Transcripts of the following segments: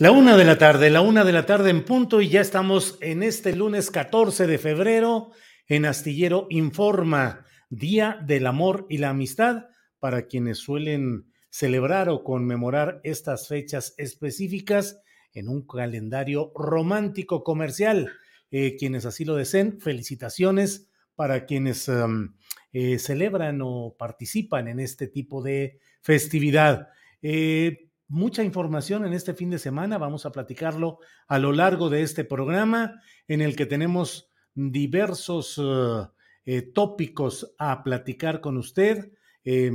La una de la tarde, la una de la tarde en punto y ya estamos en este lunes 14 de febrero en Astillero Informa, Día del Amor y la Amistad, para quienes suelen celebrar o conmemorar estas fechas específicas en un calendario romántico comercial. Eh, quienes así lo deseen, felicitaciones para quienes um, eh, celebran o participan en este tipo de festividad. Eh, mucha información en este fin de semana. Vamos a platicarlo a lo largo de este programa en el que tenemos diversos uh, eh, tópicos a platicar con usted. Eh,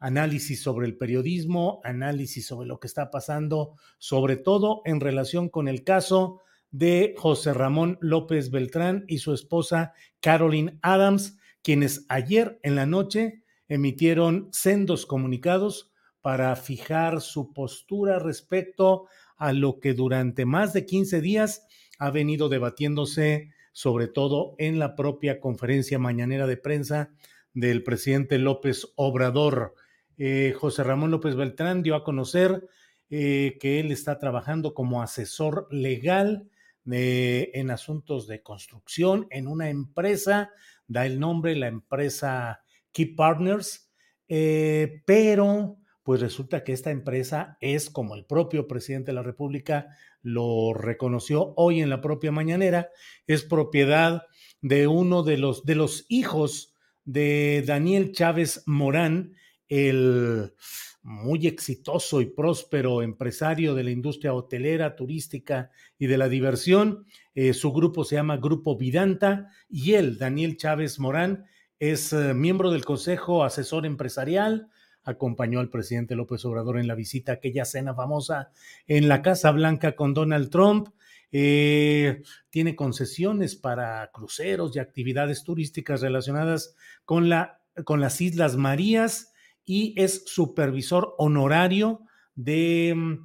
análisis sobre el periodismo, análisis sobre lo que está pasando, sobre todo en relación con el caso de José Ramón López Beltrán y su esposa Caroline Adams, quienes ayer en la noche emitieron sendos comunicados para fijar su postura respecto a lo que durante más de 15 días ha venido debatiéndose, sobre todo en la propia conferencia mañanera de prensa del presidente López Obrador. Eh, José Ramón López Beltrán dio a conocer eh, que él está trabajando como asesor legal de, en asuntos de construcción en una empresa, da el nombre, la empresa Key Partners, eh, pero pues resulta que esta empresa es, como el propio presidente de la República lo reconoció hoy en la propia mañanera, es propiedad de uno de los, de los hijos de Daniel Chávez Morán, el muy exitoso y próspero empresario de la industria hotelera, turística y de la diversión. Eh, su grupo se llama Grupo Vidanta y él, Daniel Chávez Morán, es eh, miembro del Consejo Asesor Empresarial, acompañó al presidente López Obrador en la visita a aquella cena famosa en la Casa Blanca con Donald Trump. Eh, tiene concesiones para cruceros y actividades turísticas relacionadas con, la, con las Islas Marías y es supervisor honorario de,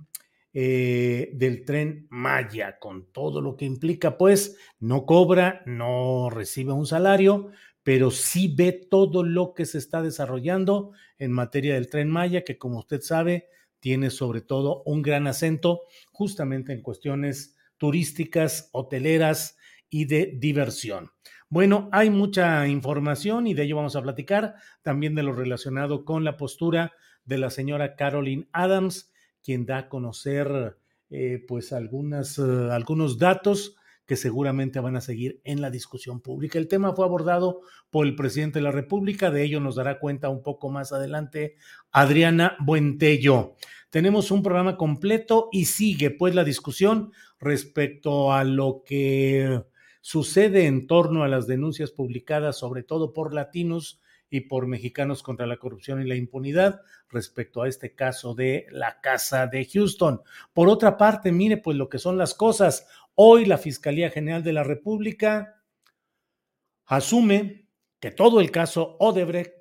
eh, del tren Maya, con todo lo que implica, pues no cobra, no recibe un salario, pero sí ve todo lo que se está desarrollando en materia del tren Maya, que como usted sabe, tiene sobre todo un gran acento justamente en cuestiones turísticas, hoteleras y de diversión. Bueno, hay mucha información y de ello vamos a platicar, también de lo relacionado con la postura de la señora Caroline Adams, quien da a conocer eh, pues uh, algunos datos que seguramente van a seguir en la discusión pública. El tema fue abordado por el presidente de la República, de ello nos dará cuenta un poco más adelante Adriana Buentello. Tenemos un programa completo y sigue pues la discusión respecto a lo que sucede en torno a las denuncias publicadas, sobre todo por latinos y por mexicanos contra la corrupción y la impunidad respecto a este caso de la casa de Houston. Por otra parte, mire pues lo que son las cosas. Hoy la Fiscalía General de la República asume que todo el caso Odebrecht,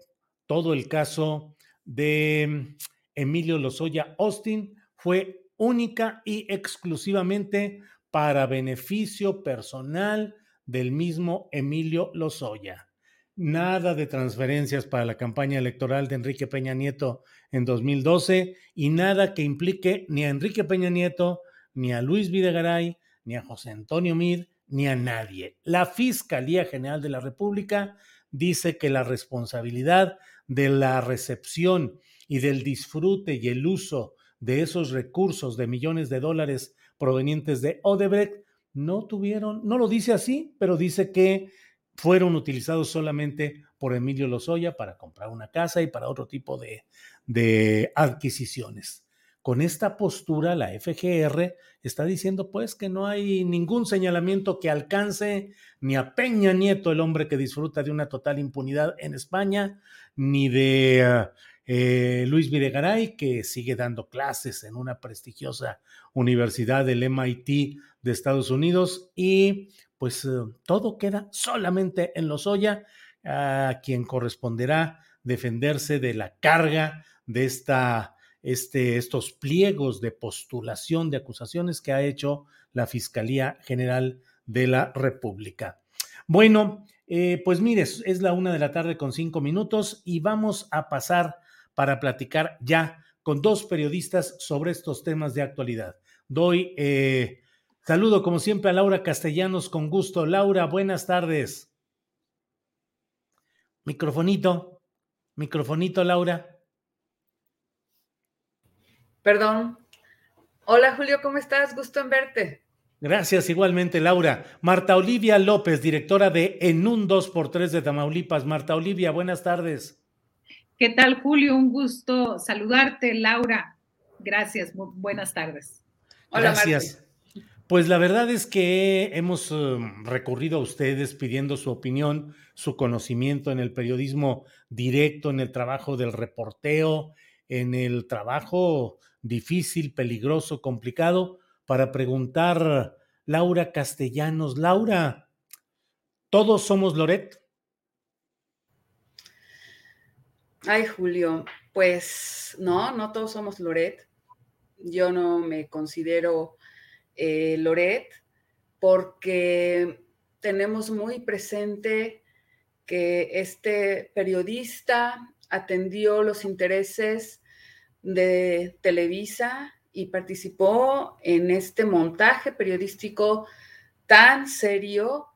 todo el caso de Emilio Lozoya Austin fue única y exclusivamente para beneficio personal del mismo Emilio Lozoya. Nada de transferencias para la campaña electoral de Enrique Peña Nieto en 2012 y nada que implique ni a Enrique Peña Nieto, ni a Luis Videgaray, ni a José Antonio Mid, ni a nadie. La Fiscalía General de la República dice que la responsabilidad de la recepción y del disfrute y el uso de esos recursos de millones de dólares provenientes de Odebrecht no tuvieron, no lo dice así, pero dice que fueron utilizados solamente por Emilio Lozoya para comprar una casa y para otro tipo de, de adquisiciones. Con esta postura, la FGR está diciendo pues que no hay ningún señalamiento que alcance ni a Peña Nieto, el hombre que disfruta de una total impunidad en España, ni de eh, Luis Videgaray, que sigue dando clases en una prestigiosa universidad del MIT de Estados Unidos, y pues eh, todo queda solamente en Lozoya, a quien corresponderá defenderse de la carga de esta este, estos pliegos de postulación de acusaciones que ha hecho la Fiscalía General de la República. Bueno, eh, pues mire, es la una de la tarde con cinco minutos y vamos a pasar para platicar ya con dos periodistas sobre estos temas de actualidad. Doy eh, saludo como siempre a Laura Castellanos con gusto. Laura, buenas tardes. Microfonito, microfonito, Laura. Perdón. Hola Julio, ¿cómo estás? Gusto en verte. Gracias, igualmente, Laura. Marta Olivia López, directora de En un 2x3 de Tamaulipas. Marta Olivia, buenas tardes. ¿Qué tal, Julio? Un gusto saludarte, Laura. Gracias, buenas tardes. Hola, Gracias. Pues la verdad es que hemos um, recurrido a ustedes pidiendo su opinión, su conocimiento en el periodismo directo, en el trabajo del reporteo, en el trabajo difícil, peligroso, complicado, para preguntar Laura Castellanos. Laura, ¿todos somos Loret? Ay, Julio, pues no, no todos somos Loret. Yo no me considero eh, Loret porque tenemos muy presente que este periodista atendió los intereses de Televisa y participó en este montaje periodístico tan serio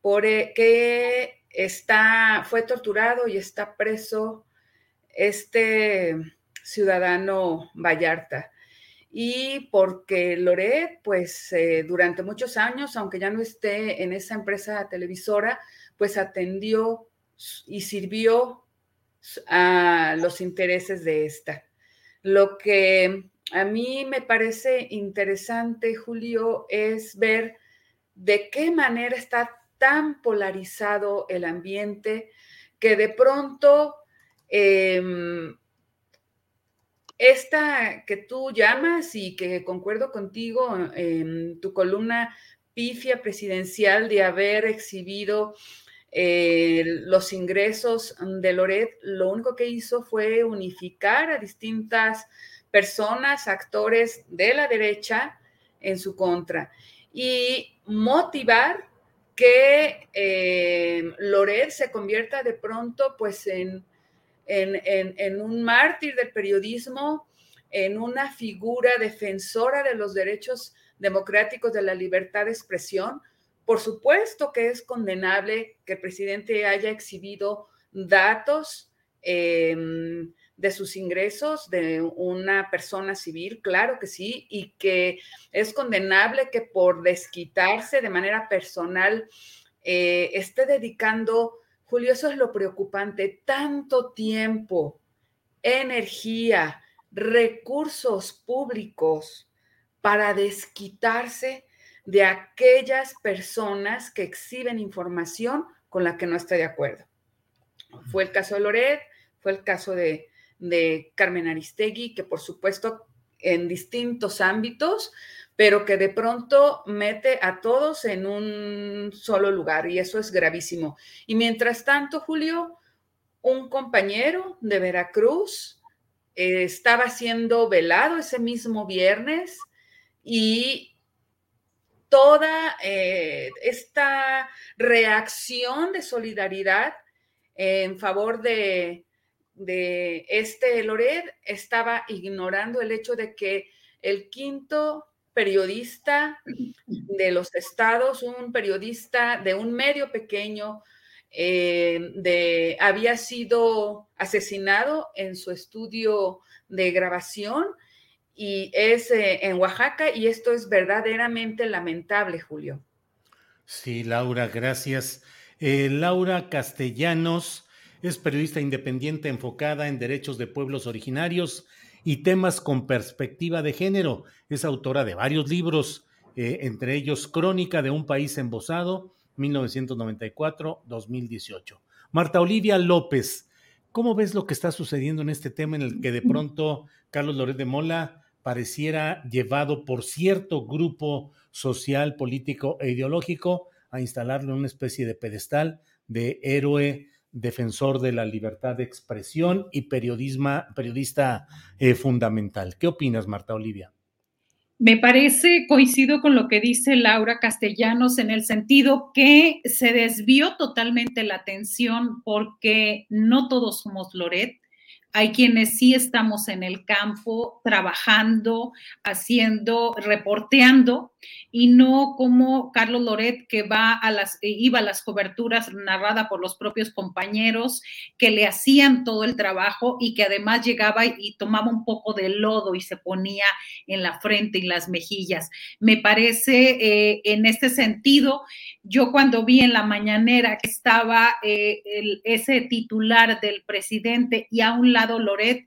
por e, que está, fue torturado y está preso este ciudadano Vallarta. Y porque Loret, pues eh, durante muchos años, aunque ya no esté en esa empresa televisora, pues atendió y sirvió a los intereses de esta. Lo que a mí me parece interesante, Julio, es ver de qué manera está tan polarizado el ambiente que de pronto em, esta que tú llamas y que concuerdo contigo en tu columna pifia presidencial de haber exhibido eh, los ingresos de Loret, lo único que hizo fue unificar a distintas personas, actores de la derecha en su contra y motivar que eh, Loret se convierta de pronto pues en, en un mártir del periodismo, en una figura defensora de los derechos democráticos de la libertad de expresión, por supuesto que es condenable que el presidente haya exhibido datos em, de sus ingresos de una persona civil, claro que sí, y que es condenable que por desquitarse de manera personal eh, esté dedicando, Julio, eso es lo preocupante, tanto tiempo, energía, recursos públicos para desquitarse de aquellas personas que exhiben información con la que no está de acuerdo. Fue el caso de Loret, fue el caso de, Carmen Aristegui, que por supuesto en distintos ámbitos, pero que de pronto mete a todos en un solo lugar y eso es gravísimo. Y mientras tanto, Julio, un compañero de Veracruz eh, estaba siendo velado ese mismo viernes y toda eh, esta reacción de solidaridad en favor de, este Lored estaba ignorando el hecho de que el quinto periodista de los estados, un periodista de un medio pequeño, eh, de, había sido asesinado en su estudio de grabación y es eh, en Oaxaca y esto es verdaderamente lamentable, Julio. Sí, Laura, gracias. Eh, Laura Castellanos es periodista independiente enfocada en derechos de pueblos originarios y temas con perspectiva de género. Es autora de varios libros, entre ellos Crónica de un país embosado 1994-2018. Marta Olivia López, ¿cómo ves lo que está sucediendo en este tema en el que de pronto Carlos Loret de Mola pareciera llevado por cierto grupo social, político e ideológico a instalarlo en una especie de pedestal de héroe defensor de la libertad de expresión y periodista eh, fundamental. ¿Qué opinas, Marta Olivia? Me parece, coincido con lo que dice Laura Castellanos en el sentido que se desvió totalmente la atención porque no todos somos Loret, hay quienes sí estamos en el campo trabajando, haciendo, reporteando, y no como Carlos Loret que va a las, iba a las coberturas narrada por los propios compañeros que le hacían todo el trabajo y que además llegaba y, tomaba un poco de lodo y se ponía en la frente y las mejillas. Me parece eh, en este sentido, yo cuando vi en la mañanera que estaba eh, ese titular del presidente y a un lado Loret,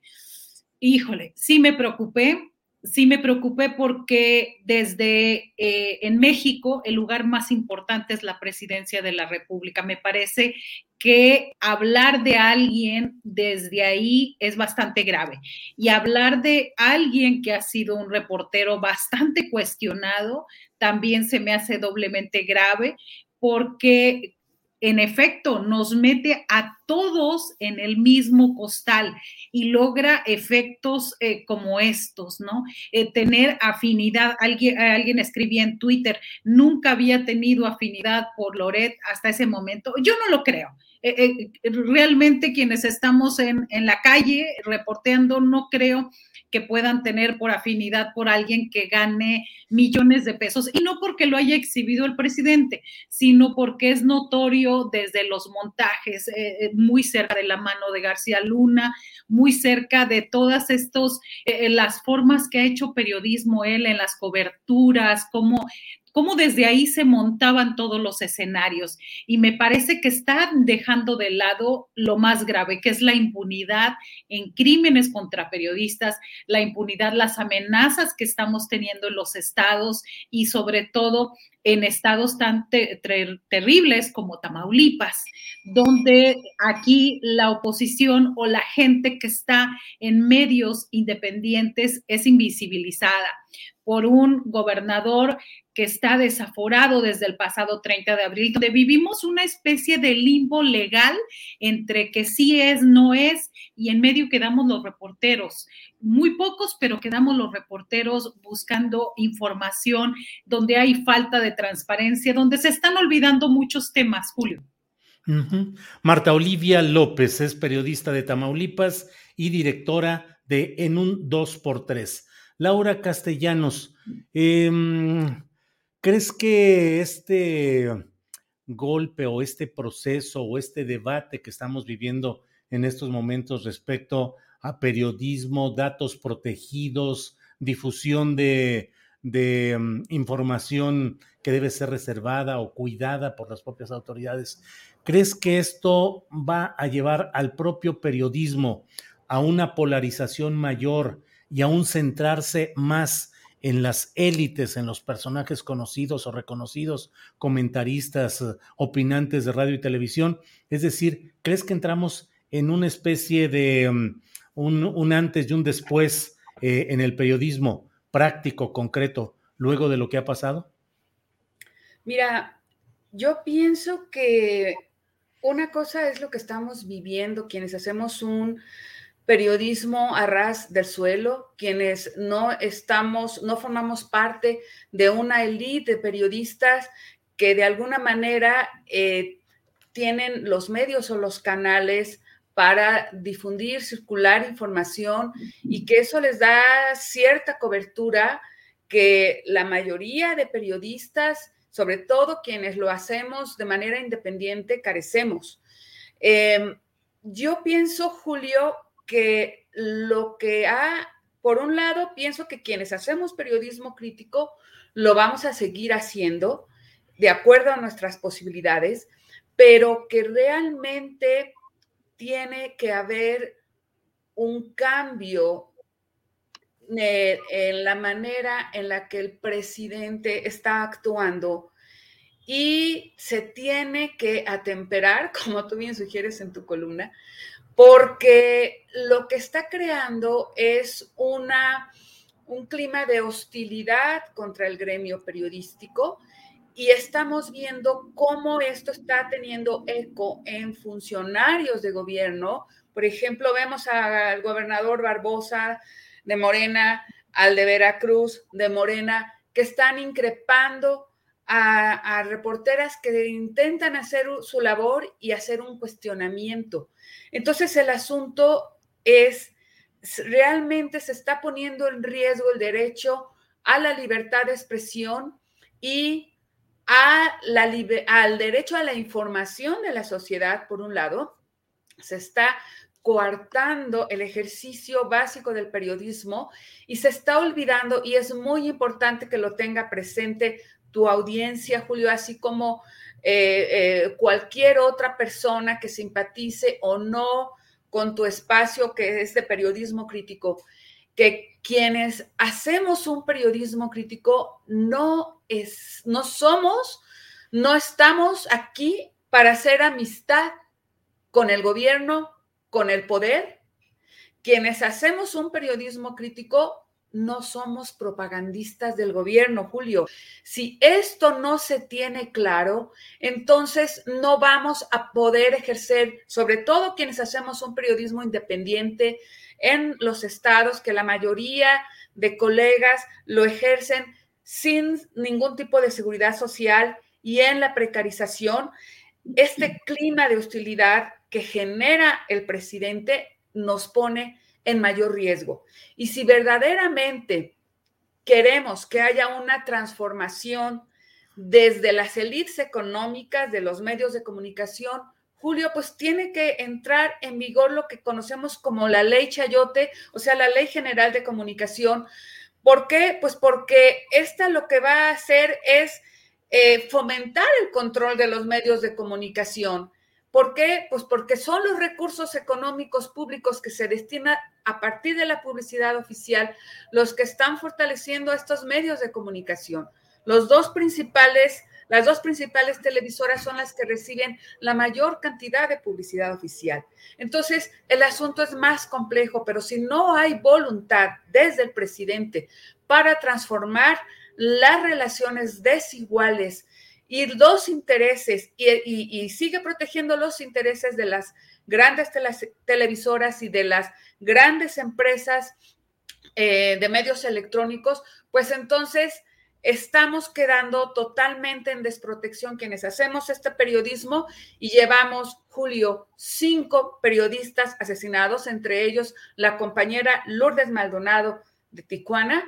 híjole, sí me preocupé, sí me preocupé porque desde eh, en México el lugar más importante es la presidencia de la República. Me parece que hablar de alguien desde ahí es bastante grave. Y hablar de alguien que ha sido un reportero bastante cuestionado también se me hace doblemente grave porque en efecto nos mete a todos en el mismo costal y logra efectos eh, como estos, ¿no? Eh, tener afinidad, alguien, alguien escribía en Twitter, nunca había tenido afinidad por Loret hasta ese momento. Yo no lo creo. Eh, realmente quienes estamos en, en la calle reporteando, no creo que puedan tener por afinidad por alguien que gane millones de pesos. Y no porque lo haya exhibido el presidente, sino porque es notorio desde los montajes, eh, eh, muy cerca de la mano de García Luna, muy cerca de todas estas, eh, las formas que ha hecho periodismo él en las coberturas, cómo cómo desde ahí se montaban todos los escenarios. Y me parece que están dejando de lado lo más grave, que es la impunidad en crímenes contra periodistas, la impunidad, las amenazas que estamos teniendo en los estados y sobre todo en estados tan terribles como Tamaulipas, donde aquí la oposición o la gente que está en medios independientes es invisibilizada por un gobernador que está desaforado desde el pasado 30 de abril, donde vivimos una especie de limbo legal entre que sí es, no es, y en medio quedamos los reporteros, muy pocos, pero quedamos los reporteros buscando información, donde hay falta de transparencia, donde se están olvidando muchos temas, Julio. Marta Olivia López es periodista de Tamaulipas y directora de En un 2x3. Laura Castellanos, em, ¿crees que este golpe o este proceso o este debate que estamos viviendo en estos momentos respecto a periodismo, datos protegidos, difusión de, em, información que debe ser reservada o cuidada por las propias autoridades. ¿Crees que esto va a llevar al propio periodismo a una polarización mayor y aún centrarse más en las élites, en los personajes conocidos o reconocidos, comentaristas, eh, opinantes de radio y televisión. Es decir, ¿crees que entramos en una especie de mm, un, antes y un después eh, en el periodismo práctico, concreto, luego de lo que ha pasado? Mira, yo pienso que una cosa es lo que estamos viviendo, quienes hacemos un periodismo a ras del suelo, quienes no estamos, no formamos parte de una élite de periodistas que de alguna manera eh, tienen los medios o los canales para difundir, circular información y que eso les da cierta cobertura que la mayoría de periodistas, sobre todo quienes lo hacemos de manera independiente, carecemos. Em, yo pienso, Julio, que lo que ha, por un lado, pienso que quienes hacemos periodismo crítico lo vamos a seguir haciendo de acuerdo a nuestras posibilidades, pero que realmente tiene que haber un cambio en la manera en la que el presidente está actuando y se tiene que atemperar, como tú bien sugieres en tu columna, porque lo que está creando es una, un clima de hostilidad contra el gremio periodístico y estamos viendo cómo esto está teniendo eco en funcionarios de gobierno. Por ejemplo, vemos al gobernador Barbosa de Morena, al de Veracruz de Morena, que están increpando a, reporteras que intentan hacer su labor y hacer un cuestionamiento. Entonces el asunto es, realmente se está poniendo en riesgo el derecho a la libertad de expresión y al derecho a la información de la sociedad, por un lado, se está coartando el ejercicio básico del periodismo y se está olvidando, y es muy importante que lo tenga presente tu audiencia, Julio, así como eh, eh, cualquier otra persona que simpatice o no con tu espacio que es de periodismo crítico, que quienes hacemos un periodismo crítico no es, no somos, no estamos aquí para hacer amistad con el gobierno, con el poder. Quienes hacemos un periodismo crítico no somos propagandistas del gobierno, Julio. Si esto no se tiene claro, entonces no vamos a poder ejercer, sobre todo quienes hacemos un periodismo independiente en los estados, que la mayoría de colegas lo ejercen sin ningún tipo de seguridad social y en la precarización, este clima de hostilidad que genera el presidente nos pone en mayor riesgo. Y si verdaderamente queremos que haya una transformación desde las élites económicas de los medios de comunicación, Julio, pues tiene que entrar en vigor lo que conocemos como la ley Chayote, o sea, la ley general de comunicación. ¿Por qué? Pues porque esta lo que va a hacer es eh, fomentar el control de los medios de comunicación. ¿Por qué? Pues porque son los recursos económicos públicos que se destinan a partir de la publicidad oficial los que están fortaleciendo estos medios de comunicación. Los dos principales, las dos principales televisoras son las que reciben la mayor cantidad de publicidad oficial. Entonces, el asunto es más complejo, pero si no hay voluntad desde el presidente para transformar las relaciones desiguales y dos intereses y, sigue protegiendo los intereses de las grandes televisoras y de las grandes empresas eh, de medios electrónicos, pues entonces estamos quedando totalmente en desprotección quienes hacemos este periodismo y llevamos, Julio, cinco periodistas asesinados, entre ellos la compañera Lourdes Maldonado de Tijuana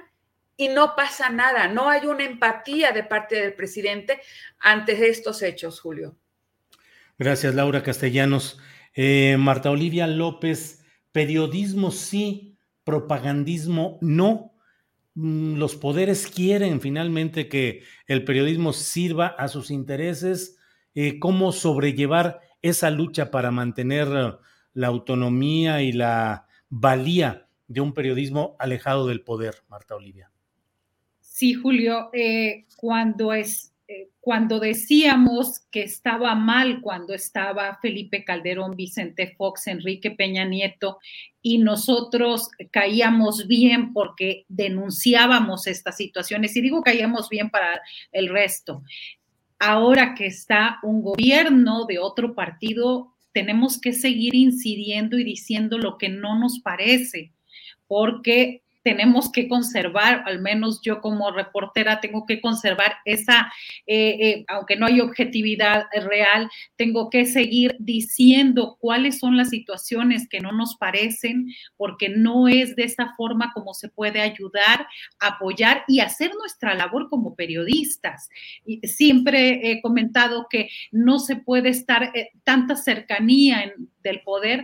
y no pasa nada, no hay una empatía de parte del presidente ante estos hechos, Julio. Gracias, Laura Castellanos. Eh, Marta Olivia López, periodismo sí, propagandismo no. Mm, los poderes quieren finalmente que el periodismo sirva a sus intereses. Eh, ¿Cómo sobrellevar esa lucha para mantener la autonomía y la valía de un periodismo alejado del poder, Marta Olivia? Sí, Julio, eh, cuando, es, eh, cuando decíamos que estaba mal cuando estaba Felipe Calderón, Vicente Fox, Enrique Peña Nieto, y nosotros caíamos bien porque denunciábamos estas situaciones, y digo caíamos bien para el resto. Ahora que está un gobierno de otro partido, tenemos que seguir incidiendo y diciendo lo que no nos parece, porque tenemos que conservar, al menos yo como reportera tengo que conservar esa, eh, eh, aunque no hay objetividad real, tengo que seguir diciendo cuáles son las situaciones que no nos parecen, porque no es de esa forma como se puede ayudar, apoyar y hacer nuestra labor como periodistas. Y siempre he comentado que no se puede estar eh, tanta cercanía del poder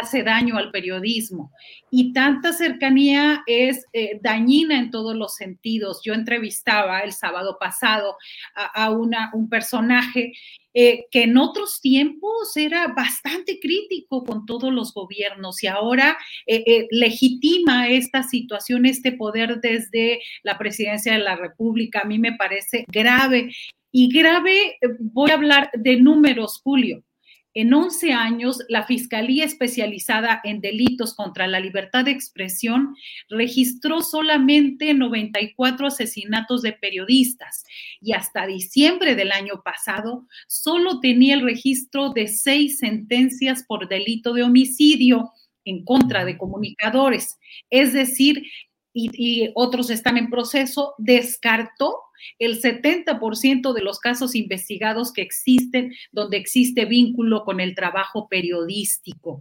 hace daño al periodismo y tanta cercanía es eh, dañina en todos los sentidos. Yo entrevistaba el sábado pasado a, una, un personaje eh, que en otros tiempos era bastante crítico con todos los gobiernos y ahora eh, legitima esta situación, este poder desde la presidencia de la República. A mí me parece grave. Y grave, voy a hablar de números, Julio. En 11 años, la Fiscalía Especializada en Delitos contra la Libertad de Expresión registró solamente 94 asesinatos de periodistas y hasta diciembre del año pasado solo tenía el registro de seis sentencias por delito de homicidio en contra de comunicadores. Es decir, y, otros están en proceso, descartó el 70% de los casos investigados que existen donde existe vínculo con el trabajo periodístico.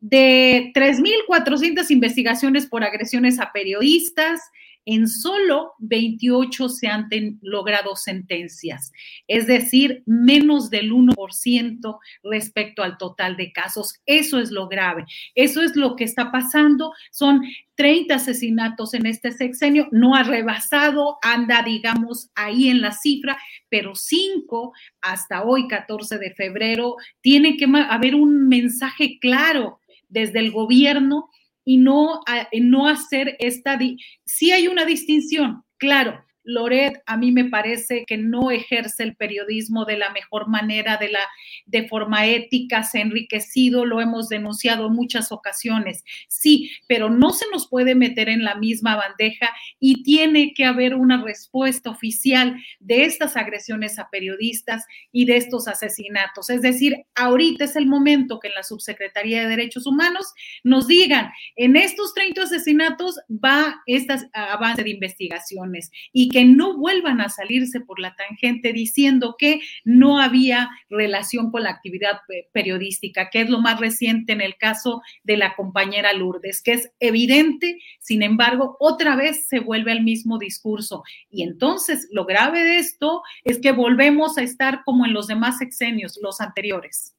De 3.400 investigaciones por agresiones a periodistas, en solo 28 se han logrado sentencias, es decir, menos del 1% respecto al total de casos. Eso es lo grave, eso es lo que está pasando. Son 30 asesinatos en este sexenio, no ha rebasado, anda, digamos, ahí en la cifra, pero 5 hasta hoy, 14 de febrero, tiene que haber un mensaje claro desde el gobierno y no, no hacer esta... Sí hay una distinción, claro, Loret a mí me parece que no ejerce el periodismo de la mejor manera, de la de forma ética, se ha enriquecido, lo hemos denunciado en muchas ocasiones. Sí, pero no se nos puede meter en la misma bandeja y tiene que haber una respuesta oficial de estas agresiones a periodistas y de estos asesinatos. Es decir, ahorita es el momento que en la Subsecretaría de Derechos Humanos nos digan, en estos 30 asesinatos va este avance de investigaciones y que no vuelvan a salirse por la tangente diciendo que no había relación con la actividad periodística, que es lo más reciente en el caso de la compañera Lourdes, que es evidente, sin embargo, otra vez se vuelve al mismo discurso. Y entonces lo grave de esto es que volvemos a estar como en los demás sexenios, los anteriores.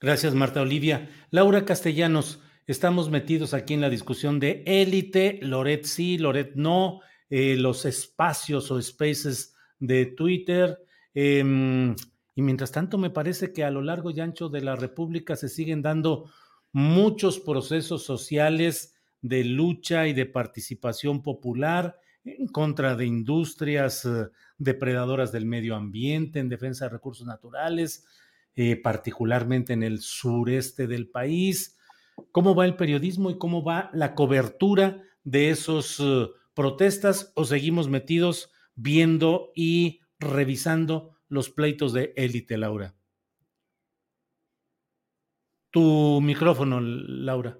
Gracias, Marta Olivia. Laura Castellanos, estamos metidos aquí en la discusión de élite, Loret sí, Loret no, eh, los espacios o spaces de Twitter. Em, y mientras tanto, me parece que a lo largo y ancho de la República se siguen dando muchos procesos sociales de lucha y de participación popular en contra de industrias eh, depredadoras del medio ambiente, en defensa de recursos naturales, eh, particularmente en el sureste del país. ¿Cómo va el periodismo y cómo va la cobertura de esos protestas o seguimos metidos viendo y revisando los pleitos de élite, Laura? Tu micrófono, Laura.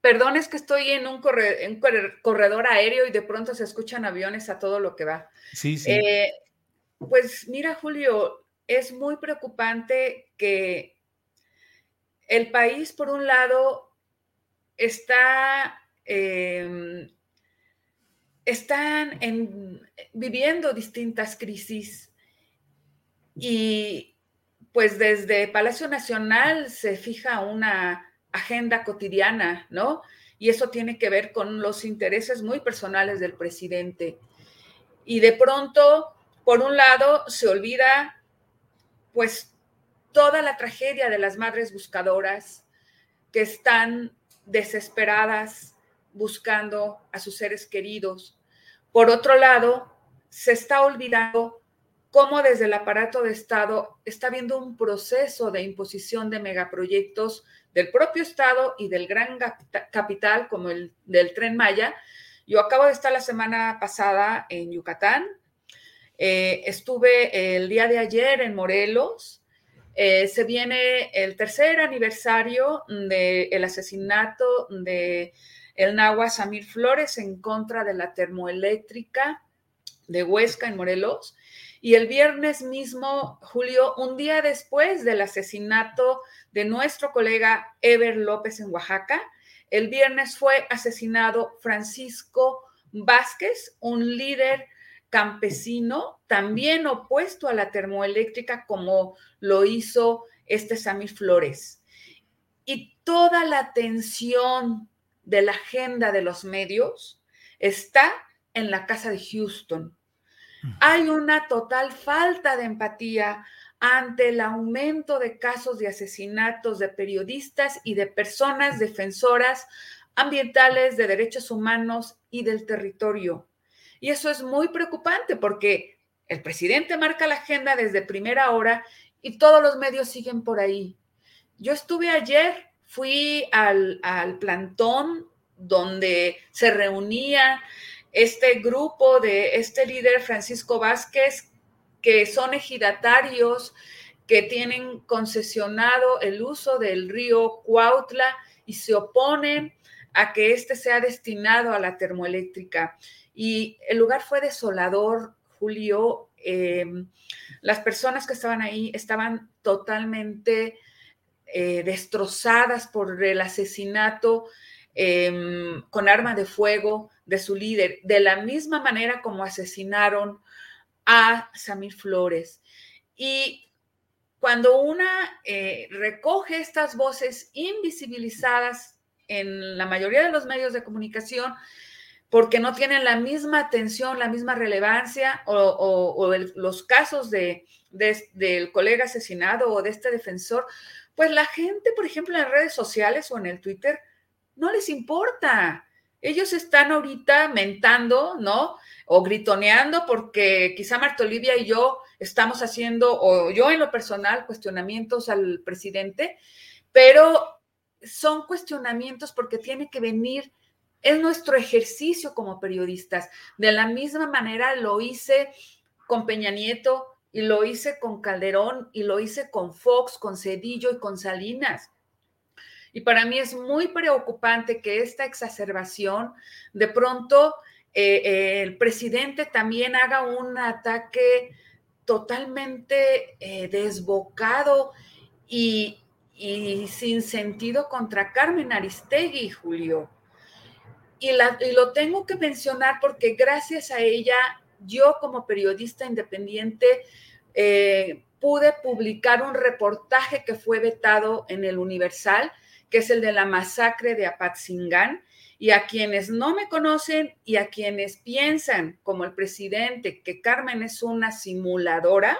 Perdón, es que estoy en un, corredor aéreo y de pronto se escuchan aviones a todo lo que va. Sí, sí. Eh, pues mira, Julio, es muy preocupante que el país, por un lado, está Em, están viviendo distintas crisis y pues desde Palacio Nacional se fija una agenda cotidiana, ¿no? Y eso tiene que ver con los intereses muy personales del presidente. Y de pronto, por un lado, se olvida pues toda la tragedia de las madres buscadoras que están desesperadas, buscando a sus seres queridos. Por otro lado, se está olvidando cómo desde el aparato de Estado está habiendo un proceso de imposición de megaproyectos del propio Estado y del gran capital como el del tren Maya. Yo acabo de estar la semana pasada en Yucatán, eh, estuve el día de ayer en Morelos eh, se viene el tercer aniversario del asesinato de el Nahua Samir Flores en contra de la termoeléctrica de Huesca en Morelos. Y el viernes mismo, Julio, un día después del asesinato de nuestro colega Ever López en Oaxaca, el viernes fue asesinado Francisco Vázquez, un líder campesino, también opuesto a la termoeléctrica como lo hizo este Samir Flores. Y toda la atención de la agenda de los medios está en la casa de Houston. Hay una total falta de empatía ante el aumento de casos de asesinatos de periodistas y de personas defensoras ambientales, de derechos humanos y del territorio. Y eso es muy preocupante porque el presidente marca la agenda desde primera hora y todos los medios siguen por ahí. Yo estuve ayer, fui al, al plantón donde se reunía este grupo de este líder Francisco Vázquez, que son ejidatarios que tienen concesionado el uso del río Cuautla y se oponen a que este sea destinado a la termoeléctrica. Y el lugar fue desolador, Julio. Em, las personas que estaban ahí estaban totalmente eh, destrozadas por el asesinato em, con arma de fuego de su líder, de la misma manera como asesinaron a Samir Flores. Y cuando una eh, recoge estas voces invisibilizadas en la mayoría de los medios de comunicación, porque no tienen la misma atención, la misma relevancia, o, los casos de, del colega asesinado o de este defensor, pues la gente, por ejemplo, en las redes sociales o en el Twitter, no les importa. Ellos están ahorita mentando, ¿no? O gritoneando porque quizá Marta Olivia y yo estamos haciendo, o yo en lo personal, cuestionamientos al presidente, pero son cuestionamientos porque tiene que venir, es nuestro ejercicio como periodistas. De la misma manera lo hice con Peña Nieto y lo hice con Calderón y lo hice con Fox, con Cedillo y con Salinas. Y para mí es muy preocupante que esta exacerbación de pronto eh, eh, el presidente también haga un ataque totalmente eh, desbocado y, y sin sentido contra Carmen Aristegui, Julio. Y, lo tengo que mencionar porque gracias a ella, yo como periodista independiente, eh, pude publicar un reportaje que fue vetado en el Universal, que es el de la masacre de Apatzingán. Y a quienes no me conocen y a quienes piensan, como el presidente, que Carmen es una simuladora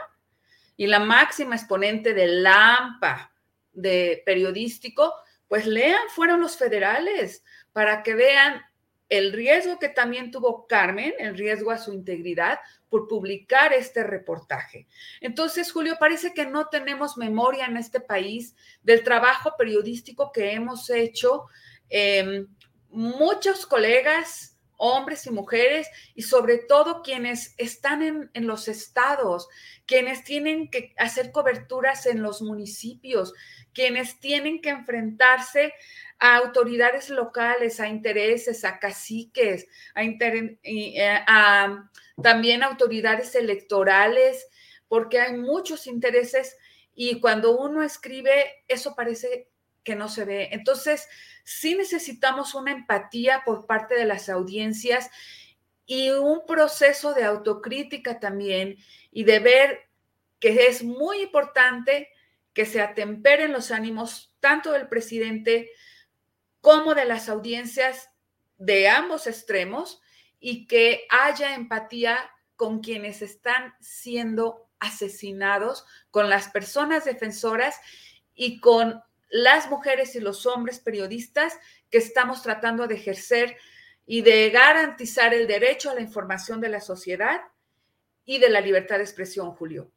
y la máxima exponente de Lampa, de periodístico, pues lean, fueron los federales, para que vean el riesgo que también tuvo Carmen, el riesgo a su integridad por publicar este reportaje. Entonces, Julio, parece que no tenemos memoria en este país del trabajo periodístico que hemos hecho. Em, muchos colegas, hombres y mujeres, y sobre todo quienes están en, en los estados, quienes tienen que hacer coberturas en los municipios, quienes tienen que enfrentarse a autoridades locales, a intereses, a caciques, a, eh, también autoridades electorales, porque hay muchos intereses y cuando uno escribe, eso parece que no se ve. Entonces, sí necesitamos una empatía por parte de las audiencias y un proceso de autocrítica también y de ver que es muy importante que se atemperen los ánimos tanto del presidente como de las audiencias de ambos extremos y que haya empatía con quienes están siendo asesinados, con las personas defensoras y con las mujeres y los hombres periodistas que estamos tratando de ejercer y de garantizar el derecho a la información de la sociedad y de la libertad de expresión, Julio.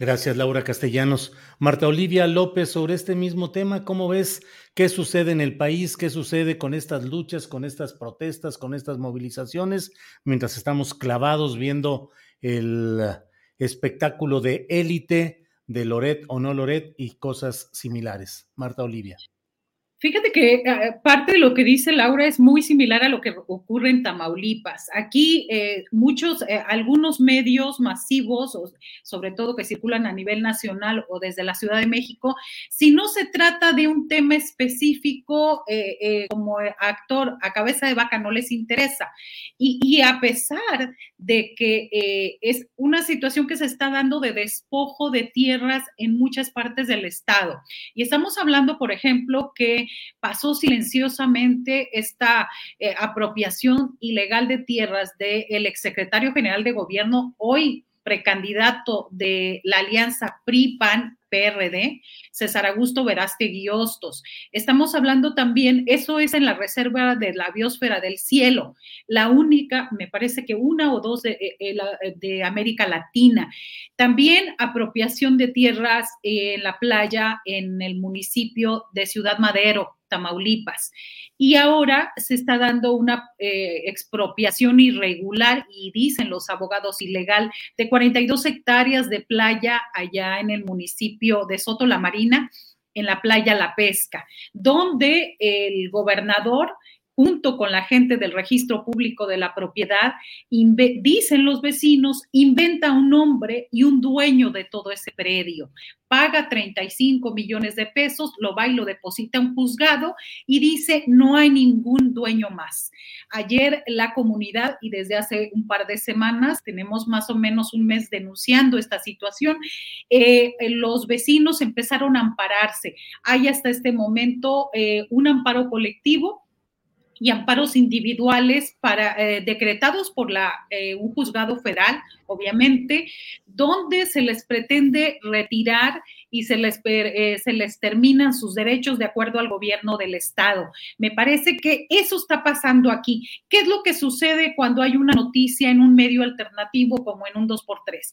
Gracias, Laura Castellanos. Marta Olivia López, sobre este mismo tema, ¿cómo ves qué sucede en el país? ¿Qué sucede con estas luchas, con estas protestas, con estas movilizaciones, mientras estamos clavados viendo el espectáculo de élite de Loret o no Loret y cosas similares. Marta Olivia. Fíjate que eh, parte de lo que dice Laura es muy similar a lo que ocurre en Tamaulipas. Aquí eh, muchos, eh, algunos medios masivos, sobre todo que circulan a nivel nacional o desde la Ciudad de México, si no se trata de un tema específico, como actor a cabeza de vaca no les interesa. Y, y a pesar de que es una situación que se está dando de despojo de tierras en muchas partes del estado. Y estamos hablando, por ejemplo, que pasó silenciosamente esta eh, apropiación ilegal de tierras del exsecretario general de gobierno, hoy precandidato de la alianza PRI-PAN PRD, César Augusto Verástegui Hostos. Estamos hablando también, eso es en la reserva de la biosfera del cielo, la única, me parece que una o dos de, eh, eh, de América Latina. También apropiación de tierras en la playa en el municipio de Ciudad Madero, Tamaulipas. Y ahora se está dando una eh, expropiación irregular y dicen los abogados ilegal de 42 hectáreas de playa allá en el municipio de Soto La Marina, en la playa La Pesca, donde el gobernador junto con la gente del registro público de la propiedad, dicen los vecinos, inventa un nombre y un dueño de todo ese predio. Paga 35 millones de pesos, lo va y lo deposita en juzgado y dice, no hay ningún dueño más. Ayer la comunidad, y desde hace un par de semanas, tenemos más o menos un mes denunciando esta situación, eh, los vecinos empezaron a ampararse. Hay hasta este momento eh, un amparo colectivo y amparos individuales para, eh, decretados por la, eh, un juzgado federal, obviamente, donde se les pretende retirar y se les, eh, se les terminan sus derechos de acuerdo al gobierno del Estado. Me parece que eso está pasando aquí. ¿Qué es lo que sucede cuando hay una noticia en un medio alternativo como en un 2x3?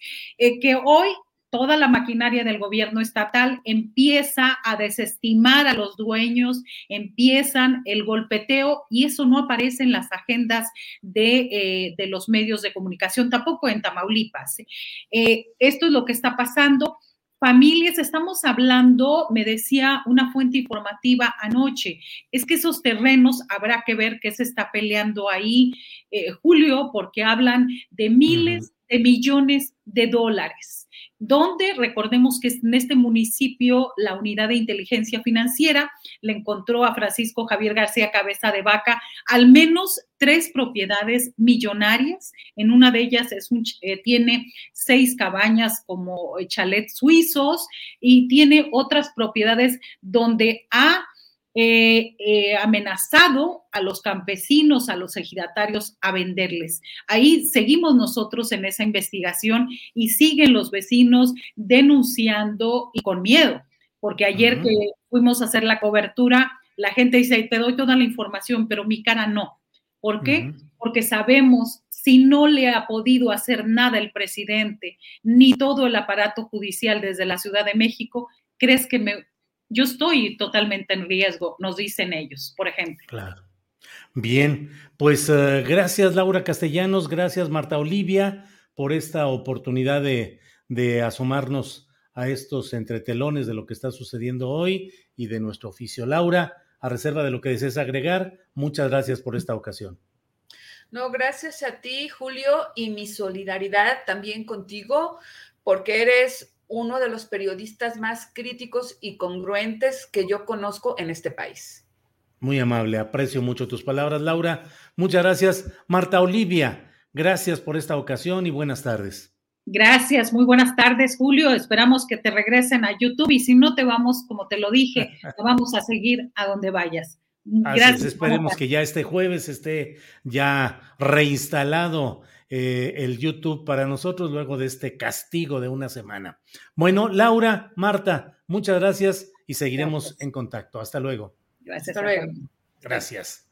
que hoy toda la maquinaria del gobierno estatal empieza a desestimar a los dueños, empiezan el golpeteo y eso no aparece en las agendas de, eh, los medios de comunicación, tampoco en Tamaulipas. Eh, esto es lo que está pasando. Familias, estamos hablando, me decía una fuente informativa anoche, es que esos terrenos habrá que ver qué se está peleando ahí, eh, Julio, porque hablan de miles de millones de dólares donde recordemos que en este municipio la unidad de inteligencia financiera le encontró a Francisco Javier García Cabeza de Vaca al menos tres propiedades millonarias. En una de ellas es un, eh, tiene seis cabañas como chalets suizos y tiene otras propiedades donde ha eh, eh, amenazado a los campesinos, a los ejidatarios a venderles. Ahí seguimos nosotros en esa investigación y siguen los vecinos denunciando y con miedo, porque ayer que fuimos a hacer la cobertura, la gente dice, te doy toda la información, pero mi cara no. ¿Por qué? Porque sabemos si no le ha podido hacer nada el presidente ni todo el aparato judicial desde la Ciudad de México, ¿crees que me yo estoy totalmente en riesgo, nos dicen ellos, por ejemplo. Claro. Bien, pues eh, gracias Laura Castellanos, gracias Marta Olivia por esta oportunidad de, de asomarnos a estos entretelones de lo que está sucediendo hoy y de nuestro oficio. Laura, a reserva de lo que desees agregar, muchas gracias por esta ocasión. No, gracias a ti, Julio, y mi solidaridad también contigo, porque eres uno de los periodistas más críticos y congruentes que yo conozco en este país. Muy amable, aprecio mucho tus palabras, Laura. Muchas gracias, Marta Olivia. Gracias por esta ocasión y buenas tardes. Gracias, muy buenas tardes, Julio. Esperamos que te regresen a YouTube y si no te vamos, como te lo dije, te vamos a seguir a donde vayas. Gracias. esperemos que ya este jueves esté ya reinstalado eh, el YouTube para nosotros luego de este castigo de una semana. Bueno, Laura, Marta, muchas gracias y seguiremos en contacto. Hasta luego. Gracias. Hasta luego. Gracias.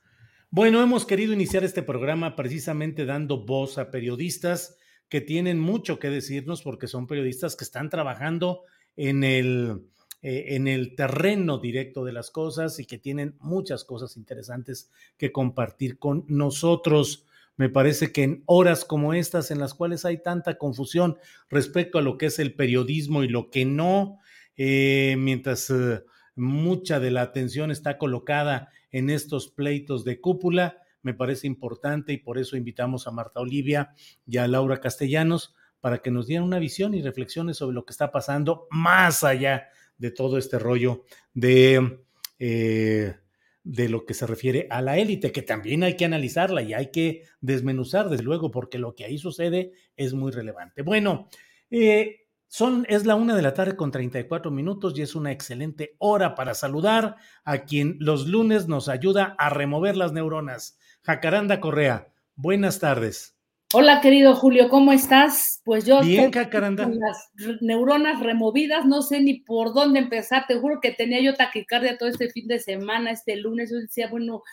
Bueno, hemos querido iniciar este programa precisamente dando voz a periodistas que tienen mucho que decirnos porque son periodistas que están trabajando en el, eh, en el terreno directo de las cosas y que tienen muchas cosas interesantes que compartir con nosotros. Me parece que en horas como estas, en las cuales hay tanta confusión respecto a lo que es el periodismo y lo que no, eh, mientras eh, mucha de la atención está colocada en estos pleitos de cúpula, me parece importante y por eso invitamos a Marta Olivia y a Laura Castellanos para que nos dieran una visión y reflexiones sobre lo que está pasando más allá de todo este rollo de... Eh, de lo que se refiere a la élite, que también hay que analizarla y hay que desmenuzar, desde luego, porque lo que ahí sucede es muy relevante. Bueno, eh, son, es la una de la tarde con 34 minutos y es una excelente hora para saludar a quien los lunes nos ayuda a remover las neuronas. Jacaranda Correa, buenas tardes. Hola, querido Julio, ¿cómo estás? Pues yo Bien, con las neuronas removidas, no sé ni por dónde empezar. Te juro que tenía yo taquicardia todo este fin de semana, este lunes. Yo decía, bueno,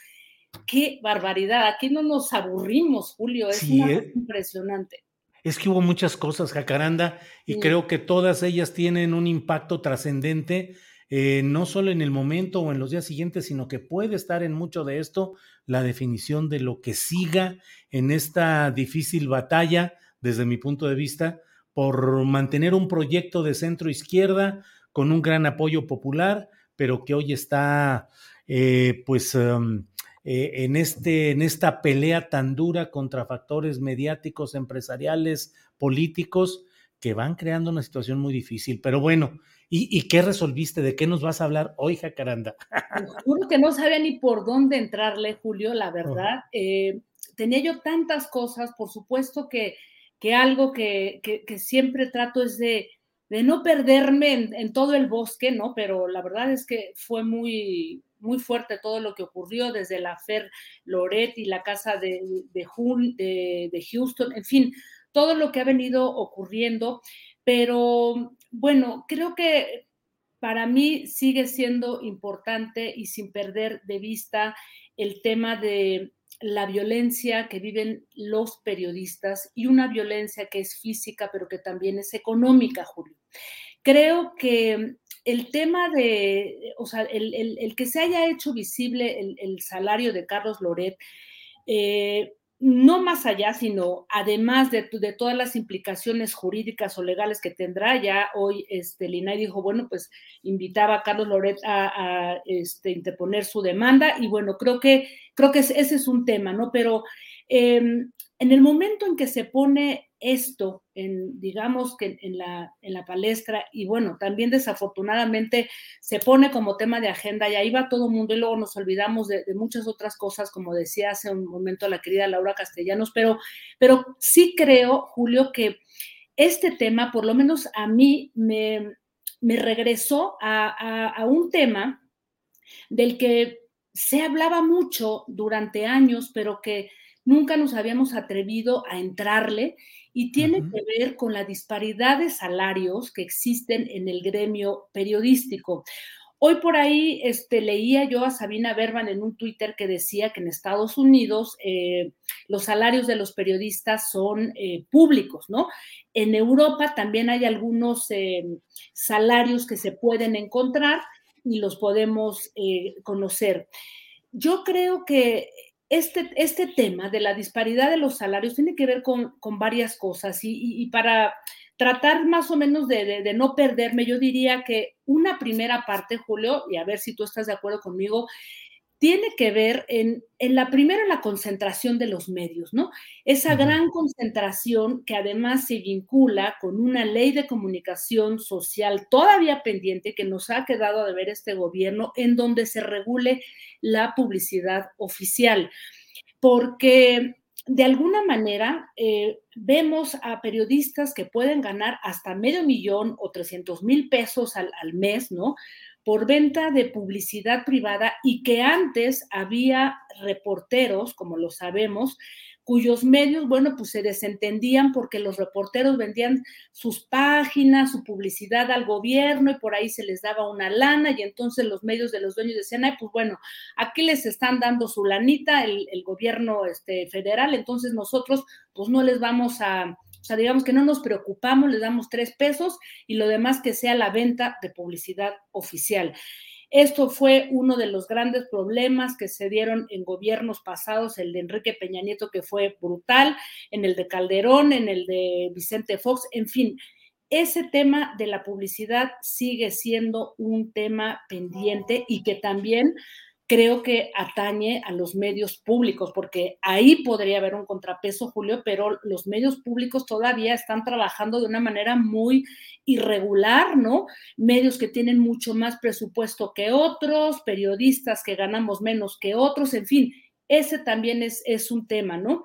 qué barbaridad. Aquí no nos aburrimos, Julio. Es Sí, una eh. impresionante. Es que hubo muchas cosas, Jacaranda, y Sí. creo que todas ellas tienen un impacto trascendente, eh, no solo en el momento o en los días siguientes, sino que puede estar en mucho de esto la definición de lo que siga en esta difícil batalla, desde mi punto de vista, por mantener un proyecto de centro izquierda con un gran apoyo popular, pero que hoy está, eh, pues, um, eh, en, este, en esta pelea tan dura contra factores mediáticos, empresariales, políticos, que van creando una situación muy difícil. Pero bueno, ¿y, y qué resolviste? ¿De qué nos vas a hablar hoy, Jacaranda? Juro que no sabía ni por dónde entrarle, Julio, la verdad. Eh, tenía yo tantas cosas, por supuesto que, que algo que, que- que siempre trato es de, de no perderme en, en todo el bosque, ¿no? Pero la verdad es que fue muy, muy fuerte todo lo que ocurrió desde la Fer Loret y la casa de, de, de- de Houston, en fin, todo lo que ha venido ocurriendo. Pero bueno, creo que para mí sigue siendo importante y sin perder de vista el tema de la violencia que viven los periodistas y una violencia que es física, pero que también es económica, Julio. Creo que el tema de, o sea, el, el- que se haya hecho visible el, el salario de Carlos Loret, eh, no más allá, sino además de, de, todas las implicaciones jurídicas o legales que tendrá, ya hoy este, dijo, bueno, pues invitaba a Carlos Loret a, este, interponer su demanda y bueno, creo que, creo que ese es un tema, ¿no? Pero eh, en el momento en que se pone esto, en, digamos que en la, palestra, y bueno, también desafortunadamente se pone como tema de agenda y ahí va todo el mundo y luego nos olvidamos de, muchas otras cosas, como decía hace un momento la querida Laura Castellanos, pero, pero sí creo, Julio, que este tema, por lo menos a mí, me, regresó a un tema del que se hablaba mucho durante años, pero que nunca nos habíamos atrevido a entrarle y tiene uh -huh. que ver con la disparidad de salarios que existen en el gremio periodístico. Hoy por ahí este, leía yo a Sabina Berman en un Twitter que decía que en Estados Unidos eh, los salarios de los periodistas son eh, públicos, ¿no? En Europa también hay algunos eh, salarios que se pueden encontrar y los podemos conocer. Yo creo que este, este tema de la disparidad de los salarios tiene que ver con, con varias cosas y, para tratar más o menos de, de, no perderme, yo diría que una primera parte, Julio, y a ver si tú estás de acuerdo conmigo, tiene que ver en, en la primera, la concentración de los medios, ¿no? Esa gran concentración que además se vincula con una ley de comunicación social todavía pendiente que nos ha quedado de ver este gobierno, en donde se regule la publicidad oficial. Porque de alguna manera eh, vemos a periodistas que pueden ganar hasta medio millón o 300 mil pesos al, al, mes, ¿no? Por venta de publicidad privada y que antes había reporteros, como lo sabemos, cuyos medios, bueno, pues se desentendían porque los reporteros vendían sus páginas, su publicidad al gobierno y por ahí se les daba una lana y entonces los medios de los dueños decían, ay, pues bueno, aquí les están dando su lanita el, el gobierno este, federal, entonces nosotros pues no les vamos a, o sea, digamos que no nos preocupamos, les damos tres pesos y lo demás que sea la venta de publicidad oficial. Esto fue uno de los grandes problemas que se dieron en gobiernos pasados, el de Enrique Peña Nieto, que fue brutal, en el de Calderón, en el de Vicente Fox, en fin. Ese tema de la publicidad sigue siendo un tema pendiente y que también creo que atañe a los medios públicos, porque ahí podría haber un contrapeso, Julio, pero los medios públicos todavía están trabajando de una manera muy irregular, ¿no? Medios que tienen mucho más presupuesto que otros, periodistas que ganamos menos que otros, en fin, ese también es, es un tema, ¿no?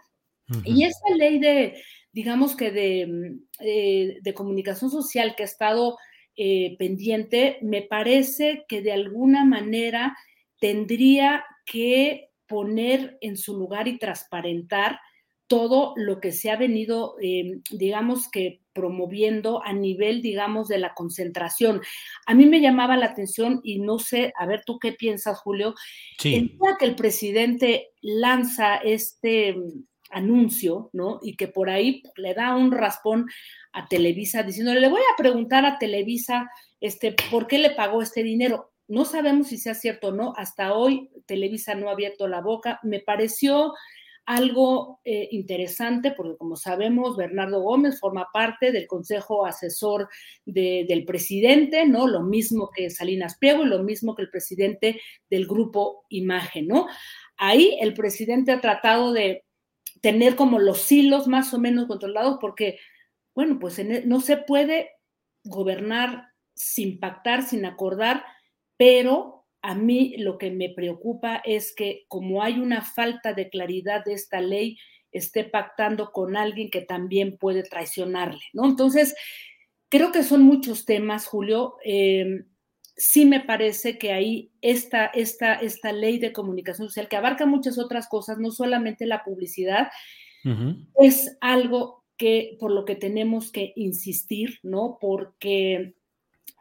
Y esta ley de, digamos que de, eh, de comunicación social que ha estado eh, pendiente, me parece que de alguna manera tendría que poner en su lugar y transparentar todo lo que se ha venido, eh, digamos que promoviendo a nivel, digamos, de la concentración. A mí me llamaba la atención y no sé, a ver tú qué piensas, Julio, sí. el día que el presidente lanza este mm, anuncio, ¿no? Y que por ahí le da un raspón a Televisa diciéndole, le voy a preguntar a Televisa, este, ¿por qué le pagó este dinero? No sabemos si sea cierto o no. Hasta hoy Televisa no ha abierto la boca. Me pareció algo eh, interesante porque, como sabemos, Bernardo Gómez forma parte del Consejo Asesor de, del presidente, ¿no? Lo mismo que Salinas Pliego y lo mismo que el presidente del grupo Imagen, ¿no? Ahí el presidente ha tratado de tener como los hilos más o menos controlados porque, bueno, pues e, no se puede gobernar sin pactar, sin acordar pero a mí lo que me preocupa es que como hay una falta de claridad de esta ley, esté pactando con alguien que también puede traicionarle, ¿no? Entonces, creo que son muchos temas, Julio. Eh, sí me parece que ahí esta, esta, esta ley de comunicación social, que abarca muchas otras cosas, no solamente la publicidad, es algo que por lo que tenemos que insistir, ¿no? Porque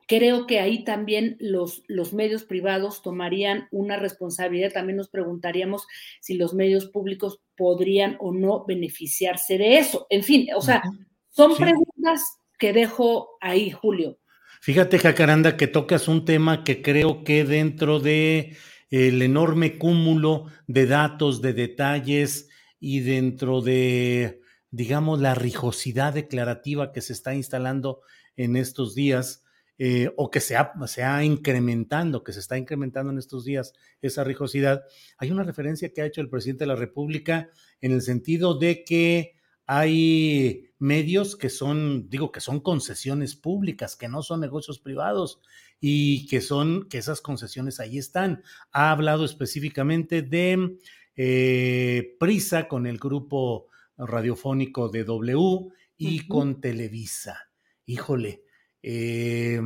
Creo que ahí también los, los medios privados tomarían una responsabilidad. También nos preguntaríamos si los medios públicos podrían o no beneficiarse de eso. En fin, o sea, son preguntas que dejo ahí, Julio. Fíjate, Jacaranda, que tocas un tema que creo que dentro de el enorme cúmulo de datos, de detalles y dentro de, digamos, la rijosidad declarativa que se está instalando en estos días, eh, o que se ha, se ha incrementando, que se está incrementando en estos días esa rijosidad, hay una referencia que ha hecho el presidente de la República en el sentido de que hay medios que son, digo, que son concesiones públicas, que no son negocios privados y que son, que esas concesiones ahí están. Ha hablado específicamente de eh, Prisa con el grupo radiofónico de W y con Televisa. Híjole, eh,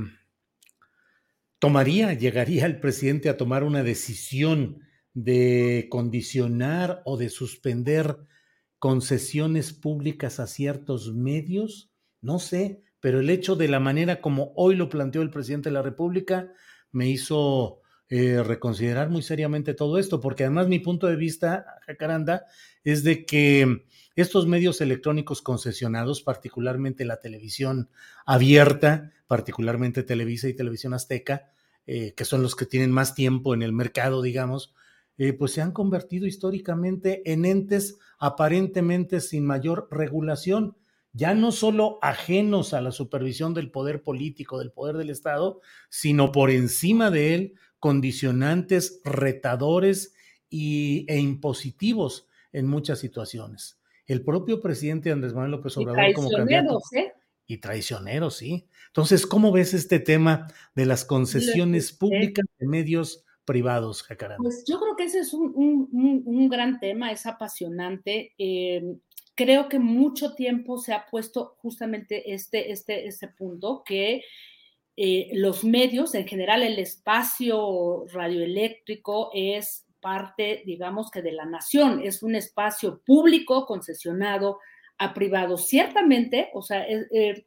tomaría, llegaría el presidente a tomar una decisión de condicionar o de suspender concesiones públicas a ciertos medios? No sé, pero el hecho de la manera como hoy lo planteó el presidente de la República me hizo eh, reconsiderar muy seriamente todo esto, porque además mi punto de vista, Jacaranda, es de que estos medios electrónicos concesionados, particularmente la televisión abierta, particularmente Televisa y Televisión Azteca, eh, que son los que tienen más tiempo en el mercado, digamos, eh, pues se han convertido históricamente en entes aparentemente sin mayor regulación, ya no solo ajenos a la supervisión del poder político, del poder del Estado, sino por encima de él, condicionantes, retadores y, e impositivos en muchas situaciones el propio presidente Andrés Manuel López Obrador como candidato. ¿eh? Y traicioneros, sí. Entonces, ¿cómo ves este tema de las concesiones públicas de medios privados, Jacaranda? Pues yo creo que ese es un, gran tema, es apasionante. Em, creo que mucho tiempo se ha puesto justamente este, este, este punto, que eh, los medios, en general el espacio radioeléctrico es parte, digamos que de la nación, es un espacio público concesionado a privados. Ciertamente, o sea, eh,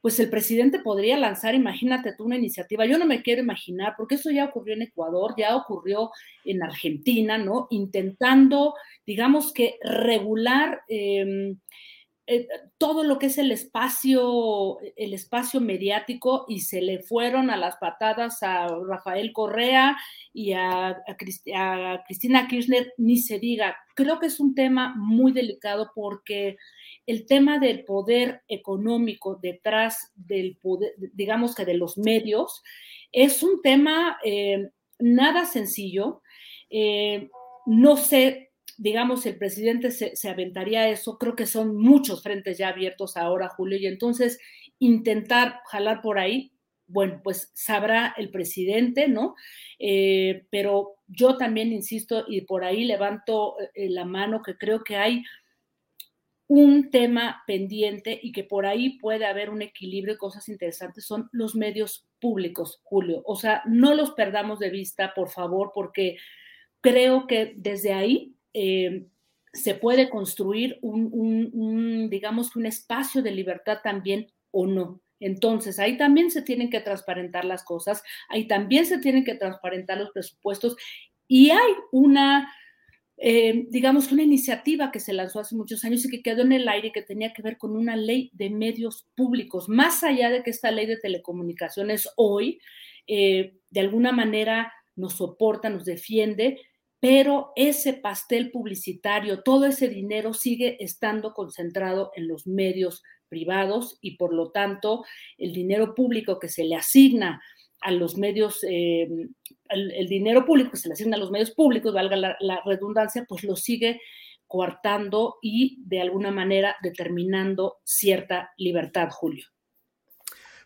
pues el presidente podría lanzar, imagínate tú, una iniciativa, yo no me quiero imaginar, porque eso ya ocurrió en Ecuador, ya ocurrió en Argentina, ¿no? Intentando, digamos que regular. Em, eh, todo lo que es el espacio, el espacio mediático y se le fueron a las patadas a Rafael Correa y a, Cristina Kirchner, ni se diga. Creo que es un tema muy delicado porque el tema del poder económico detrás del poder, digamos que de los medios, es un tema eh, nada sencillo. Eh, no sé digamos, el presidente se, aventaría eso, creo que son muchos frentes ya abiertos ahora, Julio, y entonces intentar jalar por ahí, bueno, pues sabrá el presidente, ¿no? Eh, pero yo también insisto y por ahí levanto eh, la mano que creo que hay un tema pendiente y que por ahí puede haber un equilibrio y cosas interesantes son los medios públicos, Julio. O sea, no los perdamos de vista, por favor, porque creo que desde ahí eh, se puede construir un, digamos, un espacio de libertad también o no. Entonces, ahí también se tienen que transparentar las cosas, ahí también se tienen que transparentar los presupuestos y hay una, eh, digamos, una iniciativa que se lanzó hace muchos años y que quedó en el aire que tenía que ver con una ley de medios públicos, más allá de que esta ley de telecomunicaciones hoy, eh, de alguna manera, nos soporta, nos defiende, pero ese pastel publicitario, todo ese dinero sigue estando concentrado en los medios privados y por lo tanto el dinero público que se le asigna a los medios, eh, el, dinero público que se le asigna a los medios públicos, valga la, la redundancia, pues lo sigue coartando y de alguna manera determinando cierta libertad, Julio.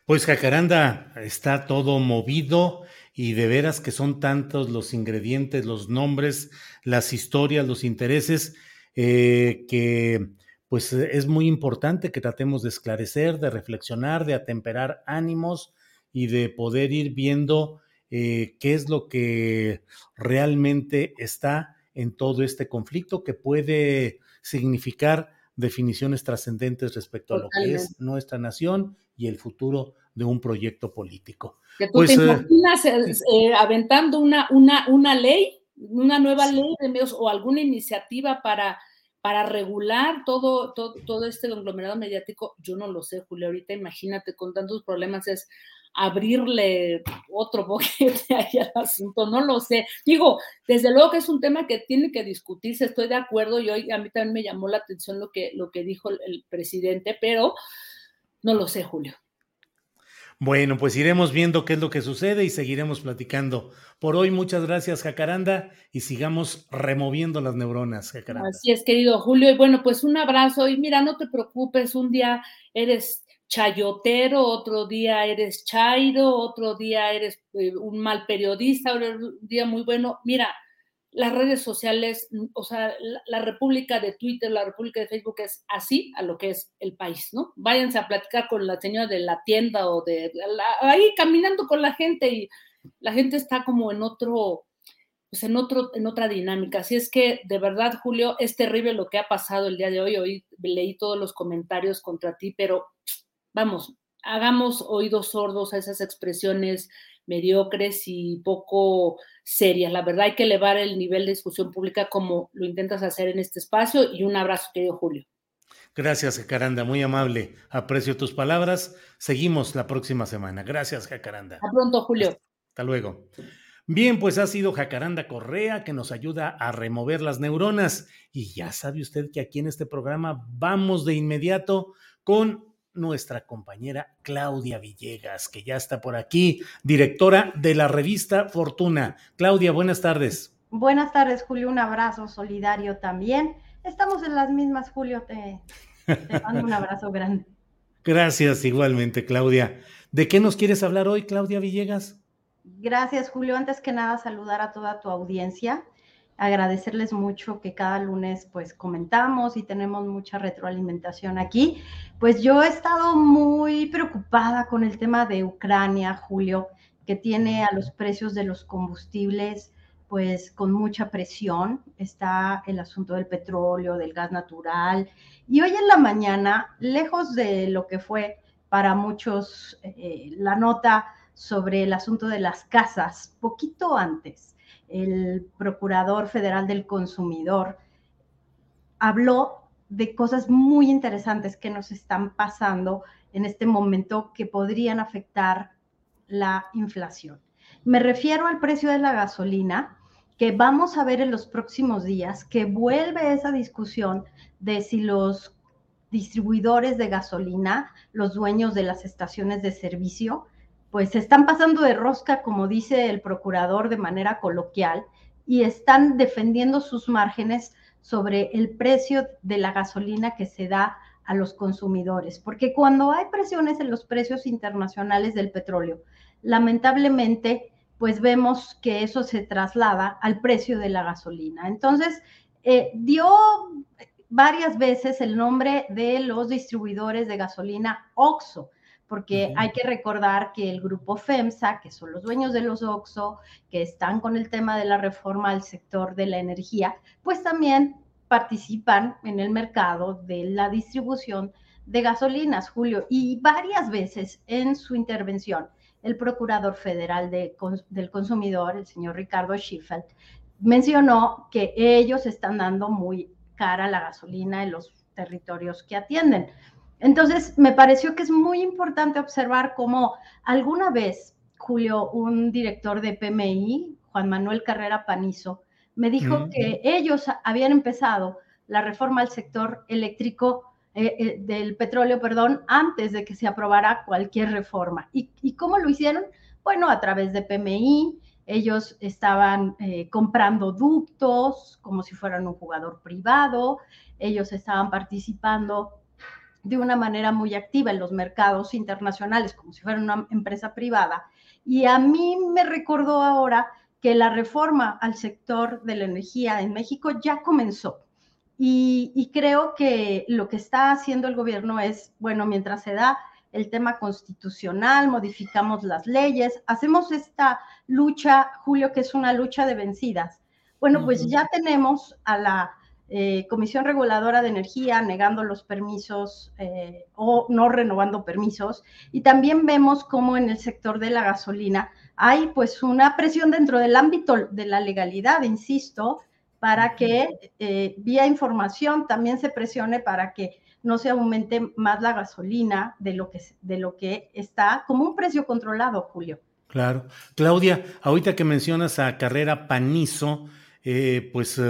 Pues Jacaranda está todo movido y de veras que son tantos los ingredientes, los nombres, las historias, los intereses, eh, que pues es muy importante que tratemos de esclarecer, de reflexionar, de atemperar ánimos y de poder ir viendo eh, qué es lo que realmente está en todo este conflicto que puede significar definiciones trascendentes respecto a lo que es nuestra nación y el futuro de un proyecto político. ¿Que tú te pues, eh, imaginas eh, eh, aventando una, una, una ley, una nueva ley de medios o alguna iniciativa para, para regular todo, todo, todo este conglomerado mediático? Yo no lo sé, Julio. Ahorita imagínate con tantos problemas es abrirle otro boquete ahí al asunto, no lo sé. Digo, desde luego que es un tema que tiene que discutirse, estoy de acuerdo, y hoy a mí también me llamó la atención lo que, lo que dijo el presidente, pero no lo sé, Julio. Bueno, pues iremos viendo qué es lo que sucede y seguiremos platicando. Por hoy, muchas gracias, Jacaranda, y sigamos removiendo las neuronas, Jacaranda. Así es, querido Julio. Y bueno, pues un abrazo. Y mira, no te preocupes, un día eres chayotero, otro día eres chairo, otro día eres eh, un mal periodista, un día muy bueno. Mira, las redes sociales, mm, o sea, la, República de Twitter, la República de Facebook es así a lo que es el país, ¿no? Váyanse a platicar con la señora de la tienda o de ahí caminando con la gente y la gente está como en otro, pues en otro, en otra dinámica. Así es que de verdad, Julio, es terrible lo que ha pasado el día de hoy. Hoy leí todos los comentarios contra ti, pero vamos, hagamos oídos sordos a esas expresiones mediocres y poco serias. La verdad hay que elevar el nivel de discusión pública como lo intentas hacer en este espacio y un abrazo, querido Julio. Gracias, Jacaranda, muy amable. Aprecio tus palabras. Seguimos la próxima semana. Gracias, Jacaranda. Hasta pronto, Julio. Hasta luego. Bien, pues ha sido Jacaranda Correa que nos ayuda a remover las neuronas. Y ya sabe usted que aquí en este programa vamos de inmediato con nuestra compañera Claudia Villegas, que ya está por aquí, directora de la revista Fortuna. Claudia, buenas tardes. Buenas tardes, Julio. Un abrazo solidario también. Estamos en las mismas, Julio. Te, mando un abrazo grande. Gracias, igualmente, Claudia. ¿De qué nos quieres hablar hoy, Claudia Villegas? Gracias, Julio. Antes que nada, saludar a toda tu audiencia agradecerles mucho que cada lunes pues comentamos y tenemos mucha retroalimentación aquí. Pues yo he estado muy preocupada con el tema de Ucrania, Julio, que tiene a los precios de los combustibles pues con mucha presión. Está el asunto del petróleo, del gas natural. Y hoy en la mañana, lejos de lo que fue para muchos eh, la nota sobre el asunto de las casas, poquito antes, el Procurador Federal del Consumidor habló de cosas muy interesantes que nos están pasando en este momento que podrían afectar la inflación. Me refiero al precio de la gasolina, que vamos a ver en los próximos días, que vuelve esa discusión de si los distribuidores de gasolina, los dueños de las estaciones de servicio, pues se están pasando de rosca, como dice el procurador de manera coloquial, y están defendiendo sus márgenes sobre el precio de la gasolina que se da a los consumidores, porque cuando hay presiones en los precios internacionales del petróleo, lamentablemente, pues vemos que eso se traslada al precio de la gasolina. Entonces, eh, dio varias veces el nombre de los distribuidores de gasolina OXO, porque hay que recordar que el grupo FEMSA, que son los dueños de los OXO, que están con el tema de la reforma al sector de la energía, pues también participan en el mercado de la distribución de gasolinas, Julio, y varias veces en su intervención, el Procurador Federal del Consumidor, el señor Ricardo Schiffel, mencionó que ellos están dando muy cara la gasolina en los territorios que atienden. Entonces, me pareció que es muy importante observar cómo alguna vez, Julio, un director de PMI, Juan Manuel Carrera Panizo, me dijo que ellos habían empezado la reforma al sector eléctrico eh, eh, del petróleo, perdón, antes de que se aprobara cualquier reforma. ¿Y, cómo lo hicieron? Bueno, a través de PMI, ellos estaban eh, comprando ductos como si fueran un jugador privado, ellos estaban participando de una manera muy activa en los mercados internacionales como si fueran una empresa privada. Y a mí me recordó ahora que la reforma al sector de la energía en México ya comenzó. Y, creo que lo que está haciendo el gobierno es, bueno, mientras se da el tema constitucional, modificamos las leyes, hacemos esta lucha, Julio, que es una lucha de vencidas. Bueno, pues ya tenemos a la eh, Comisión Reguladora de Energía negando los permisos eh, o no renovando permisos. Y también vemos cómo en el sector de la gasolina hay pues una presión dentro del ámbito de la legalidad, insisto, para que eh, vía información también se presione para que no se aumente más la gasolina de lo que, de lo que está como un precio controlado, Julio. Claro. Claudia, ahorita que mencionas a Carrera Panizo, eh, pues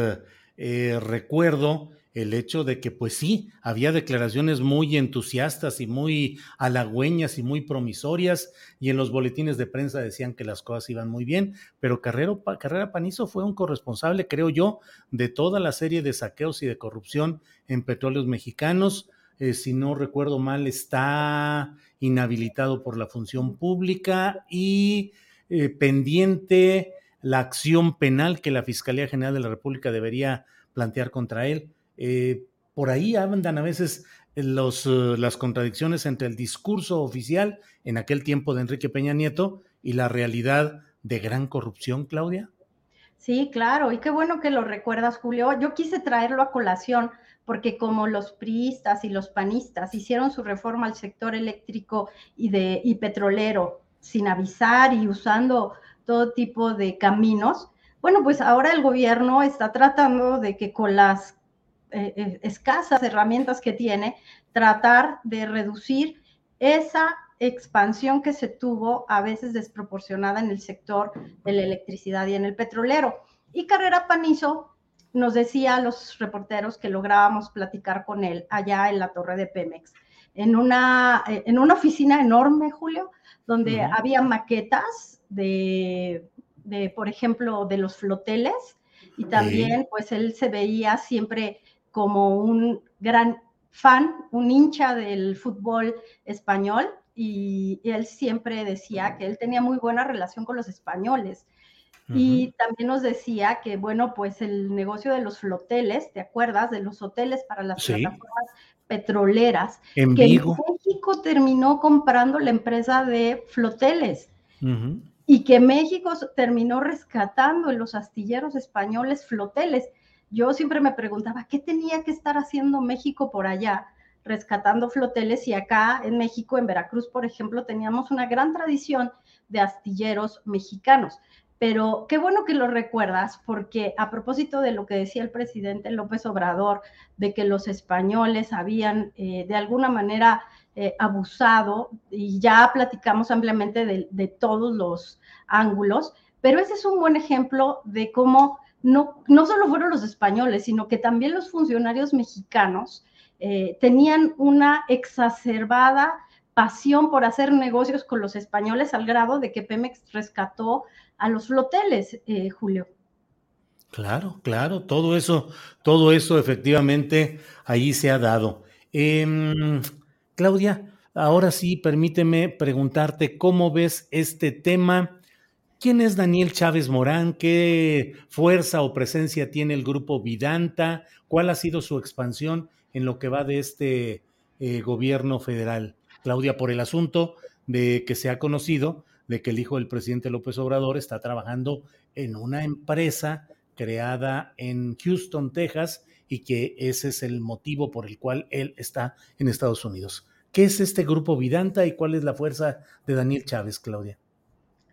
eh, recuerdo el hecho de que, pues sí, había declaraciones muy entusiastas y muy halagüeñas y muy promisorias, y en los boletines de prensa decían que las cosas iban muy bien, pero Carrera Panizo fue un corresponsable, creo yo, de toda la serie de saqueos y de corrupción en petróleos mexicanos. Eh, si no recuerdo mal, está inhabilitado por la función pública y eh, pendiente la acción penal que la Fiscalía General de la República debería plantear contra él. Eh, por ahí andan a veces los, eh, las contradicciones entre el discurso oficial en aquel tiempo de Enrique Peña Nieto y la realidad de gran corrupción, Claudia. Sí, claro, y qué bueno que lo recuerdas, Julio. Yo quise traerlo a colación porque como los priistas y los panistas hicieron su reforma al sector eléctrico y, de, y petrolero sin avisar y usando todo tipo de caminos, bueno, pues ahora el gobierno está tratando de que con las eh, eh, escasas herramientas que tiene, tratar de reducir esa expansión que se tuvo a veces desproporcionada en el sector de la electricidad y en el petrolero. Y Carrera Panizo nos decía a los reporteros que lográbamos platicar con él allá en la torre de Pemex, en una, eh, en una oficina enorme, Julio, donde había maquetas de, de, por ejemplo, de los floteles y también pues él se veía siempre como un gran fan, un hincha del fútbol español y, él siempre decía que él tenía muy buena relación con los españoles. Y también nos decía que, bueno, pues el negocio de los floteles, ¿te acuerdas? De los hoteles para las plataformas petroleras, en que México terminó comprando la empresa de floteles. Y que México terminó rescatando en los astilleros españoles floteles yo siempre me preguntaba, ¿qué tenía que estar haciendo México por allá? rescatando floteles y acá en México, en Veracruz, por ejemplo, teníamos una gran tradición de astilleros mexicanos. pero qué bueno que lo recuerdas, porque a propósito de lo que decía el presidente López Obrador, de que los españoles habían eh, de alguna manera eh, abusado, y ya platicamos ampliamente de, todos los ángulos, pero ese es un buen ejemplo de cómo no, no solo fueron los españoles, sino que también los funcionarios mexicanos eh, tenían una exacerbada pasión por hacer negocios con los españoles al grado de que Pemex rescató a los floteles, eh, Julio. Claro, claro, todo eso, todo eso efectivamente ahí se ha dado. Em, Claudia, ahora sí, permíteme preguntarte cómo ves este tema. ¿Quién es Daniel Chávez Morán? ¿Qué fuerza o presencia tiene el grupo Vidanta? ¿Cuál ha sido su expansión en lo que va de este eh, gobierno federal? Claudia, por el asunto de que se ha conocido de que el hijo del presidente López Obrador está trabajando en una empresa creada en Houston, Texas, y que ese es el motivo por el cual él está en Estados Unidos. ¿Qué es este grupo Vidanta y cuál es la fuerza de Daniel Chávez, Claudia?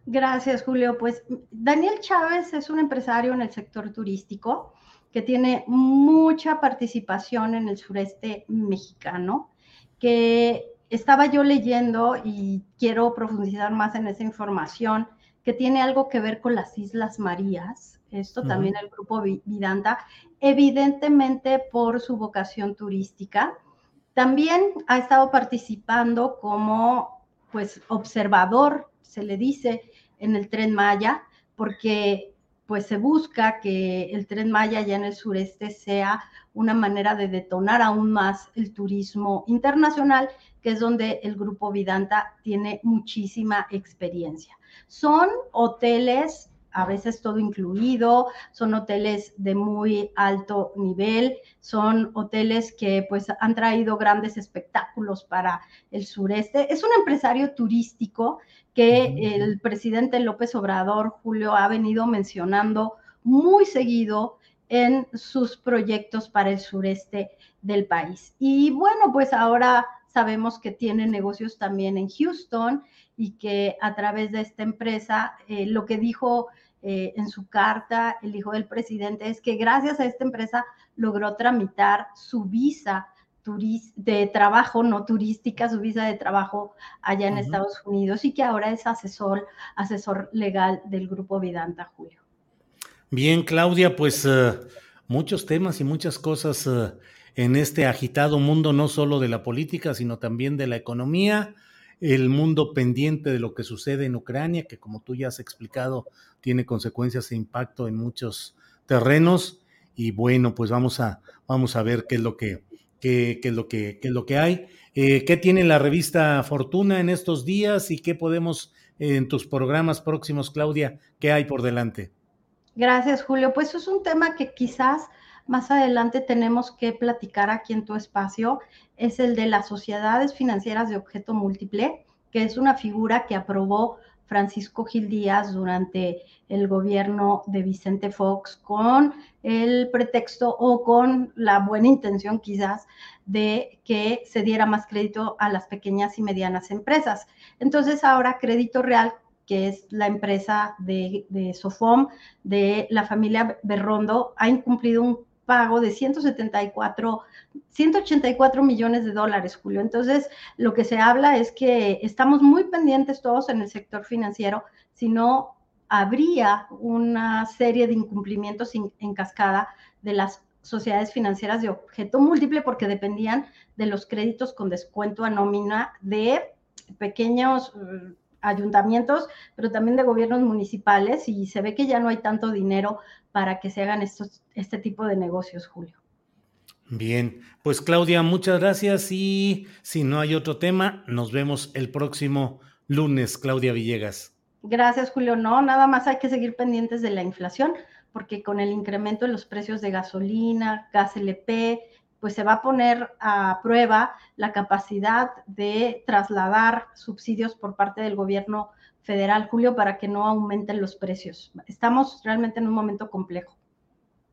Gracias, Julio. Pues Daniel Chávez es un empresario en el sector turístico que tiene mucha participación en el sureste mexicano, que estaba yo leyendo y quiero profundizar más en esa información, que tiene algo que ver con las Islas Marías. Esto también el grupo Vidanta, evidentemente por su vocación turística. También ha estado participando como pues observador, se le dice, en el tren Maya, porque pues se busca que el tren Maya ya en el sureste sea una manera de detonar aún más el turismo internacional, que es donde el grupo Vidanta tiene muchísima experiencia. Son hoteles a veces todo incluido, son hoteles de muy alto nivel, son hoteles que pues han traído grandes espectáculos para el sureste. Es un empresario turístico que el presidente López Obrador, Julio, ha venido mencionando muy seguido en sus proyectos para el sureste del país. Y bueno, pues ahora sabemos que tiene negocios también en Houston y que a través de esta empresa, eh, lo que dijo eh, en su carta el hijo del presidente es que gracias a esta empresa logró tramitar su visa de trabajo, no turística, su visa de trabajo allá en Estados Unidos y que ahora es asesor, asesor legal del grupo Vidanta Julio. Bien, Claudia, pues eh, muchos temas y muchas cosas en este agitado mundo, no solo de la política, sino también de la economía, el mundo pendiente de lo que sucede en Ucrania, que como tú ya has explicado, tiene consecuencias e impacto en muchos terrenos. Y bueno, pues vamos a, vamos a ver qué es lo que, qué, es lo que, es lo que hay. Eh, ¿Qué tiene la revista Fortuna en estos días y qué podemos en tus programas próximos, Claudia, qué hay por delante? Gracias, Julio. Pues es un tema que quizás más adelante tenemos que platicar aquí en tu espacio. Es el de las sociedades financieras de objeto múltiple, que es una figura que aprobó Francisco Gil Díaz durante el gobierno de Vicente Fox con el pretexto o con la buena intención quizás de que se diera más crédito a las pequeñas y medianas empresas. Entonces ahora Crédito Real que es la empresa de, de, Sofom, de la familia Berrondo, ha incumplido un pago de 174, 184 millones de dólares, Julio. Entonces, lo que se habla es que estamos muy pendientes todos en el sector financiero, si no habría una serie de incumplimientos en cascada de las sociedades financieras de objeto múltiple porque dependían de los créditos con descuento a nómina de pequeños ayuntamientos, pero también de gobiernos municipales y se ve que ya no hay tanto dinero para que se hagan estos, este tipo de negocios, Julio. Bien, pues Claudia, muchas gracias y si no hay otro tema, nos vemos el próximo lunes, Claudia Villegas. Gracias, Julio. No, nada más hay que seguir pendientes de la inflación, porque con el incremento en los precios de gasolina, gas LP, pues se va a poner a prueba la capacidad de trasladar subsidios por parte del gobierno federal, Julio, para que no aumenten los precios. Estamos realmente en un momento complejo.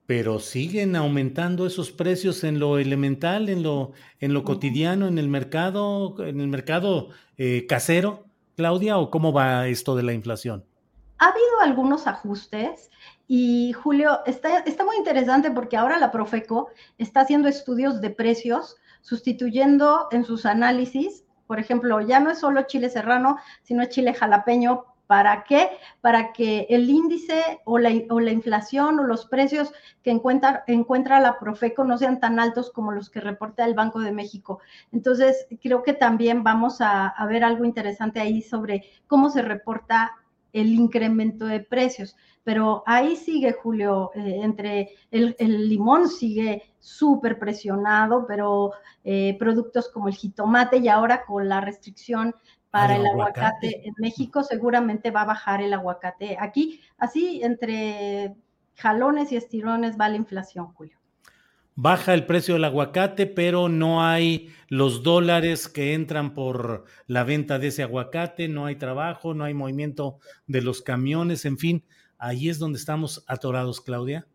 Pero siguen aumentando esos precios en lo elemental, en lo, en lo cotidiano, en el mercado, en el mercado eh, casero, Claudia, o cómo va esto de la inflación? ha habido algunos ajustes y Julio, está, está muy interesante porque ahora la Profeco está haciendo estudios de precios, sustituyendo en sus análisis, por ejemplo, ya no es solo chile serrano, sino chile jalapeño. ¿Para qué? Para que el índice o la, o la inflación o los precios que encuentra, encuentra la Profeco no sean tan altos como los que reporta el Banco de México. Entonces, creo que también vamos a, a ver algo interesante ahí sobre cómo se reporta el incremento de precios. Pero ahí sigue, Julio, eh, entre el, el, limón sigue súper presionado, pero eh, productos como el jitomate y ahora con la restricción para el, aguacate en México seguramente va a bajar el aguacate. Aquí, así, entre jalones y estirones va la inflación, Julio baja el precio del aguacate, pero no hay los dólares que entran por la venta de ese aguacate, no hay trabajo, no hay movimiento de los camiones, en fin, ahí es donde estamos atorados, Claudia.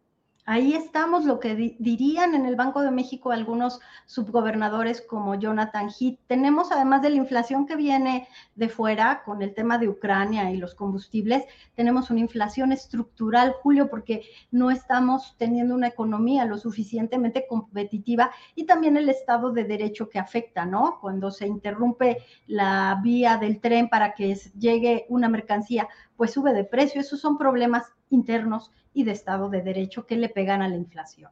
Ahí estamos, lo que di dirían en el Banco de México algunos subgobernadores como Jonathan Heath. Tenemos, además de la inflación que viene de fuera con el tema de Ucrania y los combustibles, tenemos una inflación estructural, Julio, porque no estamos teniendo una economía lo suficientemente competitiva y también el Estado de Derecho que afecta, ¿no? Cuando se interrumpe la vía del tren para que llegue una mercancía, pues sube de precio. Esos son problemas internos y de Estado de Derecho que le pegan a la inflación.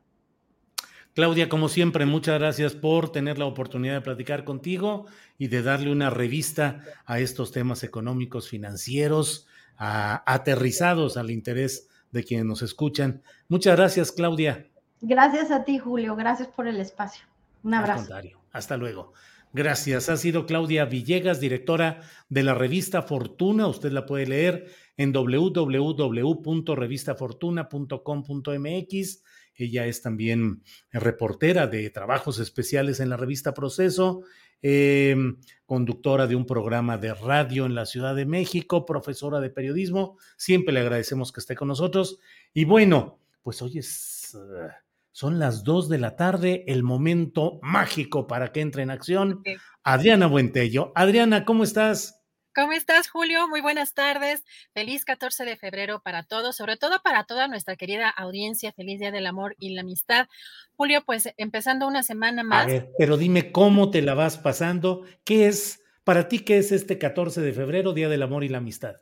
Claudia, como siempre, muchas gracias por tener la oportunidad de platicar contigo y de darle una revista a estos temas económicos, financieros, a, aterrizados al interés de quienes nos escuchan. Muchas gracias, Claudia. Gracias a ti, Julio. Gracias por el espacio. Un abrazo. Hasta luego. Gracias. Ha sido Claudia Villegas, directora de la revista Fortuna. Usted la puede leer en www.revistafortuna.com.mx. Ella es también reportera de trabajos especiales en la revista Proceso, eh, conductora de un programa de radio en la Ciudad de México, profesora de periodismo. Siempre le agradecemos que esté con nosotros. Y bueno, pues hoy es... son las dos de la tarde, el momento mágico para que entre en acción. Adriana Buentello. Adriana, ¿cómo estás? ¿Cómo estás, Julio? Muy buenas tardes. Feliz 14 de febrero para todos, sobre todo para toda nuestra querida audiencia. Feliz Día del Amor y la Amistad. Julio, pues empezando una semana más. A ver, pero dime cómo te la vas pasando. ¿Qué es, para ti, qué es este 14 de febrero, Día del Amor y la Amistad?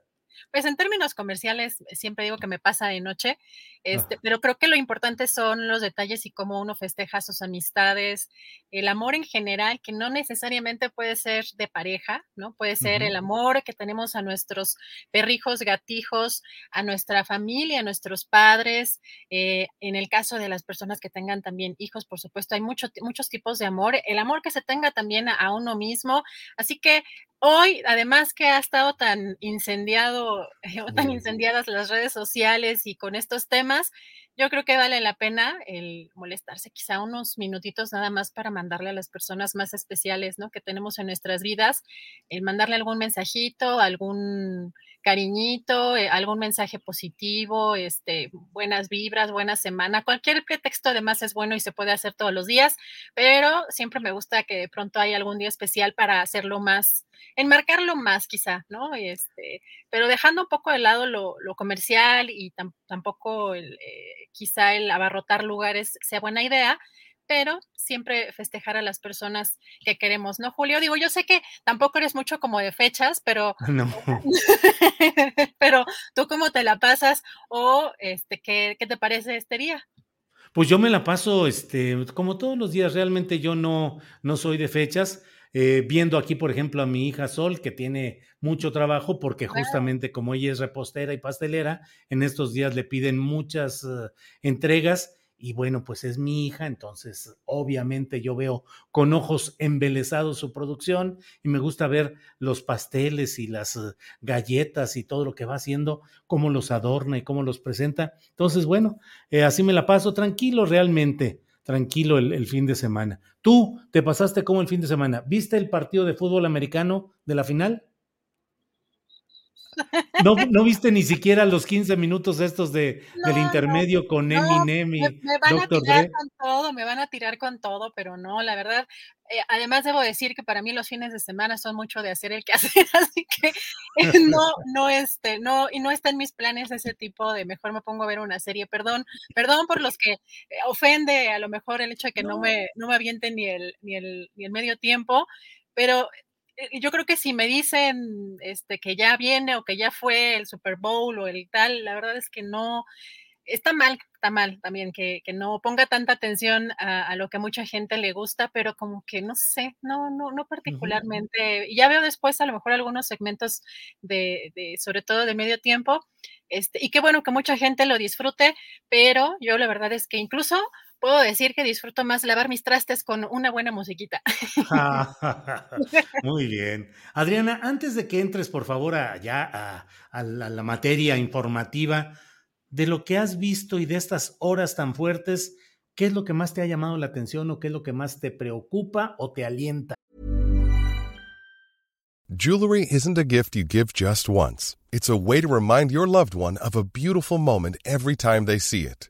Pues en términos comerciales, siempre digo que me pasa de noche, este, ah. pero creo que lo importante son los detalles y cómo uno festeja sus amistades, el amor en general, que no necesariamente puede ser de pareja, ¿no? Puede ser uh -huh. el amor que tenemos a nuestros perrijos, gatijos, a nuestra familia, a nuestros padres, eh, en el caso de las personas que tengan también hijos, por supuesto, hay mucho, muchos tipos de amor, el amor que se tenga también a, a uno mismo, así que Hoy, además que ha estado tan incendiado o tan incendiadas las redes sociales y con estos temas, yo creo que vale la pena el molestarse quizá unos minutitos nada más para mandarle a las personas más especiales, ¿no? Que tenemos en nuestras vidas, el mandarle algún mensajito, algún cariñito, eh, algún mensaje positivo, este, buenas vibras, buena semana, cualquier pretexto además es bueno y se puede hacer todos los días, pero siempre me gusta que de pronto hay algún día especial para hacerlo más, enmarcarlo más quizá, ¿no? Este, pero dejando un poco de lado lo, lo comercial y tam, tampoco el, eh, quizá el abarrotar lugares sea buena idea, pero siempre festejar a las personas que queremos, ¿no, Julio? Digo, yo sé que tampoco eres mucho como de fechas, pero no. pero tú cómo te la pasas o este ¿qué, qué te parece este día? Pues yo me la paso este como todos los días, realmente yo no no soy de fechas. Eh, viendo aquí, por ejemplo, a mi hija Sol, que tiene mucho trabajo, porque justamente como ella es repostera y pastelera, en estos días le piden muchas uh, entregas. Y bueno, pues es mi hija, entonces obviamente yo veo con ojos embelesados su producción y me gusta ver los pasteles y las uh, galletas y todo lo que va haciendo, cómo los adorna y cómo los presenta. Entonces, bueno, eh, así me la paso tranquilo realmente tranquilo el, el, fin de semana. ¿Tú te pasaste como el fin de semana? ¿Viste el partido de fútbol americano de la final? No, no viste ni siquiera los 15 minutos estos de, del intermedio con Eminem y me, me van a tirar Dre. con todo, me van a tirar con todo, pero no, la verdad, eh, además debo decir que para mí los fines de semana son mucho de hacer el que hacer, así que eh, no, no, este, no, y no está en mis planes ese tipo de mejor me pongo a ver una serie, perdón, perdón por los que eh, ofende a lo mejor el hecho de que no, me, no me avienten ni el, ni el, ni el medio tiempo, pero yo creo que si me dicen este, que ya viene o que ya fue el Super Bowl o el tal, la verdad es que no, está mal, está mal también que, que no ponga tanta atención a, a lo que a mucha gente le gusta, pero como que no sé, no, no, no particularmente. Y ya veo después a lo mejor algunos segmentos de, de sobre todo de medio tiempo, este, y qué bueno que mucha gente lo disfrute, pero yo la verdad es que incluso puedo decir que disfruto más lavar mis trastes con una buena musiquita. Muy bien. Adriana, antes de que entres, por favor, allá a, a la, la materia informativa, de lo que has visto y de estas horas tan fuertes, ¿qué es lo que más te ha llamado la atención o qué es lo que más te preocupa o te alienta? Jewelry isn't a gift you give just once. It's a way to remind your loved one of a beautiful moment every time they see it.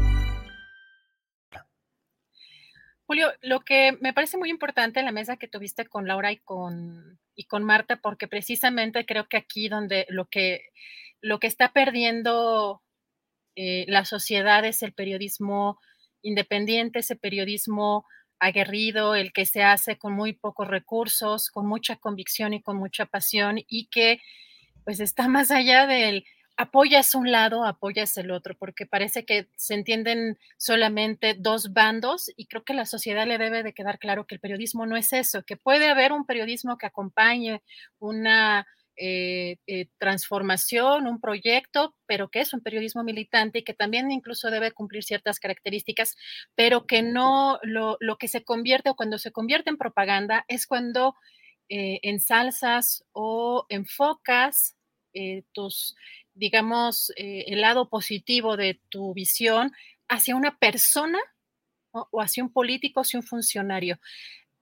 Julio, lo que me parece muy importante en la mesa que tuviste con Laura y con, y con Marta, porque precisamente creo que aquí donde lo que, lo que está perdiendo eh, la sociedad es el periodismo independiente, ese periodismo aguerrido, el que se hace con muy pocos recursos, con mucha convicción y con mucha pasión y que pues está más allá del apoyas un lado, apoyas el otro, porque parece que se entienden solamente dos bandos y creo que la sociedad le debe de quedar claro que el periodismo no es eso, que puede haber un periodismo que acompañe una eh, eh, transformación, un proyecto, pero que es un periodismo militante y que también incluso debe cumplir ciertas características, pero que no lo, que se convierte o cuando se convierte en propaganda es cuando eh, ensalzas o enfocas eh, tus, digamos, eh, el lado positivo de tu visión hacia una persona o hacia un político, hacia un funcionario.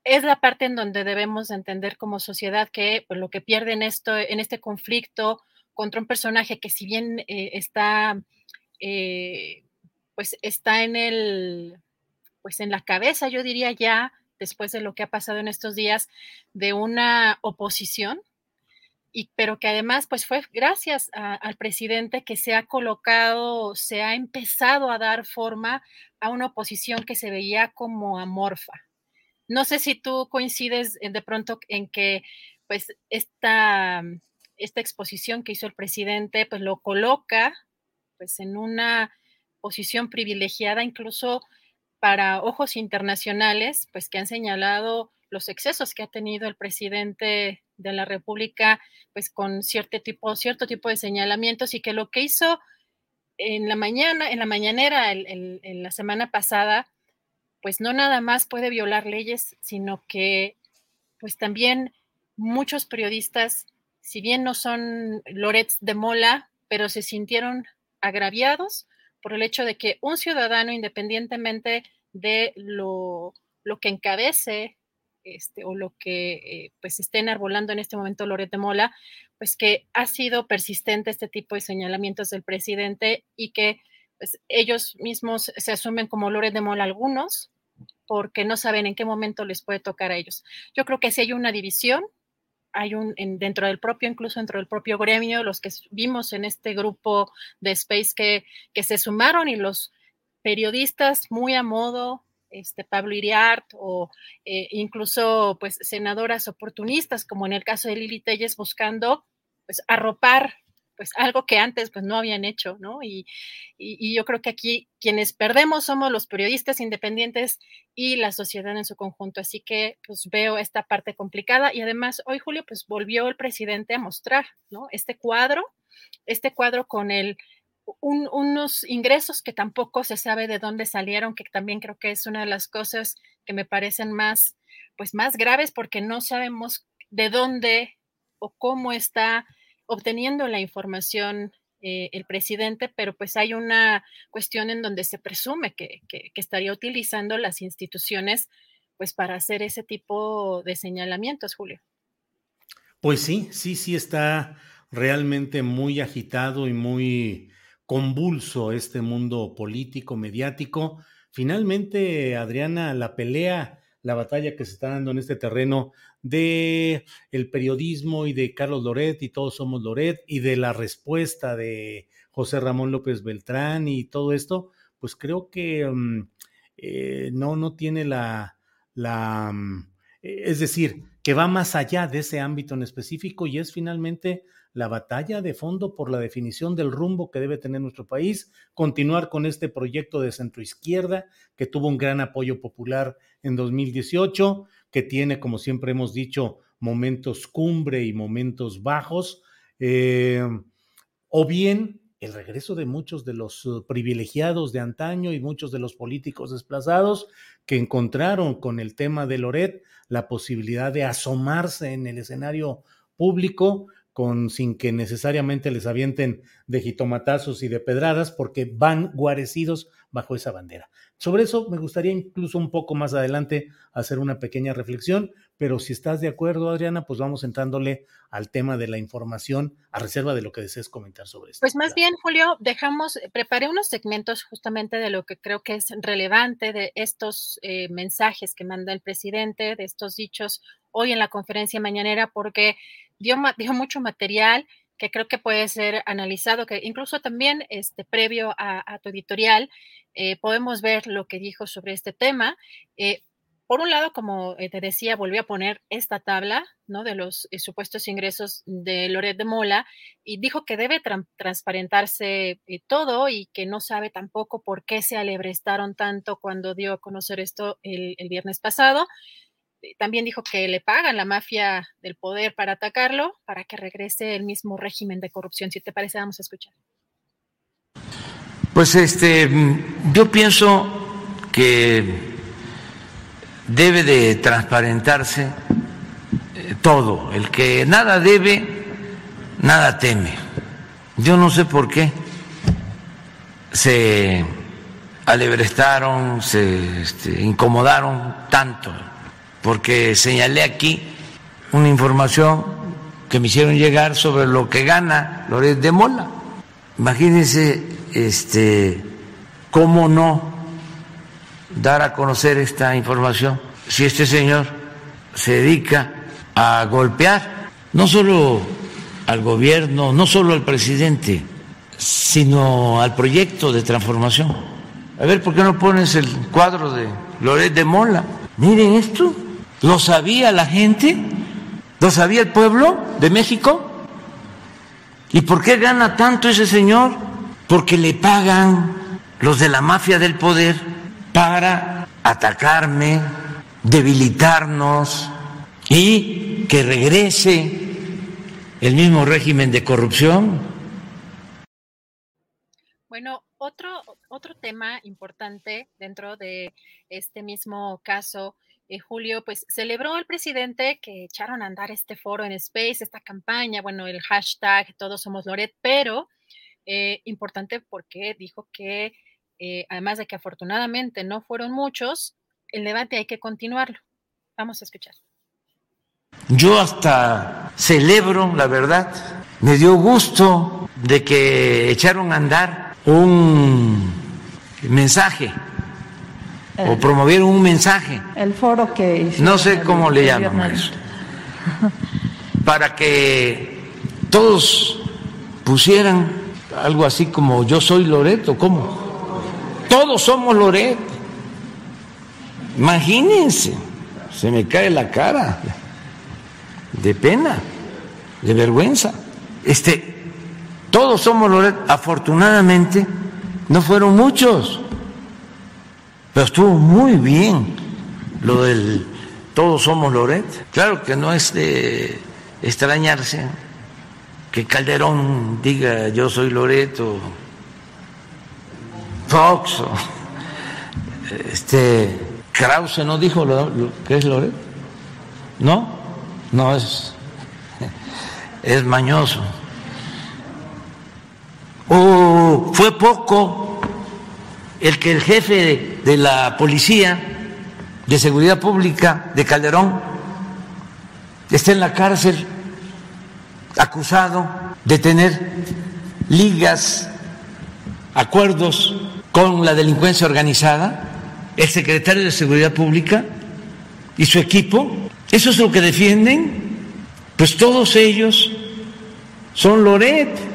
Es la parte en donde debemos entender como sociedad que pues, lo que pierde en, esto, en este conflicto contra un personaje que si bien eh, está, eh, pues está en el, pues en la cabeza, yo diría ya, después de lo que ha pasado en estos días, de una oposición, y, pero que además pues fue gracias a, al presidente que se ha colocado, se ha empezado a dar forma a una oposición que se veía como amorfa. No sé si tú coincides de pronto en que pues esta, esta exposición que hizo el presidente pues lo coloca pues en una posición privilegiada incluso para ojos internacionales pues que han señalado los excesos que ha tenido el presidente de la República pues con cierto tipo, cierto tipo de señalamientos y que lo que hizo en la mañana, en la mañanera, en la semana pasada, pues no nada más puede violar leyes, sino que pues también muchos periodistas, si bien no son Lorets de Mola, pero se sintieron agraviados por el hecho de que un ciudadano, independientemente de lo, lo que encabece este, o lo que eh, pues esté enarbolando en este momento Loret de Mola, pues que ha sido persistente este tipo de señalamientos del presidente y que pues, ellos mismos se asumen como Loret de Mola algunos, porque no saben en qué momento les puede tocar a ellos. Yo creo que si hay una división, hay un en, dentro del propio, incluso dentro del propio gremio, los que vimos en este grupo de Space que se sumaron y los periodistas muy a modo, este, Pablo Iriart o eh, incluso pues senadoras oportunistas, como en el caso de Lili Telles, buscando pues arropar pues algo que antes pues no habían hecho, ¿no? Y, y, yo creo que aquí quienes perdemos somos los periodistas independientes y la sociedad en su conjunto. Así que pues veo esta parte complicada y además hoy Julio pues volvió el presidente a mostrar, ¿no? Este cuadro, este cuadro con el unos ingresos que tampoco se sabe de dónde salieron, que también creo que es una de las cosas que me parecen más, pues más graves porque no sabemos de dónde o cómo está obteniendo la información eh, el presidente, pero pues hay una cuestión en donde se presume que, que, estaría utilizando las instituciones pues para hacer ese tipo de señalamientos, Julio. Pues sí, sí, sí está realmente muy agitado y muy convulso este mundo político, mediático. Finalmente, Adriana, la pelea, la batalla que se está dando en este terreno de el periodismo y de Carlos Loret y todos somos Loret y de la respuesta de José Ramón López Beltrán y todo esto, pues creo que mm, eh, no, no tiene la, la, mm, es decir, que va más allá de ese ámbito en específico y es finalmente la batalla de fondo por la definición del rumbo que debe tener nuestro país, continuar con este proyecto de centroizquierda que tuvo un gran apoyo popular en 2018, que tiene, como siempre hemos dicho, momentos cumbre y momentos bajos, eh, o bien el regreso de muchos de los uh, privilegiados de antaño y muchos de los políticos desplazados que encontraron con el tema de Loret la posibilidad de asomarse en el escenario público con, sin que necesariamente les avienten de jitomatazos y de pedradas, porque van guarecidos bajo esa bandera. Sobre eso me gustaría incluso un poco más adelante hacer una pequeña reflexión, pero si estás de acuerdo, Adriana, pues vamos entrándole al tema de la información a reserva de lo que desees comentar sobre esto. Pues más bien, Julio, dejamos, preparé unos segmentos justamente de lo que creo que es relevante de estos eh, mensajes que manda el presidente, de estos dichos hoy en la conferencia mañanera, porque dio, mucho material que creo que puede ser analizado, que incluso también este, previo a, tu editorial eh, podemos ver lo que dijo sobre este tema. Eh, por un lado, como eh, te decía, volvió a poner esta tabla ¿no? de los supuestos ingresos de Loret de Mola y dijo que debe transparentarse todo y que no sabe tampoco por qué se alebrestaron tanto cuando dio a conocer esto el viernes pasado. Eh, también dijo que le pagan la mafia del poder para atacarlo, para que regrese el mismo régimen de corrupción. Si te parece, vamos a escuchar. Pues este, yo pienso que debe de transparentarse eh, todo. El que nada debe, nada teme. Yo no sé por qué se alebrestaron, se este, incomodaron tanto porque señalé aquí una información que me hicieron llegar sobre lo que gana Loret de Mola. Imagínense este, cómo no dar a conocer esta información si este señor se dedica a golpear no solo al gobierno, no solo al presidente, sino al proyecto de transformación. A ver, ¿por qué no pones el cuadro de Loret de Mola? Miren esto. ¿Lo sabía la gente? ¿Lo sabía el pueblo de México? ¿Y por qué gana tanto ese señor? Porque le pagan los de la mafia del poder para atacarme, debilitarnos y que regrese el mismo régimen de corrupción. Bueno, otro, otro tema importante dentro de este mismo caso eh, Julio, pues celebró el presidente que echaron a andar este foro en Space, esta campaña, bueno, el hashtag Todos Somos Loret, pero eh, importante porque dijo que eh, además de que afortunadamente no fueron muchos, el debate hay que continuarlo. Vamos a escuchar. Yo hasta celebro, la verdad, me dio gusto de que echaron a andar un mensaje o promovieron un mensaje. El foro que No sé cómo le llaman eso. Para que todos pusieran algo así como yo soy Loreto, ¿cómo? todos somos Loret. Imagínense, se me cae la cara de pena, de vergüenza. Este, todos somos Loret. Afortunadamente, no fueron muchos, pero estuvo muy bien lo del todos somos Loret. Claro que no es de extrañarse que Calderón diga yo soy Loreto, Fox, este, Krause no dijo lo, que es Loreto, ¿no? No es, es mañoso. O fue poco el que el jefe de la policía de seguridad pública de Calderón esté en la cárcel acusado de tener ligas, acuerdos con la delincuencia organizada, el secretario de Seguridad Pública y su equipo, eso es lo que defienden, pues todos ellos son Loret.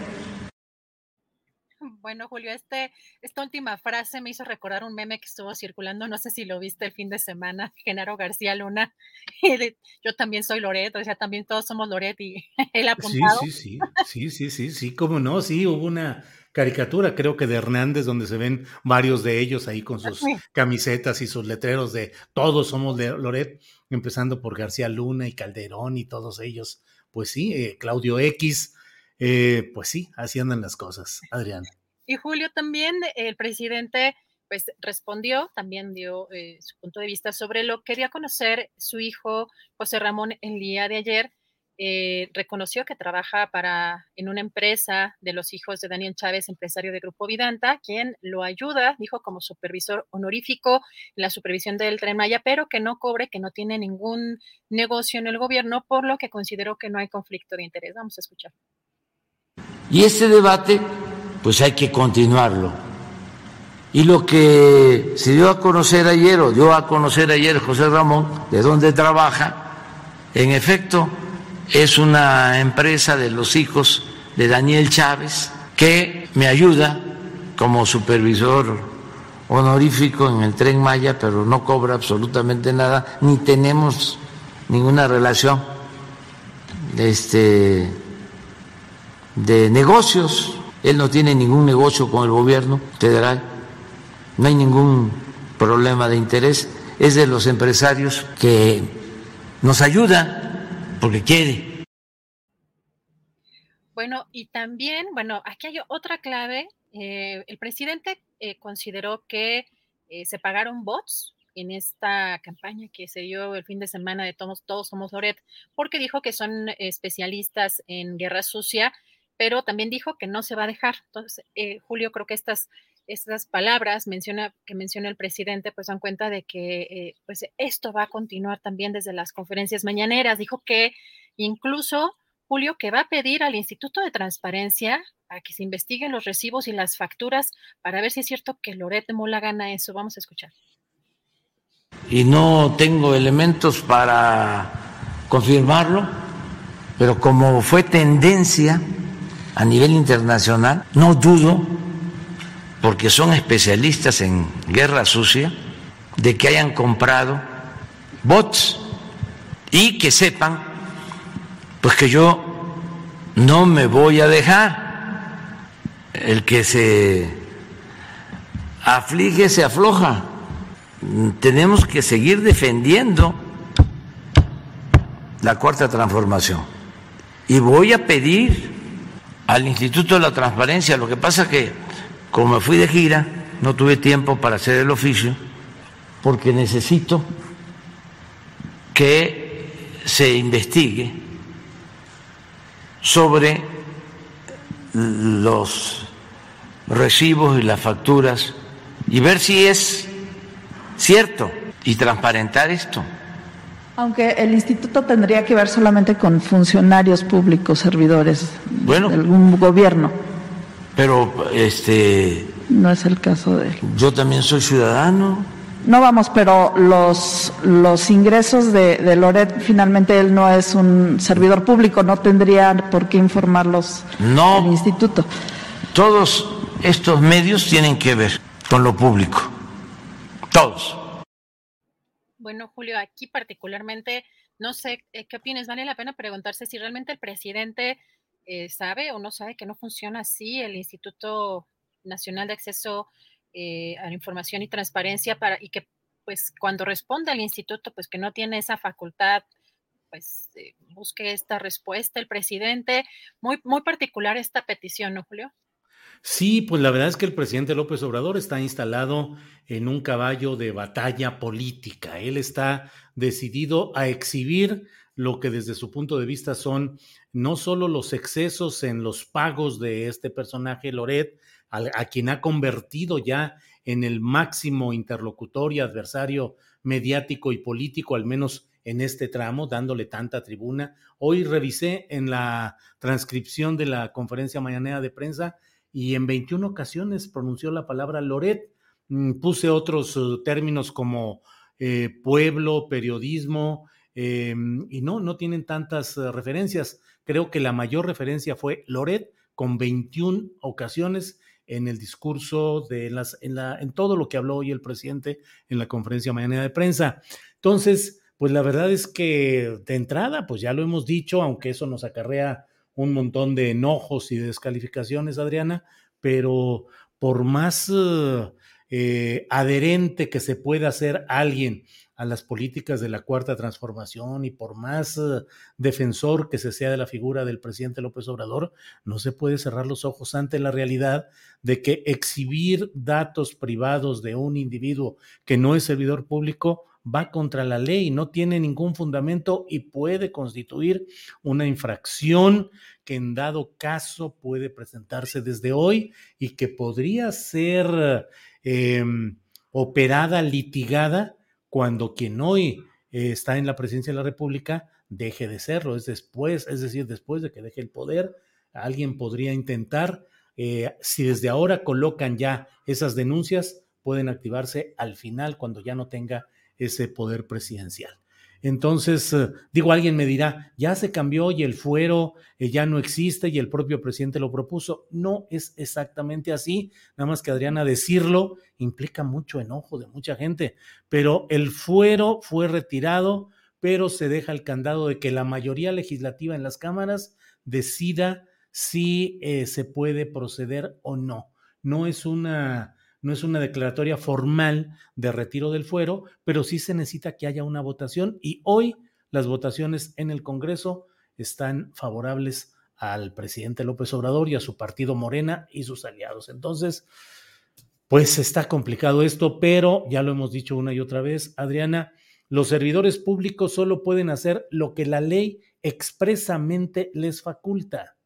Bueno, Julio, este, esta última frase me hizo recordar un meme que estuvo circulando, no sé si lo viste el fin de semana, Genaro García Luna. Yo también soy Loret, o sea, también todos somos Loret y él apuntado. Sí, sí, sí, sí, sí, sí, sí, cómo no, sí, hubo una caricatura, creo que de Hernández, donde se ven varios de ellos ahí con sus camisetas y sus letreros de todos somos de Loret, empezando por García Luna y Calderón y todos ellos. Pues sí, eh, Claudio X, eh, pues sí, así andan las cosas, Adrián. Y Julio también, el presidente, pues respondió, también dio eh, su punto de vista sobre lo que quería conocer su hijo José Ramón el día de ayer. Eh, reconoció que trabaja para en una empresa de los hijos de Daniel Chávez, empresario de Grupo Vidanta, quien lo ayuda, dijo, como supervisor honorífico la supervisión del Tren Maya, pero que no cobre, que no tiene ningún negocio en el gobierno, por lo que consideró que no hay conflicto de interés. Vamos a escuchar. Y este debate pues hay que continuarlo. Y lo que se dio a conocer ayer, o dio a conocer ayer José Ramón, de dónde trabaja, en efecto, es una empresa de los hijos de Daniel Chávez que me ayuda como supervisor honorífico en el tren Maya, pero no cobra absolutamente nada, ni tenemos ninguna relación este, de negocios él no tiene ningún negocio con el gobierno federal, no hay ningún problema de interés, es de los empresarios que nos ayuda porque quiere. Bueno, y también, bueno, aquí hay otra clave. Eh, el presidente eh, consideró que eh, se pagaron bots en esta campaña que se dio el fin de semana de Todos, Todos Somos Loret, porque dijo que son especialistas en guerra sucia pero también dijo que no se va a dejar. Entonces, eh, Julio, creo que estas, estas palabras menciona, que menciona el presidente, pues dan cuenta de que eh, pues esto va a continuar también desde las conferencias mañaneras. Dijo que incluso, Julio, que va a pedir al Instituto de Transparencia a que se investiguen los recibos y las facturas para ver si es cierto que Loret Mola gana eso. Vamos a escuchar. Y no tengo elementos para confirmarlo, pero como fue tendencia, a nivel internacional, no dudo, porque son especialistas en guerra sucia, de que hayan comprado bots y que sepan, pues que yo no me voy a dejar. El que se aflige se afloja. Tenemos que seguir defendiendo la cuarta transformación. Y voy a pedir al Instituto de la Transparencia. Lo que pasa es que, como fui de gira, no tuve tiempo para hacer el oficio, porque necesito que se investigue sobre los recibos y las facturas y ver si es cierto y transparentar esto. Aunque el instituto tendría que ver solamente con funcionarios públicos, servidores de algún gobierno. Pero este no es el caso de él. Yo también soy ciudadano. No vamos, pero los los ingresos de, de Loret finalmente él no es un servidor público, no tendría por qué informarlos no, el instituto. Todos estos medios tienen que ver con lo público. Todos. Bueno, Julio, aquí particularmente, no sé eh, qué opinas. Vale la pena preguntarse si realmente el presidente eh, sabe o no sabe que no funciona así el Instituto Nacional de Acceso eh, a la Información y Transparencia para, y que pues cuando responde al instituto, pues que no tiene esa facultad, pues busque esta respuesta el presidente. Muy, muy particular esta petición, ¿no, Julio? Sí, pues la verdad es que el presidente López Obrador está instalado en un caballo de batalla política. Él está decidido a exhibir lo que desde su punto de vista son no solo los excesos en los pagos de este personaje Loret, a, quien ha convertido ya en el máximo interlocutor y adversario mediático y político, al menos en este tramo, dándole tanta tribuna. Hoy revisé en la transcripción de la conferencia mañanera de prensa y en 21 ocasiones pronunció la palabra Loret. Mm, puse otros uh, términos como eh, pueblo, periodismo, em, y no, no tienen tantas uh, referencias. Creo que la mayor referencia fue Loret, con 21 ocasiones en el discurso de las, en, la, en todo lo que habló hoy el presidente en la conferencia mañana de prensa. Entonces, pues la verdad es que de entrada, pues ya lo hemos dicho, aunque eso nos acarrea un montón de enojos y descalificaciones, Adriana, pero por más eh, adherente que se pueda hacer alguien a las políticas de la cuarta transformación y por más eh, defensor que se sea de la figura del presidente López Obrador, no se puede cerrar los ojos ante la realidad de que exhibir datos privados de un individuo que no es servidor público va contra la ley, no tiene ningún fundamento y puede constituir una infracción que en dado caso puede presentarse desde hoy y que podría ser em, operada, litigada cuando quien hoy eh, está en la presidencia de la República deje de serlo, es después, es decir, después de que deje el poder, alguien podría intentar, eh, si desde ahora colocan ya esas denuncias, pueden activarse al final cuando ya no tenga ese poder presidencial. Entonces, eh, digo, alguien me dirá, ya se cambió y el fuero eh, ya no existe y el propio presidente lo propuso. No es exactamente así, nada más que Adriana decirlo implica mucho enojo de mucha gente, pero el fuero fue retirado, pero se deja el candado de que la mayoría legislativa en las cámaras decida si eh, se puede proceder o no. No es una no es una declaratoria formal de retiro del fuero, pero sí se necesita que haya una votación y hoy las votaciones en el Congreso están favorables al presidente López Obrador y a su partido Morena y sus aliados. Entonces, pues está complicado esto, pero ya lo hemos dicho una y otra vez, Adriana, los servidores públicos solo pueden hacer lo que la ley expresamente les faculta.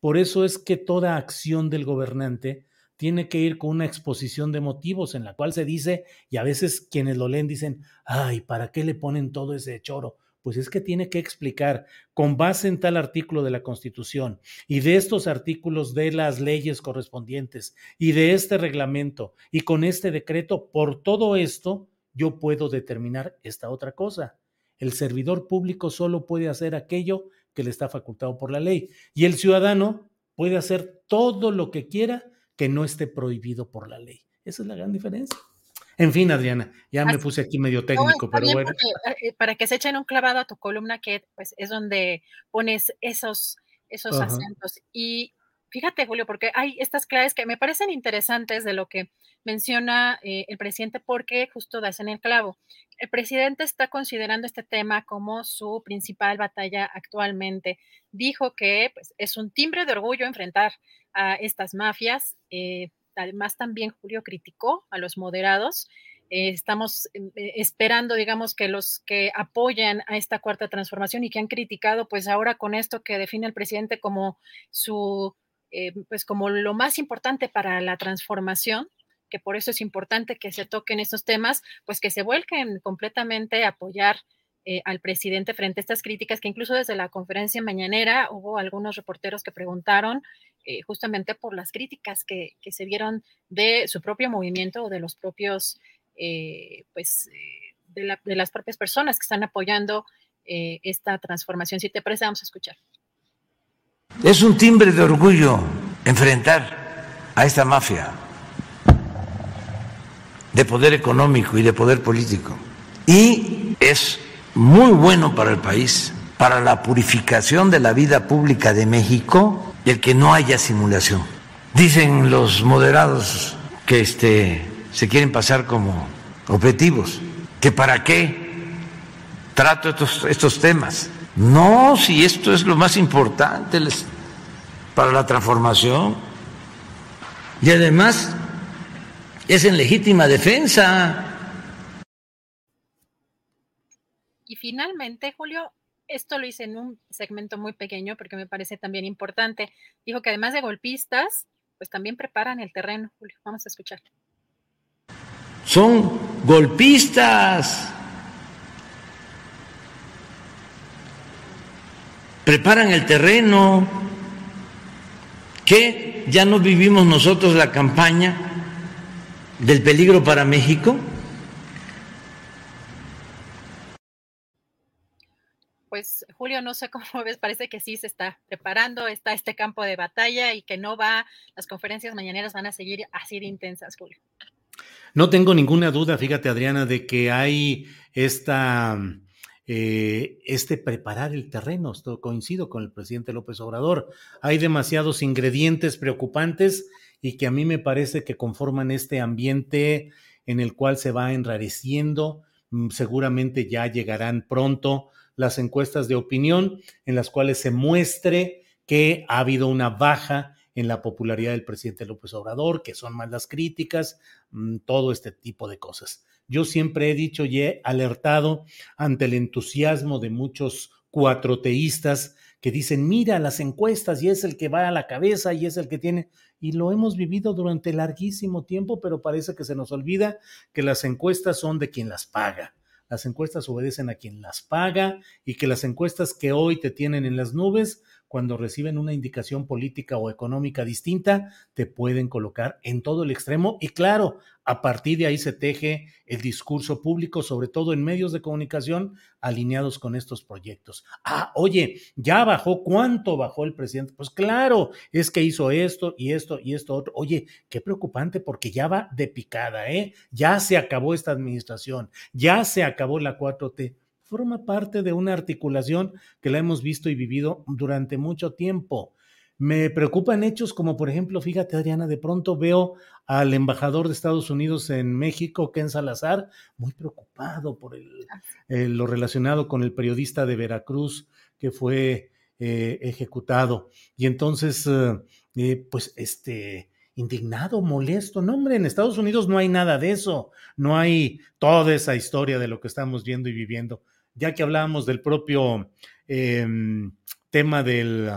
Por eso es que toda acción del gobernante tiene que ir con una exposición de motivos en la cual se dice, y a veces quienes lo leen dicen, ay, ¿para qué le ponen todo ese choro? Pues es que tiene que explicar con base en tal artículo de la Constitución y de estos artículos de las leyes correspondientes y de este reglamento y con este decreto, por todo esto, yo puedo determinar esta otra cosa. El servidor público solo puede hacer aquello que le está facultado por la ley y el ciudadano puede hacer todo lo que quiera que no esté prohibido por la ley. Esa es la gran diferencia. En fin, Adriana, ya me puse aquí medio técnico, pero bueno. Eh, para que se echen un clavado a tu columna, que pues es donde pones esos, esos acentos. Y fíjate, Julio, porque hay estas claves que me parecen interesantes de lo que menciona eh, el presidente, porque justo das en el clavo. El presidente está considerando este tema como su principal batalla actualmente. Dijo que pues, es un timbre de orgullo enfrentar a estas mafias. Eh, además, también Julio criticó a los moderados. Eh, estamos esperando, digamos, que los que apoyan a esta cuarta transformación y que han criticado, pues ahora con esto que define el presidente como su, pues como lo más importante para la transformación, que por eso es importante que se toquen estos temas, pues que se vuelquen completamente a apoyar eh, al presidente frente a estas críticas, que incluso desde la conferencia mañanera hubo algunos reporteros que preguntaron eh, justamente por las críticas que, se vieron de su propio movimiento o de los propios, eh, pues, de, de, las propias personas que están apoyando esta transformación. Si te parece, vamos a escuchar. Es un timbre de orgullo enfrentar a esta mafia de poder económico y de poder político. Y es muy bueno para el país, para la purificación de la vida pública de México, el que no haya simulación. Dicen los moderados que este, se quieren pasar como objetivos, que para qué trato estos, estos temas. No, si esto es lo más importante para la transformación. Y además es en legítima defensa. Y finalmente, Julio, esto lo hice en un segmento muy pequeño porque me parece también importante. Dijo que además de golpistas, pues también preparan el terreno, Julio. Vamos a escuchar. Son golpistas. Preparan el terreno. ¿Qué? ¿Ya no vivimos nosotros la campaña del peligro para México? pues Julio, no sé cómo ves, parece que sí se está preparando, está este campo de batalla y que no va, las conferencias mañaneras van a seguir así de intensas, Julio. No tengo ninguna duda, fíjate Adriana, de que hay esta, eh, este preparar el terreno, esto coincido con el presidente López Obrador, hay demasiados ingredientes preocupantes y que a mí me parece que conforman este ambiente en el cual se va enrareciendo, mm, seguramente ya llegarán pronto las encuestas de opinión en las cuales se muestre que ha habido una baja en la popularidad del presidente López Obrador, que son más las críticas, mm, todo este tipo de cosas. Yo siempre he dicho y he alertado ante el entusiasmo de muchos cuatroteístas que dicen, mira las encuestas y es el que va a la cabeza y es el que tiene, y lo hemos vivido durante larguísimo tiempo, pero parece que se nos olvida que las encuestas son de quien las paga. Las encuestas obedecen a quien las paga y que las encuestas que hoy te tienen en las nubes, cuando reciben una indicación política o económica distinta, te pueden colocar en todo el extremo y claro, a partir de ahí se teje el discurso público, sobre todo en medios de comunicación alineados con estos proyectos. Ah, oye, ya bajó, ¿cuánto bajó el presidente? Pues claro, es que hizo esto y esto y esto otro. Oye, qué preocupante porque ya va de picada, ¿eh? Ya se acabó esta administración, ya se acabó la 4T forma parte de una articulación que la hemos visto y vivido durante mucho tiempo. Me preocupan hechos como, por ejemplo, fíjate, Adriana, de pronto veo al embajador de Estados Unidos en México, Ken Salazar, muy preocupado por eh, lo relacionado con el periodista de Veracruz que fue eh, ejecutado. Y entonces, eh, pues, este, indignado, molesto. No, hombre, en Estados Unidos no hay nada de eso. No hay toda esa historia de lo que estamos viendo y viviendo. Ya que hablábamos del propio em, tema del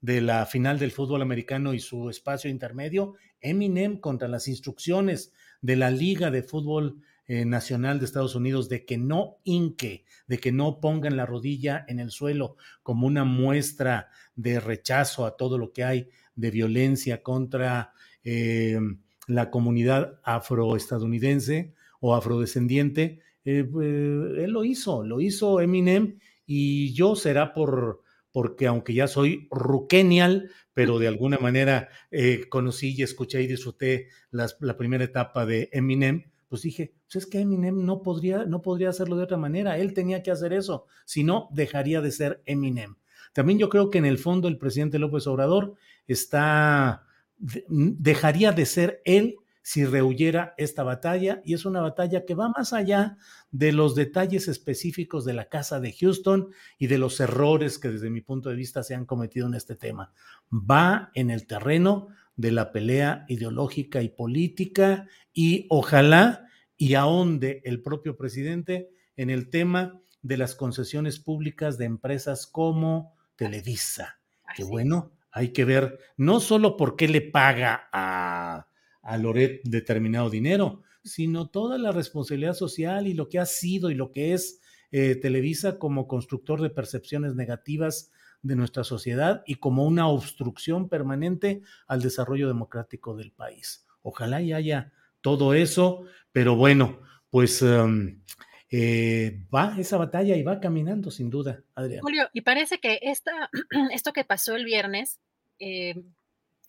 de la final del fútbol americano y su espacio intermedio, Eminem contra las instrucciones de la Liga de Fútbol eh, Nacional de Estados Unidos de que no inque, de que no pongan la rodilla en el suelo como una muestra de rechazo a todo lo que hay de violencia contra eh, la comunidad afroestadounidense o afrodescendiente, eh, él lo hizo, lo hizo Eminem y yo será por porque aunque ya soy ruquenial, pero de alguna manera eh, conocí y escuché y disfruté la primera etapa de Eminem, pues dije, pues es que Eminem no podría, no podría hacerlo de otra manera, él tenía que hacer eso, si no, dejaría de ser Eminem. También yo creo que en el fondo el presidente López Obrador está, dejaría de ser él si rehuyera esta batalla y es una batalla que va más allá de los detalles específicos de la casa de Houston y de los errores que desde mi punto de vista se han cometido en este tema. Va en el terreno de la pelea ideológica y política y ojalá y ahonde el propio presidente en el tema de las concesiones públicas de empresas como Televisa. Que bueno, hay que ver no solo por qué le paga a a Loret determinado dinero, sino toda la responsabilidad social y lo que ha sido y lo que es eh, Televisa como constructor de percepciones negativas de nuestra sociedad y como una obstrucción permanente al desarrollo democrático del país. Ojalá y haya todo eso, pero bueno, pues em, eh, va esa batalla y va caminando sin duda, Adrián. Julio, y parece que esta, esto que pasó el viernes eh,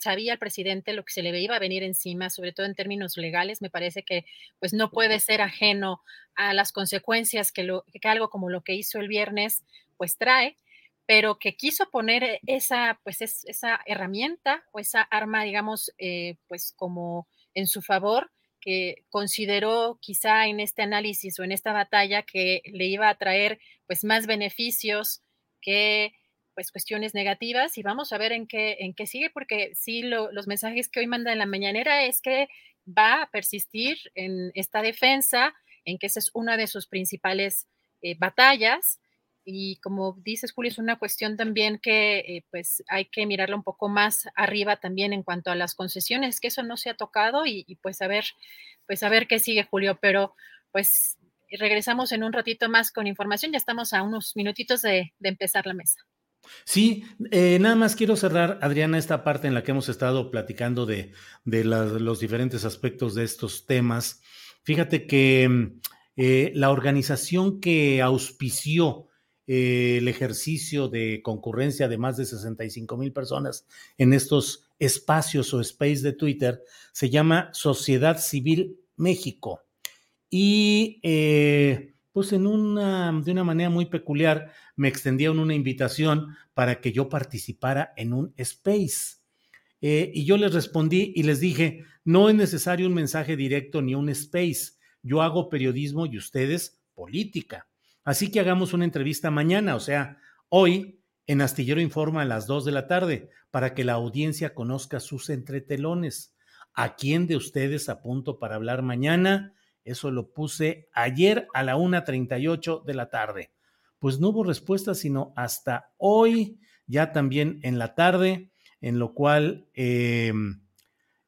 sabía el presidente lo que se le iba a venir encima, sobre todo en términos legales. Me parece que pues no puede ser ajeno a las consecuencias que, lo, que algo como lo que hizo el viernes pues trae, pero que quiso poner esa pues esa herramienta o esa arma, digamos, eh, pues como en su favor que consideró quizá en este análisis o en esta batalla que le iba a traer pues más beneficios que pues cuestiones negativas y vamos a ver en qué, en qué sigue, porque sí, los mensajes que hoy manda en la mañanera es que va a persistir en esta defensa, en que esa es una de sus principales eh, batallas. Y como dices, Julio, es una cuestión también que eh, pues hay que mirarla un poco más arriba también en cuanto a las concesiones, que eso no se ha tocado y, pues a ver, pues a ver qué sigue, Julio, pero pues regresamos en un ratito más con información, ya estamos a unos minutitos de empezar la mesa. Sí, eh, nada más quiero cerrar, Adriana, esta parte en la que hemos estado platicando de, los diferentes aspectos de estos temas. Fíjate que mm, eh, la organización que auspició eh, el ejercicio de concurrencia de más de 65 mil personas en estos espacios o space de Twitter se llama Sociedad Civil México. Y pues en una, de una manera muy peculiar, me extendieron una invitación para que yo participara en un space. Eh, y yo les respondí y les dije, no es necesario un mensaje directo ni un space. Yo hago periodismo y ustedes política. Así que hagamos una entrevista mañana, o sea, hoy en Astillero Informa a las 2 de la tarde, para que la audiencia conozca sus entretelones. ¿A quién de ustedes apunto para hablar mañana? Eso lo puse ayer a la 1.38 de la tarde. Pues no hubo respuesta, sino hasta hoy, ya también en la tarde, en lo cual, em,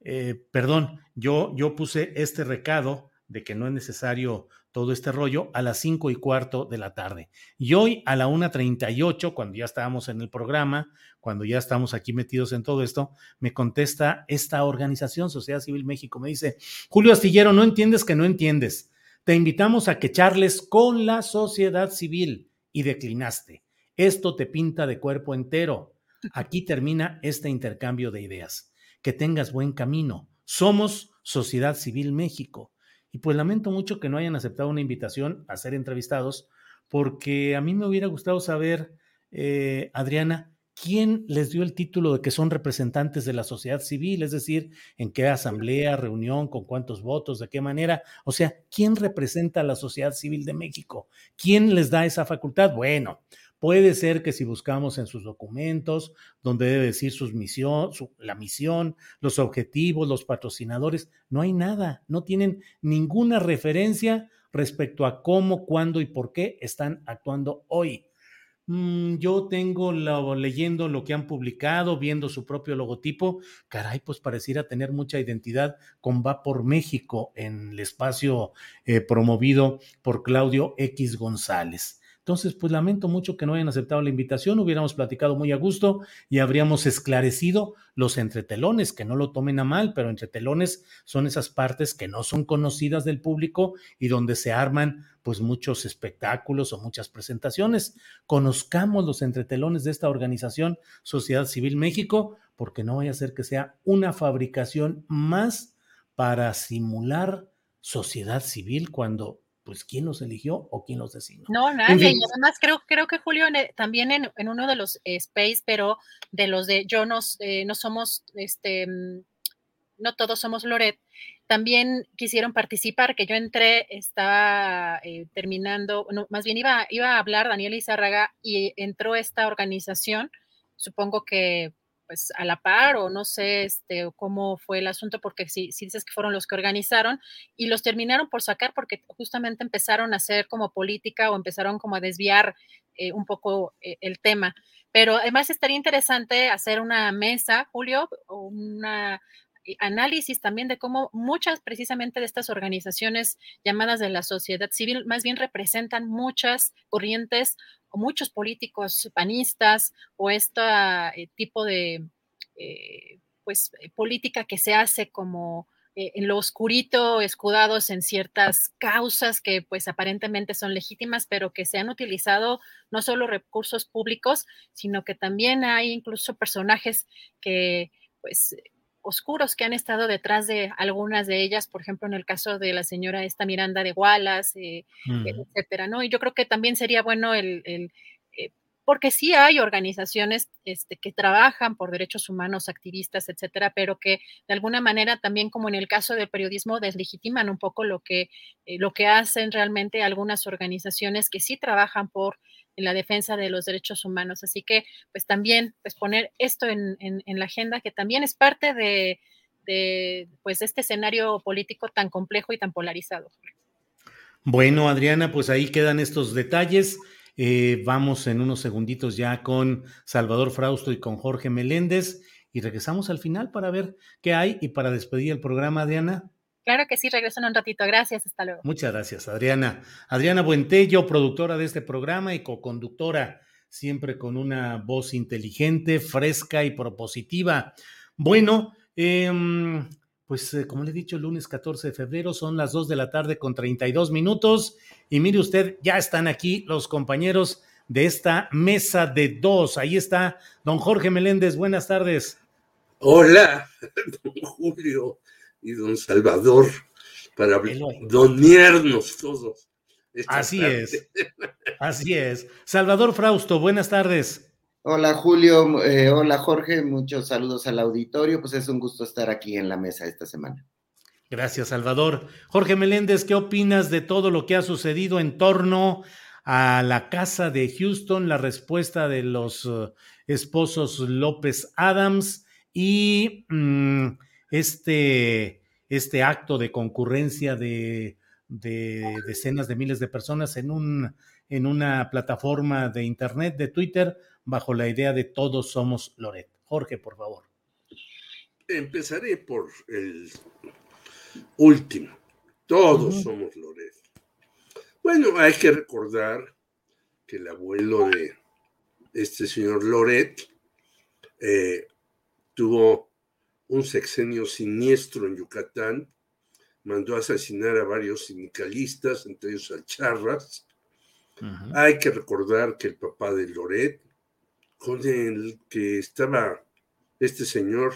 eh, perdón, yo, yo puse este recado de que no es necesario todo este rollo a las cinco y cuarto de la tarde. Y hoy a la una treinta y ocho, cuando ya estábamos en el programa, cuando ya estamos aquí metidos en todo esto, me contesta esta organización, Sociedad Civil México, me dice, Julio Astillero, no entiendes que no entiendes. Te invitamos a que charles con la sociedad civil y declinaste. Esto te pinta de cuerpo entero. Aquí termina este intercambio de ideas. Que tengas buen camino. Somos Sociedad Civil México. Y pues lamento mucho que no hayan aceptado una invitación a ser entrevistados, porque a mí me hubiera gustado saber, eh, Adriana, quién les dio el título de que son representantes de la sociedad civil, es decir, en qué asamblea, reunión, con cuántos votos, de qué manera. O sea, ¿quién representa a la sociedad civil de México? ¿Quién les da esa facultad? Bueno, Puede ser que si buscamos en sus documentos, donde debe decir misión, la misión, los objetivos, los patrocinadores, no hay nada, no tienen ninguna referencia respecto a cómo, cuándo y por qué están actuando hoy. Mm, yo tengo leyendo lo que han publicado, viendo su propio logotipo, caray, pues pareciera tener mucha identidad con Va por México en el espacio eh, promovido por Claudio X González. Entonces, pues lamento mucho que no hayan aceptado la invitación, hubiéramos platicado muy a gusto y habríamos esclarecido los entretelones, que no lo tomen a mal, pero entretelones son esas partes que no son conocidas del público y donde se arman pues muchos espectáculos o muchas presentaciones. Conozcamos los entretelones de esta organización Sociedad Civil México, porque no vaya a ser que sea una fabricación más para simular sociedad civil cuando pues quién los eligió o quién los designó. No, nadie. Y además creo, creo que Julio también en, uno de los space, pero de los de yo no, eh, no somos, este, mm, no todos somos Loret, también quisieron participar, que yo entré, estaba eh, terminando, no, más bien iba, iba a hablar Daniel Izárraga y entró esta organización, supongo que pues a la par o no sé este, cómo fue el asunto, porque si, dices que fueron los que organizaron y los terminaron por sacar porque justamente empezaron a hacer como política o empezaron como a desviar eh, un poco eh, el tema. Pero además estaría interesante hacer una mesa, Julio, una análisis también de cómo muchas precisamente de estas organizaciones llamadas de la sociedad civil más bien representan muchas corrientes o muchos políticos panistas o este tipo de eh, pues eh, política que se hace como en lo oscurito, escudados en ciertas causas que pues aparentemente son legítimas, pero que se han utilizado no solo recursos públicos, sino que también hay incluso personajes que pues oscuros que han estado detrás de algunas de ellas, por ejemplo, en el caso de la señora esta Miranda de Wallace, eh, etcétera, ¿no? Y yo creo que también sería bueno el, el eh, porque sí hay organizaciones este, que trabajan por derechos humanos, activistas, etcétera, pero que de alguna manera también, como en el caso del periodismo, deslegitiman un poco lo que, eh, lo que hacen realmente algunas organizaciones que sí trabajan por la defensa de los derechos humanos. Así que, pues también, pues poner esto en, en, la agenda, que también es parte de, de, pues, este escenario político tan complejo y tan polarizado. Bueno, Adriana, pues ahí quedan estos detalles. Eh, vamos en unos segunditos ya con Salvador Frausto y con Jorge Meléndez y regresamos al final para ver qué hay y para despedir el programa, Adriana. Claro que sí, regreso en un ratito. Gracias, hasta luego. Muchas gracias, Adriana. Adriana Buentello, productora de este programa y co-conductora, siempre con una voz inteligente, fresca y propositiva. Bueno, eh, pues eh, como le he dicho, lunes 14 de febrero son las 2 de la tarde con 32 minutos. Y mire usted, ya están aquí los compañeros de esta mesa de dos. Ahí está don Jorge Meléndez. Buenas tardes. Hola, don Julio y don Salvador, para donearnos todos. Así es, así es. Salvador Frausto, buenas tardes. Hola Julio, eh, hola Jorge, muchos saludos al auditorio, pues es un gusto estar aquí en la mesa esta semana. Gracias Salvador. Jorge Meléndez, ¿qué opinas de todo lo que ha sucedido en torno a la casa de Houston, la respuesta de los eh, esposos López Adams y mm, este, este acto de concurrencia de, de, decenas de miles de personas en, un, en una plataforma de Internet, de Twitter, bajo la idea de todos somos Loret. Jorge, por favor. Empezaré por el último. Todos somos Loret. Bueno, hay que recordar que el abuelo de este señor Loret eh, tuvo un sexenio siniestro en Yucatán, mandó a asesinar a varios sindicalistas, entre ellos a Charras. Hay que recordar que el papá de Loret con el que estaba este señor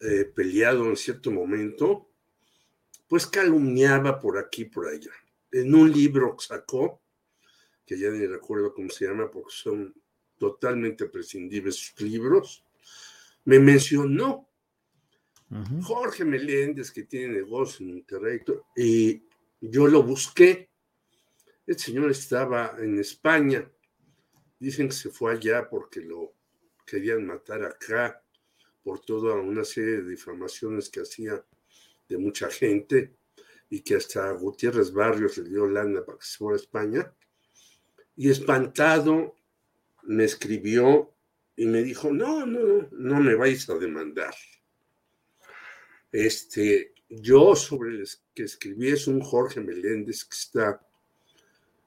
eh, peleado en cierto momento, pues calumniaba por aquí por allá. En un libro sacó, que ya ni recuerdo cómo se llama porque son totalmente prescindibles sus libros, me mencionó Jorge Meléndez, que tiene negocio en Monterrey, y yo lo busqué. El señor estaba en España Dicen que se fue allá porque lo querían matar acá por toda una serie de difamaciones que hacía de mucha gente y que hasta Gutiérrez Barrios le dio lana para que se fuera a España. Y espantado me escribió y me dijo, no, no, no me vais a demandar. Este, yo sobre el que escribí es un Jorge Meléndez que está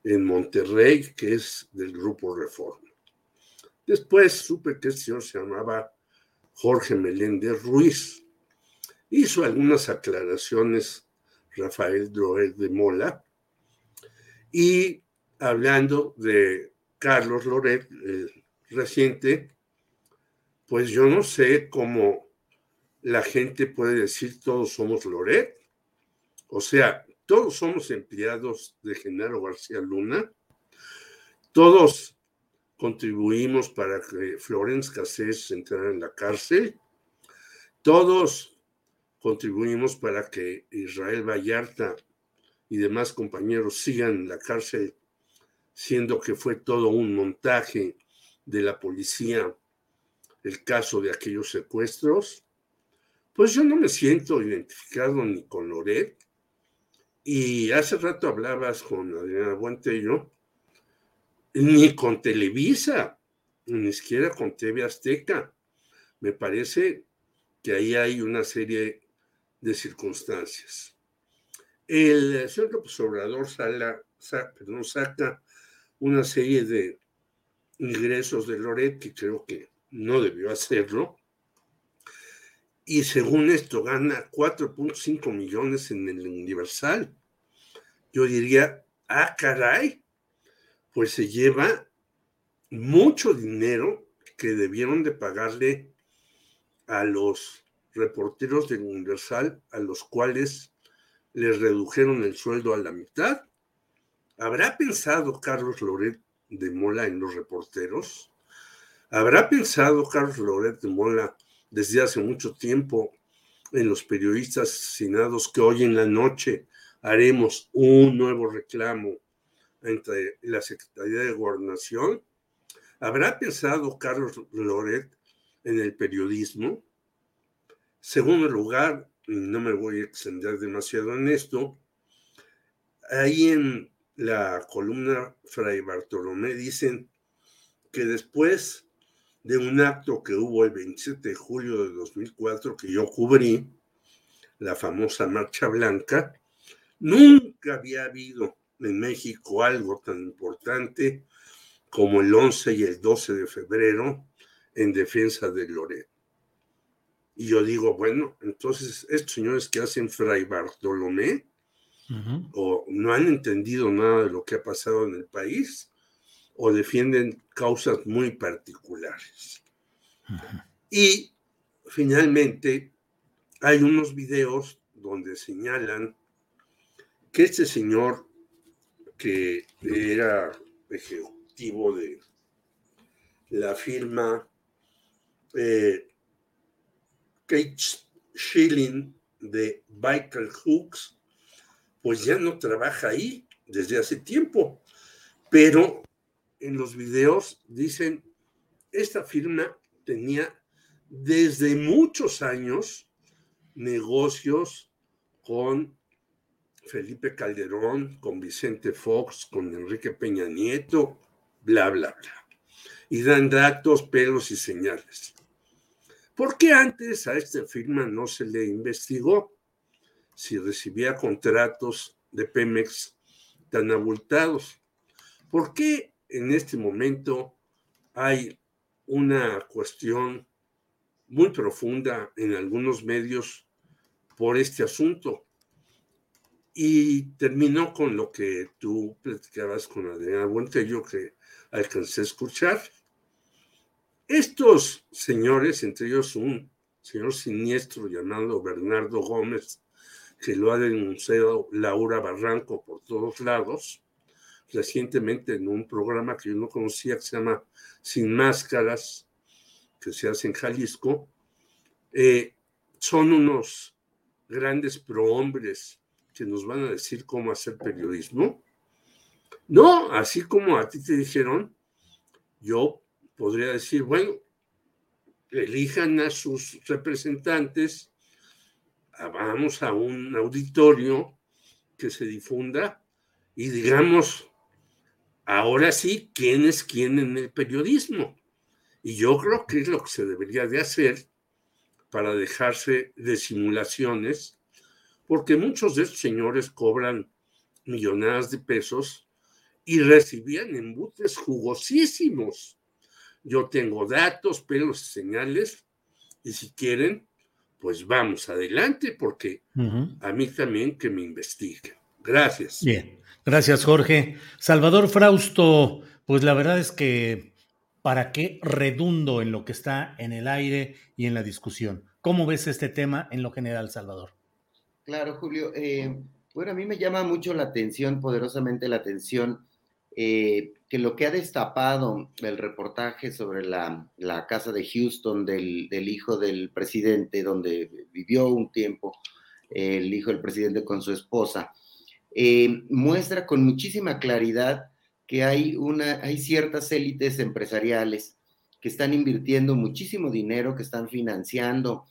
en Monterrey, que es del Grupo Reforma. Después supe que el señor se llamaba Jorge Meléndez Ruiz. Hizo algunas aclaraciones Rafael Droel de Mola y hablando de Carlos Loret, el reciente, pues yo no sé cómo la gente puede decir todos somos Loret. O sea, todos somos empleados de Genaro García Luna, todos contribuimos para que Florence Cassés entrara en la cárcel, todos contribuimos para que Israel Vallarta y demás compañeros sigan en la cárcel, siendo que fue todo un montaje de la policía el caso de aquellos secuestros, pues yo no me siento identificado ni con Loret, y hace rato hablabas con Adriana Buentello, ni con Televisa, ni siquiera con TV Azteca. Me parece que ahí hay una serie de circunstancias. El señor López Obrador sala, saca una serie de ingresos de Loret que creo que no debió hacerlo, y según esto gana 4.5 millones en el Universal. Yo diría, ah, caray, pues se lleva mucho dinero que debieron de pagarle a los reporteros del Universal a los cuales les redujeron el sueldo a la mitad. ¿Habrá pensado Carlos Loret de Mola en los reporteros? ¿Habrá pensado Carlos Loret de Mola desde hace mucho tiempo en los periodistas asesinados que hoy en la noche haremos un nuevo reclamo entre la Secretaría de Gobernación? ¿Habrá pensado Carlos Loret en el periodismo? Segundo lugar, no me voy a extender demasiado en esto, ahí en la columna Fray Bartolomé dicen que después de un acto que hubo el 27 de julio de 2004 que yo cubrí, la famosa Marcha Blanca, nunca había habido en México algo tan importante como el 11 y el 12 de febrero en defensa de Loret. Y yo digo, bueno, entonces estos señores que hacen Fray Bartolomé o no han entendido nada de lo que ha pasado en el país o defienden causas muy particulares. Y finalmente hay unos videos donde señalan que este señor que era ejecutivo de la firma eh, Kate Schilling de Michael Hooks, pues ya no trabaja ahí desde hace tiempo, pero en los videos dicen, esta firma tenía desde muchos años negocios con Felipe Calderón, con Vicente Fox, con Enrique Peña Nieto, bla, bla, bla. Y dan datos, pelos y señales. ¿Por qué antes a esta firma no se le investigó si recibía contratos de Pemex tan abultados? ¿Por qué en este momento hay una cuestión muy profunda en algunos medios por este asunto? Y terminó con lo que tú platicabas con Adriana Buentello, que alcancé a escuchar. Estos señores, entre ellos un señor siniestro llamado Bernardo Gómez, que lo ha denunciado Laura Barranco por todos lados, recientemente en un programa que yo no conocía que se llama Sin Máscaras, que se hace en Jalisco, eh, son unos grandes prohombres que nos van a decir cómo hacer periodismo. No, así como a ti te dijeron, yo podría decir, bueno, elijan a sus representantes, vamos a un auditorio que se difunda y digamos, ahora sí, quién es quién en el periodismo. Y yo creo que es lo que se debería de hacer para dejarse de simulaciones, porque muchos de estos señores cobran millonadas de pesos y recibían embutes jugosísimos yo tengo datos, pelos señales, y si quieren, pues vamos adelante, porque a mí también que me investiguen. Gracias. Bien, gracias Jorge. Salvador Frausto, pues la verdad es que para qué redundo en lo que está en el aire y en la discusión. ¿Cómo ves este tema en lo general, Salvador? Claro, Julio. Eh, bueno, a mí me llama mucho la atención, poderosamente la atención, eh, que lo que ha destapado el reportaje sobre la, casa de Houston del, hijo del presidente, donde vivió un tiempo el hijo del presidente con su esposa, eh, muestra con muchísima claridad que hay, una, hay ciertas élites empresariales que están invirtiendo muchísimo dinero, que están financiando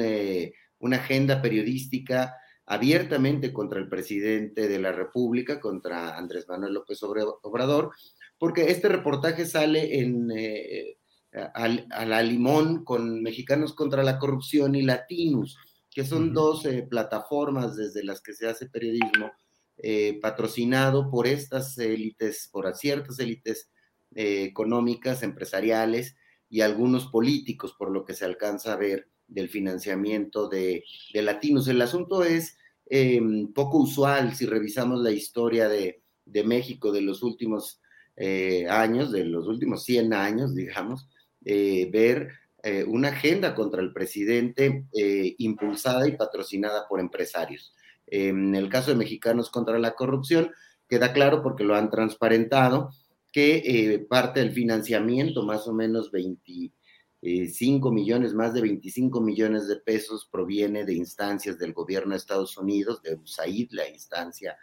eh, una agenda periodística abiertamente contra el presidente de la República, contra Andrés Manuel López Obrador, porque este reportaje sale en, eh, a, la limón con Mexicanos contra la Corrupción y Latinos, que son dos eh, plataformas desde las que se hace periodismo eh, patrocinado por estas élites, por ciertas élites económicas, empresariales y algunos políticos, por lo que se alcanza a ver del financiamiento de, latinos. El asunto es em, poco usual si revisamos la historia de, México de los últimos eh, años, de los últimos 100 años, digamos, eh, ver eh, una agenda contra el presidente eh, impulsada y patrocinada por empresarios. En el caso de Mexicanos contra la Corrupción, queda claro porque lo han transparentado que eh, parte del financiamiento, más o menos 25 millones, más de 25 millones de pesos, proviene de instancias del gobierno de Estados Unidos, de USAID, la instancia,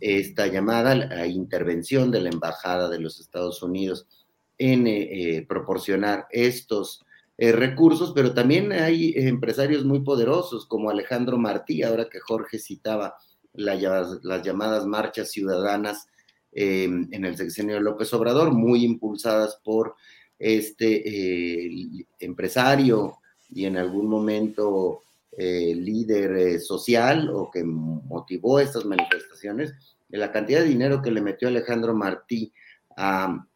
esta llamada a intervención de la Embajada de los Estados Unidos en proporcionar estos eh, recursos, pero también hay empresarios muy poderosos como Alejandro Martí, ahora que Jorge citaba las llamadas marchas ciudadanas em, en el sexenio de López Obrador, muy impulsadas por este eh, empresario y en algún momento eh, líder social o que motivó estas manifestaciones, la cantidad de dinero que le metió Alejandro Martí a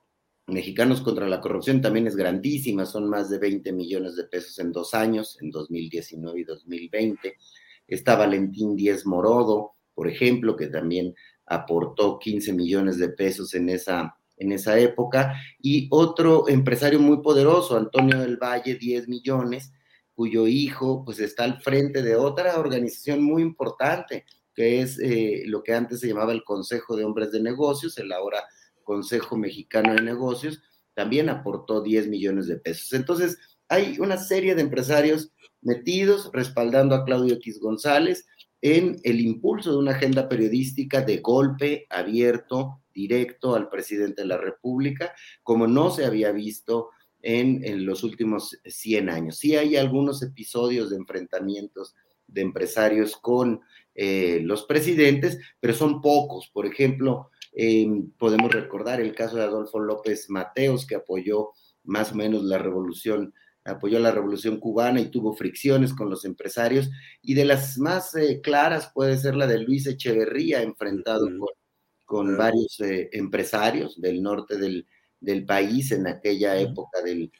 Mexicanos contra la corrupción también es grandísima, son más de 20 millones de pesos en dos años, en 2019 y 2020. Está Valentín Díez Morodo, por ejemplo, que también aportó 15 millones de pesos en esa, en esa época. Y otro empresario muy poderoso, Antonio del Valle, 10 millones, cuyo hijo pues está al frente de otra organización muy importante, que es eh, lo que antes se llamaba el Consejo de Hombres de Negocios, el ahora Consejo Mexicano de Negocios, también aportó 10 millones de pesos. Entonces, hay una serie de empresarios metidos respaldando a Claudio X González en el impulso de una agenda periodística de golpe abierto, directo al presidente de la República, como no se había visto en, los últimos 100 años. Sí hay algunos episodios de enfrentamientos de empresarios con eh, los presidentes, pero son pocos. Por ejemplo, Em, podemos recordar el caso de Adolfo López Mateos, que apoyó más o menos la revolución, apoyó la revolución cubana y tuvo fricciones con los empresarios. Y de las más eh, claras puede ser la de Luis Echeverría, enfrentado con, varios eh, empresarios del norte del, país en aquella época del,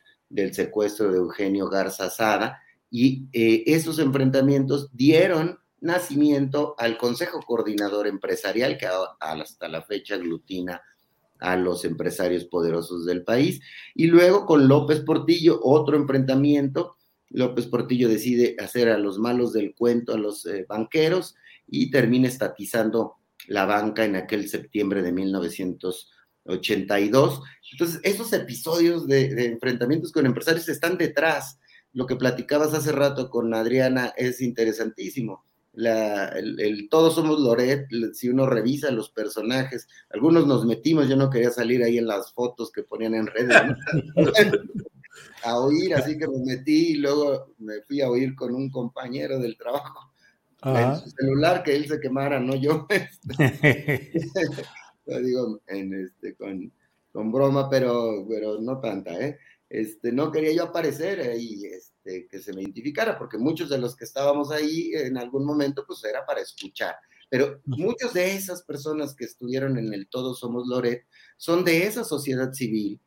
secuestro de Eugenio Garza Sada. Y eh, esos enfrentamientos dieron nacimiento al Consejo Coordinador Empresarial, que hasta la fecha aglutina a los empresarios poderosos del país. Y luego con López Portillo, otro enfrentamiento. López Portillo decide hacer a los malos del cuento a los eh, banqueros y termina estatizando la banca en aquel septiembre de 1982. Entonces, esos episodios de, de enfrentamientos con empresarios están detrás. Lo que platicabas hace rato con Adriana es interesantísimo la, el, Todos somos Loret, si uno revisa los personajes, algunos nos metimos, yo no quería salir ahí en las fotos que ponían en redes, a oír, así que me metí y luego me fui a oír con un compañero del trabajo. En su celular que él se quemara, no yo. Lo digo en este, con, con broma, pero, pero no tanta, ¿eh? Este, no quería yo aparecer ahí, este, que se me identificara, porque muchos de los que estábamos ahí en algún momento, pues era para escuchar. Pero muchas de esas personas que estuvieron en el Todos Somos Loret son de esa sociedad civil,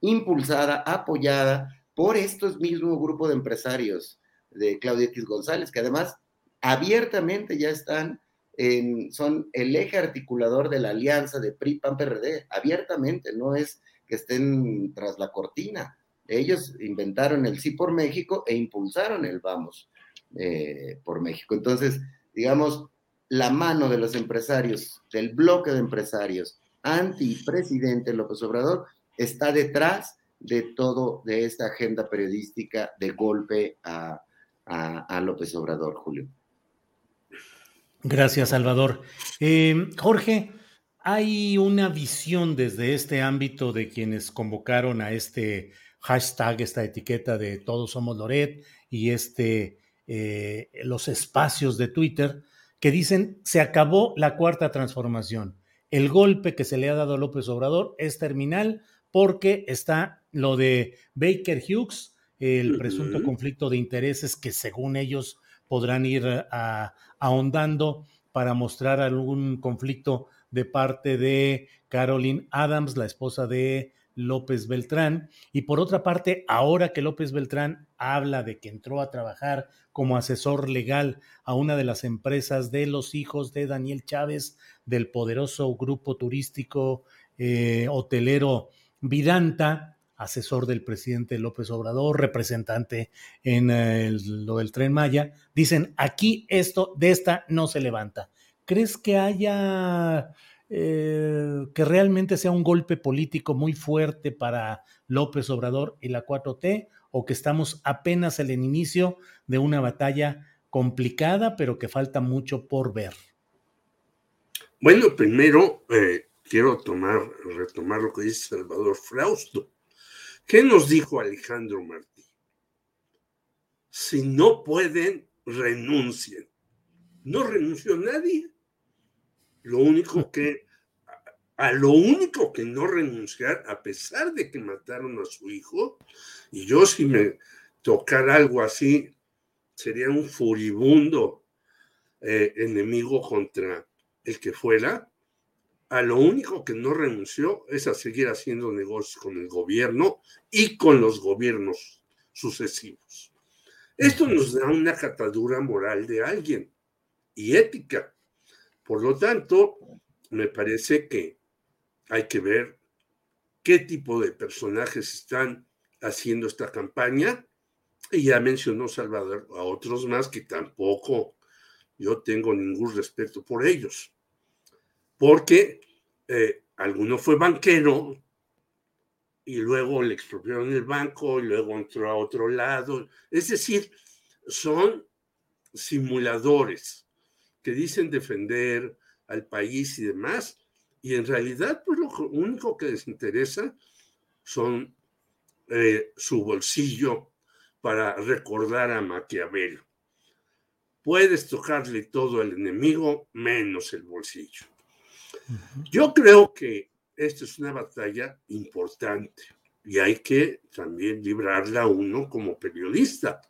impulsada, apoyada por estos mismos grupos de empresarios de Claudia X González, que además abiertamente ya están en, son el eje articulador de la alianza de PRI, PAN, PRD, abiertamente, no es que estén tras la cortina ellos inventaron el sí por México e impulsaron el vamos eh, por México. Entonces, digamos, la mano de los empresarios, del bloque de empresarios anti-presidente López Obrador, está detrás de todo, de esta agenda periodística de golpe a, López Obrador, Julio. Gracias, Salvador. Eh, Jorge, hay una visión desde este ámbito de quienes convocaron a este hashtag, esta etiqueta de Todos Somos Loret y este, eh, los espacios de Twitter que dicen se acabó la cuarta transformación. El golpe que se le ha dado a López Obrador es terminal porque está lo de Baker Hughes, el presunto conflicto de intereses que según ellos podrán ir ahondando para mostrar algún conflicto de parte de Caroline Adams, la esposa de López Beltrán. Y por otra parte, ahora que López Beltrán habla de que entró a trabajar como asesor legal a una de las empresas de los hijos de Daniel Chávez, del poderoso grupo turístico eh, hotelero Vidanta, asesor del presidente López Obrador, representante en lo del tren Maya, dicen, aquí esto, de esta no se levanta. ¿Crees que haya, eh, que realmente sea un golpe político muy fuerte para López Obrador y la 4T o que estamos apenas en el inicio de una batalla complicada, pero que falta mucho por ver? Bueno, primero eh, quiero tomar, retomar lo que dice Salvador Frausto. ¿Qué nos dijo Alejandro Martí? Si no pueden, renuncien. No renunció nadie. Lo único que, a lo único que no renunciar, a pesar de que mataron a su hijo, y yo si me tocara algo así, sería un furibundo eh, enemigo contra el que fuera, a lo único que no renunció es a seguir haciendo negocios con el gobierno y con los gobiernos sucesivos. Esto nos da una catadura moral de alguien y ética. Por lo tanto, me parece que hay que ver qué tipo de personajes están haciendo esta campaña. Y ya mencionó Salvador a otros más que tampoco yo tengo ningún respeto por ellos. Porque eh, alguno fue banquero y luego le expropiaron el banco y luego entró a otro lado. Es decir, son simuladores que dicen defender al país y demás, y en realidad, pues lo único que les interesa son eh, su bolsillo para recordar a Maquiavelo. Puedes tocarle todo al enemigo menos el bolsillo. Yo creo que esta es una batalla importante y hay que también librarla uno como periodista,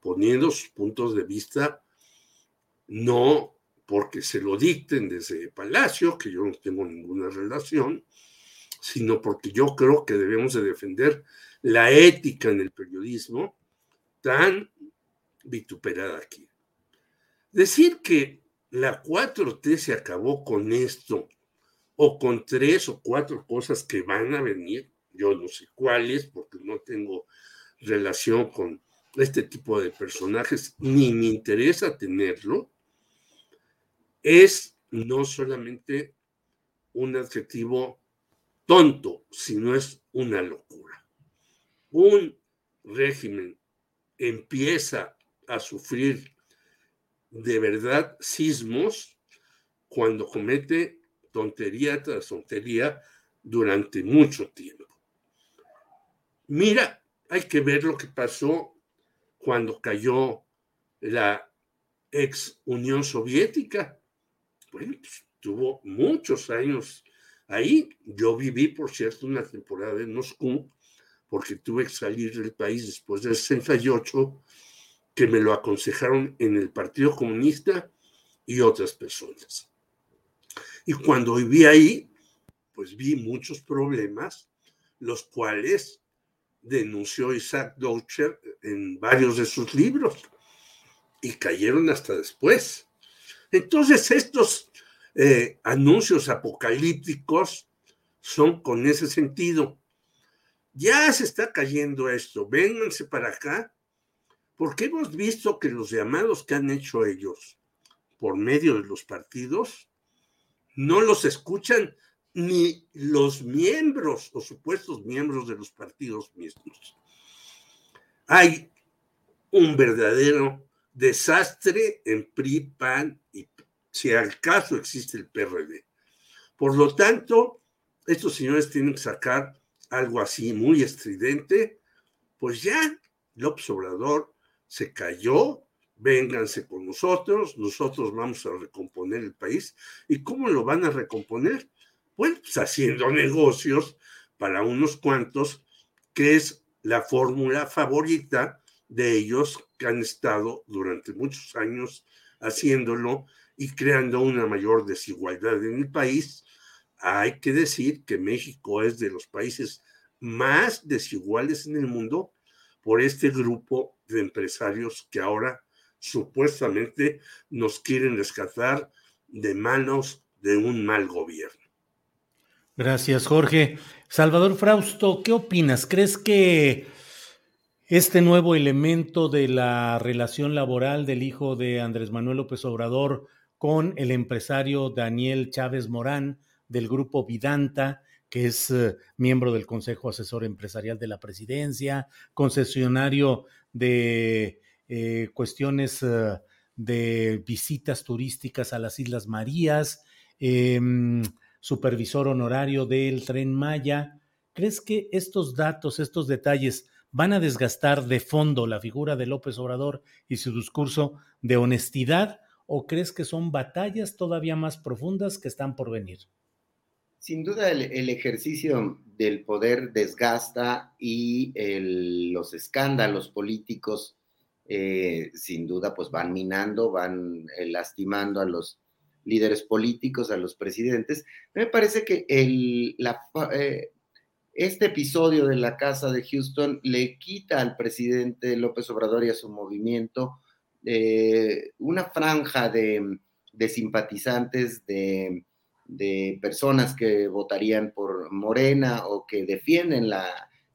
poniendo sus puntos de vista no porque se lo dicten desde Palacio, que yo no tengo ninguna relación, sino porque yo creo que debemos de defender la ética en el periodismo tan vituperada aquí. Decir que la 4T se acabó con esto o con tres o cuatro cosas que van a venir, yo no sé cuáles, porque no tengo relación con este tipo de personajes, ni me interesa tenerlo, es no solamente un adjetivo tonto, sino es una locura. Un régimen empieza a sufrir de verdad sismos cuando comete tontería tras tontería durante mucho tiempo. Mira, hay que ver lo que pasó cuando cayó la ex Unión Soviética bueno, pues, tuvo muchos años ahí. Yo viví, por cierto, una temporada en Moscú, porque tuve que salir del país después del 68, que me lo aconsejaron en el Partido Comunista y otras personas. Y cuando viví ahí, pues vi muchos problemas, los cuales denunció Isaac Deutscher en varios de sus libros y cayeron hasta después. Entonces, estos eh, anuncios apocalípticos son con ese sentido. Ya se está cayendo esto, vénganse para acá, porque hemos visto que los llamados que han hecho ellos por medio de los partidos no los escuchan ni los miembros o supuestos miembros de los partidos mismos. Hay un verdadero desastre en PRI, PAN y si al caso existe el PRD. Por lo tanto, estos señores tienen que sacar algo así muy estridente, pues ya López Obrador se cayó, vénganse con nosotros, nosotros vamos a recomponer el país. ¿Y cómo lo van a recomponer? Pues, pues haciendo negocios para unos cuantos, que es la fórmula favorita de ellos que han estado durante muchos años haciéndolo y creando una mayor desigualdad en el país. Hay que decir que México es de los países más desiguales en el mundo por este grupo de empresarios que ahora supuestamente nos quieren rescatar de manos de un mal gobierno. Gracias, Jorge. Salvador Frausto, ¿qué opinas? ¿Crees que este nuevo elemento de la relación laboral del hijo de Andrés Manuel López Obrador con el empresario Daniel Chávez Morán del grupo Vidanta, que es eh, miembro del Consejo Asesor Empresarial de la Presidencia, concesionario de eh, cuestiones eh, de visitas turísticas a las Islas Marías, em, supervisor honorario del tren Maya. ¿Crees que estos datos, estos detalles van a desgastar de fondo la figura de López Obrador y su discurso de honestidad o crees que son batallas todavía más profundas que están por venir? Sin duda el, ejercicio del poder desgasta y los escándalos políticos eh, sin duda pues van minando, van eh, lastimando a los líderes políticos, a los presidentes. Me parece que el, eh, este episodio de la Casa de Houston le quita al presidente López Obrador y a su movimiento una franja de, simpatizantes, de, personas que votarían por Morena o que defienden la,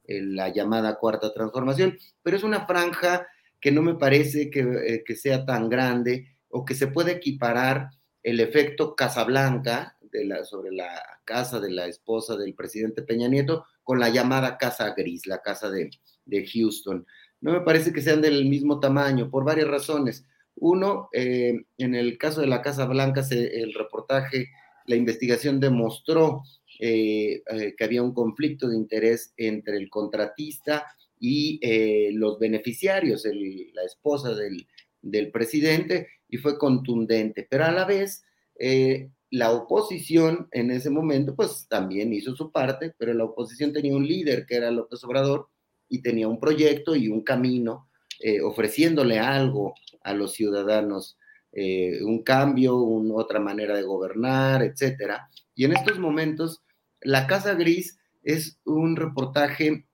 la llamada cuarta transformación, pero es una franja que no me parece que, que sea tan grande o que se pueda equiparar el efecto Casablanca sobre la casa de la esposa del presidente Peña Nieto con la llamada Casa Gris, la casa de, de Houston. No me parece que sean del mismo tamaño por varias razones. Uno, eh, en el caso de la Casa Blanca, el reportaje, la investigación demostró eh, eh, que había un conflicto de interés entre el contratista y los beneficiarios, la esposa del, del presidente y fue contundente, pero a la vez la oposición en ese momento pues también hizo su parte, pero la oposición tenía un líder que era López Obrador y tenía un proyecto y un camino eh, ofreciéndole algo a los ciudadanos, eh, un cambio, otra manera de gobernar, etcétera. Y en estos momentos, La Casa Gris es un reportaje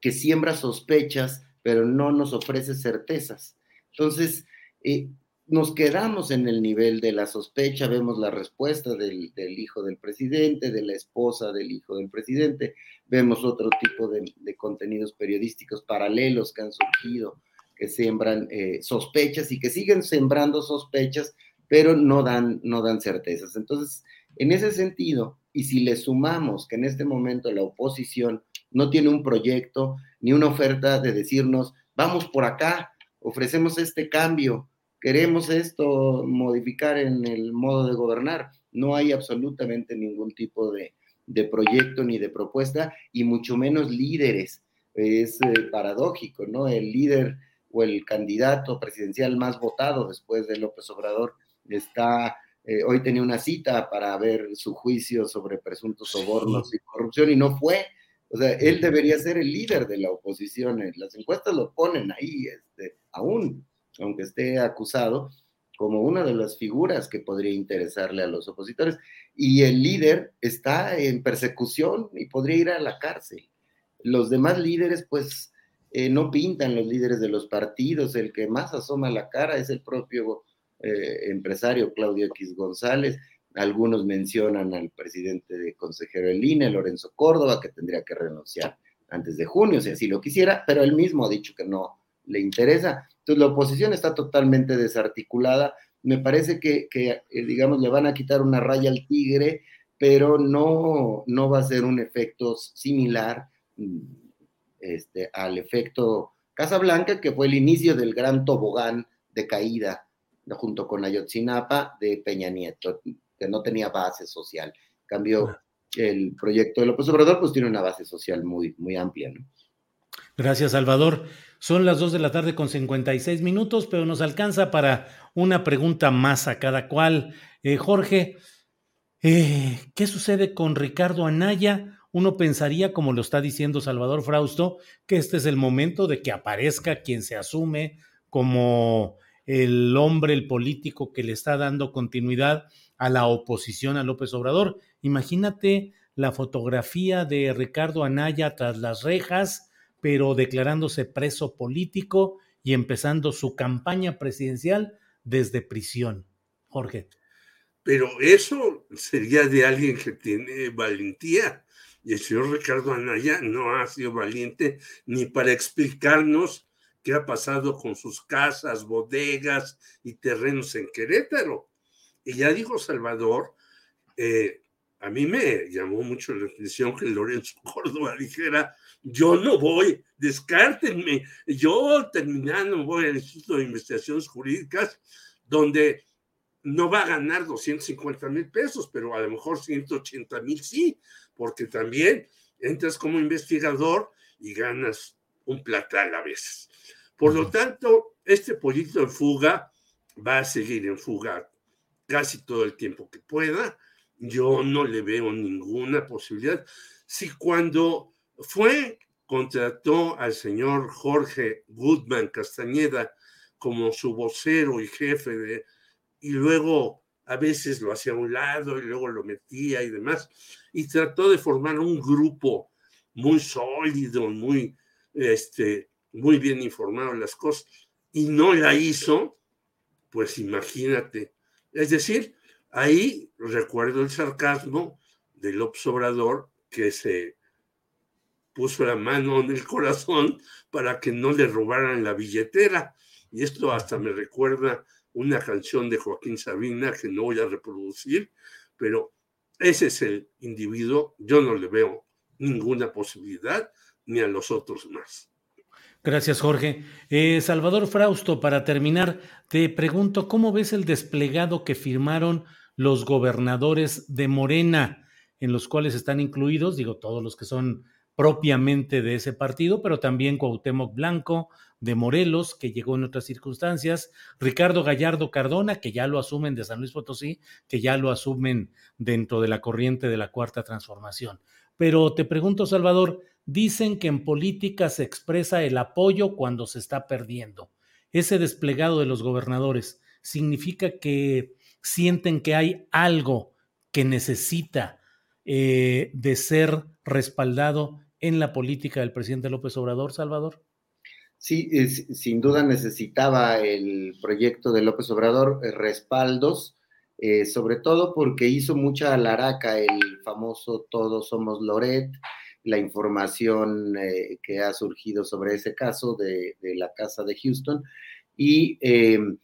que siembra sospechas, pero no nos ofrece certezas. Entonces, eh, nos quedamos en el nivel de la sospecha, vemos la respuesta del, hijo del presidente, de la esposa del hijo del presidente, vemos otro tipo de, contenidos periodísticos paralelos que han surgido, que siembran eh, sospechas y que siguen sembrando sospechas, pero no dan, no dan certezas. Entonces, en ese sentido, y si le sumamos que en este momento la oposición no tiene un proyecto ni una oferta de decirnos, vamos por acá, ofrecemos este cambio, queremos esto modificar en el modo de gobernar. No hay absolutamente ningún tipo de, proyecto ni de propuesta y mucho menos líderes. Es eh, paradójico, ¿no? El líder o el candidato presidencial más votado después de López Obrador está, eh, hoy tenía una cita para ver su juicio sobre presuntos sobornos y corrupción y no fue. O sea, él debería ser el líder de la oposición. Las encuestas lo ponen ahí, este, aún, aunque esté acusado, como una de las figuras que podría interesarle a los opositores. Y el líder está en persecución y podría ir a la cárcel. Los demás líderes, pues, eh, no pintan los líderes de los partidos. El que más asoma la cara es el propio eh, empresario Claudio X González. Algunos mencionan al presidente de consejero del INE, Lorenzo Córdoba, que tendría que renunciar antes de junio, si así lo quisiera, pero él mismo ha dicho que no le interesa. Entonces, la oposición está totalmente desarticulada. Me parece que, eh, digamos, le van a quitar una raya al tigre, pero no, no va a ser un efecto similar mm, este, al efecto Casablanca, que fue el inicio del gran tobogán de caída junto con Ayotzinapa de Peña Nieto que no tenía base social. Cambio, el proyecto de López Obrador, pues tiene una base social muy, muy amplia, ¿no? Gracias, Salvador. Son las 2 de la tarde con 56 minutos, pero nos alcanza para una pregunta más a cada cual. Eh, Jorge, eh, ¿qué sucede con Ricardo Anaya? Uno pensaría, como lo está diciendo Salvador Frausto, que este es el momento de que aparezca quien se asume como el hombre, el político que le está dando continuidad a la oposición a López Obrador. Imagínate la fotografía de Ricardo Anaya tras las rejas, pero declarándose preso político y empezando su campaña presidencial desde prisión. Jorge. pero eso sería de alguien que tiene valentía. Y el señor Ricardo Anaya no ha sido valiente ni para explicarnos qué ha pasado con sus casas, bodegas y terrenos en Querétaro. Y ya dijo Salvador, eh, a mí me llamó mucho la atención que Lorenzo Córdoba dijera, yo no voy, descártenme, yo terminando voy al Instituto de Investigaciones Jurídicas, donde no va a ganar 250 mil pesos, pero a lo mejor 180 mil sí, porque también entras como investigador y ganas un platal a veces. Por lo tanto, este pollito en fuga va a seguir en fuga casi todo el tiempo que pueda. Yo no le veo ninguna posibilidad. Si cuando fue, contrató al señor Jorge Goodman Castañeda como su vocero y jefe de, y luego a veces lo hacía a un lado y luego lo metía y demás, y trató de formar un grupo muy sólido, muy, este, muy bien informado en las cosas y no la hizo, pues imagínate. Es decir, ahí recuerdo el sarcasmo del Obrador que se puso la mano en el corazón para que no le robaran la billetera. Y esto hasta me recuerda una canción de Joaquín Sabina que no voy a reproducir, pero ese es el individuo, yo no le veo ninguna posibilidad ni a los otros más. Gracias, Jorge. Eh, Salvador Frausto, para terminar, te pregunto, ¿cómo ves el desplegado que firmaron los gobernadores de Morena, en los cuales están incluidos, digo, todos los que son propiamente de ese partido, pero también Cuauhtémoc Blanco de Morelos, que llegó en otras circunstancias, Ricardo Gallardo Cardona, que ya lo asumen de San Luis Potosí, que ya lo asumen dentro de la corriente de la Cuarta Transformación. Pero te pregunto, Salvador, Dicen que en política se expresa el apoyo cuando se está perdiendo. Ese desplegado de los gobernadores significa que sienten que hay algo que necesita eh, de ser respaldado en la política del presidente López Obrador, Salvador. Sí, sin duda necesitaba el proyecto de López Obrador eh, respaldos, eh, sobre todo porque hizo mucha alaraca el famoso Todos somos Loret, la información eh, que ha surgido sobre ese caso de, la casa de Houston y, em,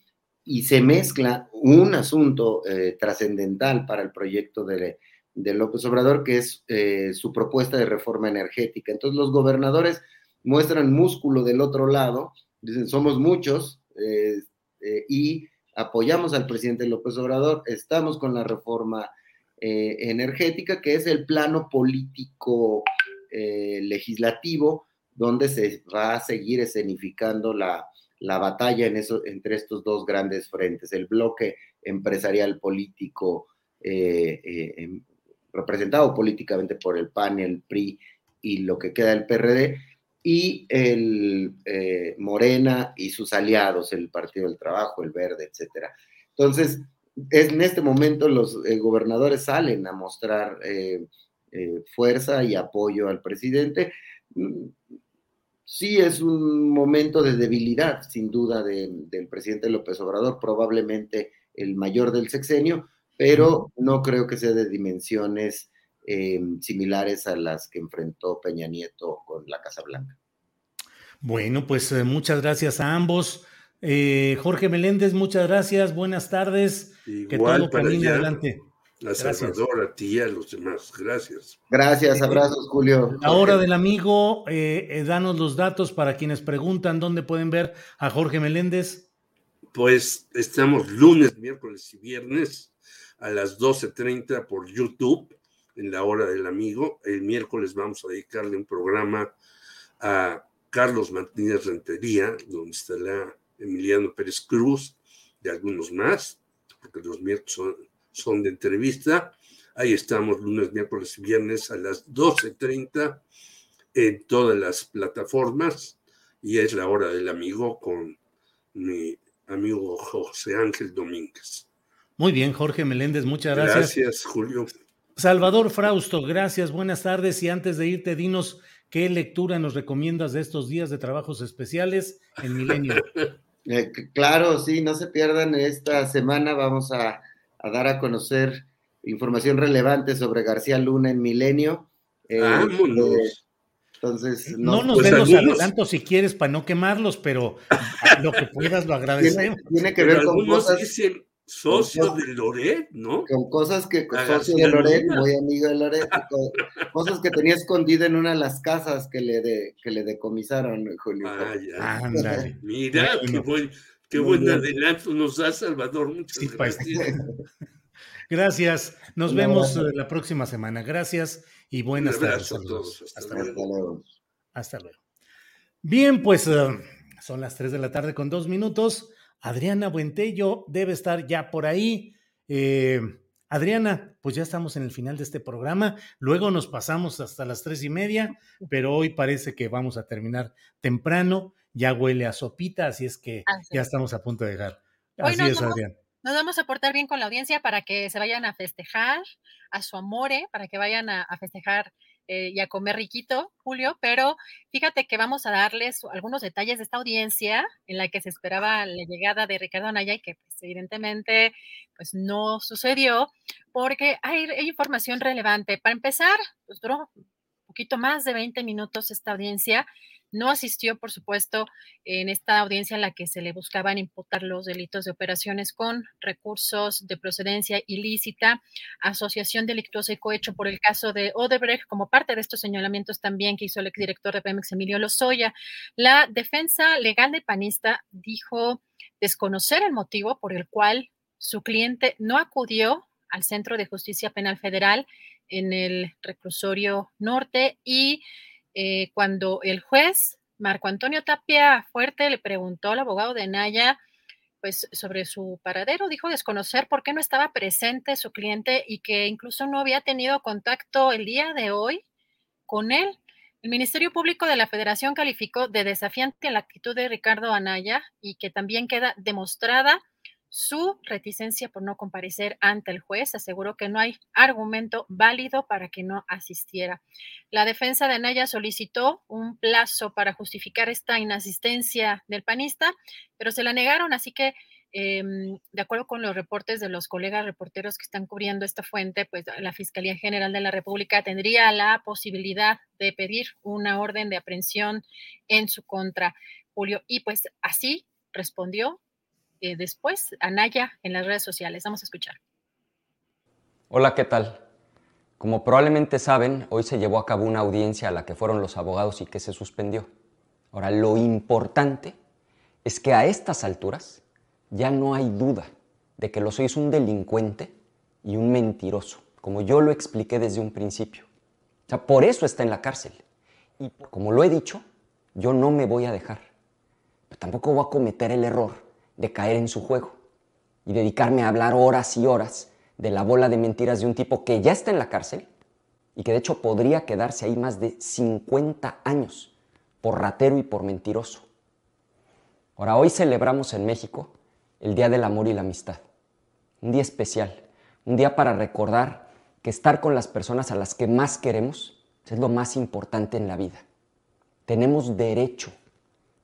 y, se mezcla un asunto trascendental para el proyecto de, de, López Obrador, que es eh, su propuesta de reforma energética. Entonces los gobernadores muestran músculo del otro lado, dicen somos muchos y apoyamos al presidente López Obrador, estamos con la reforma energética, que es el plano político eh, legislativo donde se va a seguir escenificando la, batalla en eso, entre estos dos grandes frentes, el bloque empresarial político eh, eh, em, representado políticamente por el PAN, el PRI y lo que queda del PRD, y el Morena y sus aliados, el Partido del Trabajo, el Verde, etcétera. Entonces, es, en este momento los gobernadores salen a mostrar eh, fuerza y apoyo al presidente. Sí es un momento de debilidad, sin duda, del presidente López Obrador, probablemente el mayor del sexenio, pero no creo que sea de dimensiones eh, similares a las que enfrentó Peña Nieto con la Casa Blanca. Bueno, pues eh, muchas gracias a ambos. Jorge Meléndez, muchas gracias, buenas tardes. que todo camine adelante. A Salvador, a ti y a los demás. Gracias. Gracias, abrazos, Julio. La hora del amigo, eh, eh, danos los datos para quienes preguntan dónde pueden ver a Jorge Meléndez. Pues estamos lunes, miércoles y viernes a las 12.30 por YouTube, en la hora del amigo. El miércoles vamos a dedicarle un programa a Carlos Martínez Rentería, donde estará Emiliano Pérez Cruz y algunos más, porque los miércoles son son de entrevista. Ahí estamos lunes, miércoles y viernes a las 12.30 en todas las plataformas y es la hora del amigo con mi amigo José Ángel Domínguez. Muy bien, Jorge Meléndez, muchas gracias. Gracias, Julio. Salvador Frausto, gracias, buenas tardes y antes de irte, dinos qué lectura nos recomiendas de estos días de trabajos especiales en Milenio. Eh, claro, sí, no se pierdan, esta semana vamos a dar a conocer información relevante sobre García Luna en Milenio. Eh, Vámonos. Entonces, no, nos pues den los adelantos si quieres para no quemarlos, pero lo que puedas lo agradecemos. Tiene, que ver con cosas. Dicen socio de Loret, ¿no? Con cosas que, socio de Loret, muy amigo de Loret, cosas que tenía escondida en una de las casas que le, de, que le decomisaron, Julio. Ah, Mira, qué buen, qué buen adelanto nos da Salvador. Muchas gracias. Gracias. Nos vemos la próxima semana. Gracias y buenas tardes. A todos. Hasta, luego. Hasta luego. Bien, pues eh, son las 3 de la tarde con dos minutos. Adriana Buentello debe estar ya por ahí. Eh, Adriana, pues ya estamos en el final de este programa. Luego nos pasamos hasta las tres y media, pero hoy parece que vamos a terminar temprano. Ya huele a sopita, así es que ya estamos a punto de llegar. Así es, Adriana. Nos vamos a portar bien con la audiencia para que se vayan a festejar a su amore, para que vayan a, festejar eh, y a comer riquito, Julio, pero fíjate que vamos a darles algunos detalles de esta audiencia en la que se esperaba la llegada de Ricardo Anaya y que pues, evidentemente pues no sucedió porque hay, hay información relevante. Para empezar, pues duró un poquito más de 20 minutos esta audiencia no asistió, por supuesto, en esta audiencia en la que se le buscaban imputar los delitos de operaciones con recursos de procedencia ilícita, asociación delictuosa y cohecho por el caso de Odebrecht, como parte de estos señalamientos también que hizo el exdirector de Pemex, Emilio Lozoya. La defensa legal de Panista dijo desconocer el motivo por el cual su cliente no acudió al Centro de Justicia Penal Federal en el reclusorio norte y eh, cuando el juez Marco Antonio Tapia Fuerte le preguntó al abogado de Naya pues sobre su paradero, dijo desconocer por qué no estaba presente su cliente y que incluso no había tenido contacto el día de hoy con él. El Ministerio Público de la Federación calificó de desafiante la actitud de Ricardo Anaya y que también queda demostrada su reticencia por no comparecer ante el juez. Aseguró que no hay argumento válido para que no asistiera. La defensa de Anaya solicitó un plazo para justificar esta inasistencia del panista, pero se la negaron, así que em, de acuerdo con los reportes de los colegas reporteros que están cubriendo esta fuente, pues la Fiscalía General de la República tendría la posibilidad de pedir una orden de aprehensión en su contra, Julio. Y pues así respondió eh, después Anaya en las redes sociales. Vamos a escuchar. Hola, ¿qué tal? Como probablemente saben, hoy se llevó a cabo una audiencia a la que fueron los abogados y que se suspendió. Ahora, lo importante es que a estas alturas ya no hay duda de que lo sois un delincuente y un mentiroso, como yo lo expliqué desde un principio. O sea, por eso está en la cárcel. Y como lo he dicho, yo no me voy a dejar. Pero tampoco voy a cometer el error de caer en su juego y dedicarme a hablar horas y horas de la bola de mentiras de un tipo que ya está en la cárcel y que de hecho podría quedarse ahí más de 50 años por ratero y por mentiroso. Ahora, hoy celebramos en México el Día del Amor y la Amistad, un día especial, un día para recordar que estar con las personas a las que más queremos es lo más importante en la vida. Tenemos derecho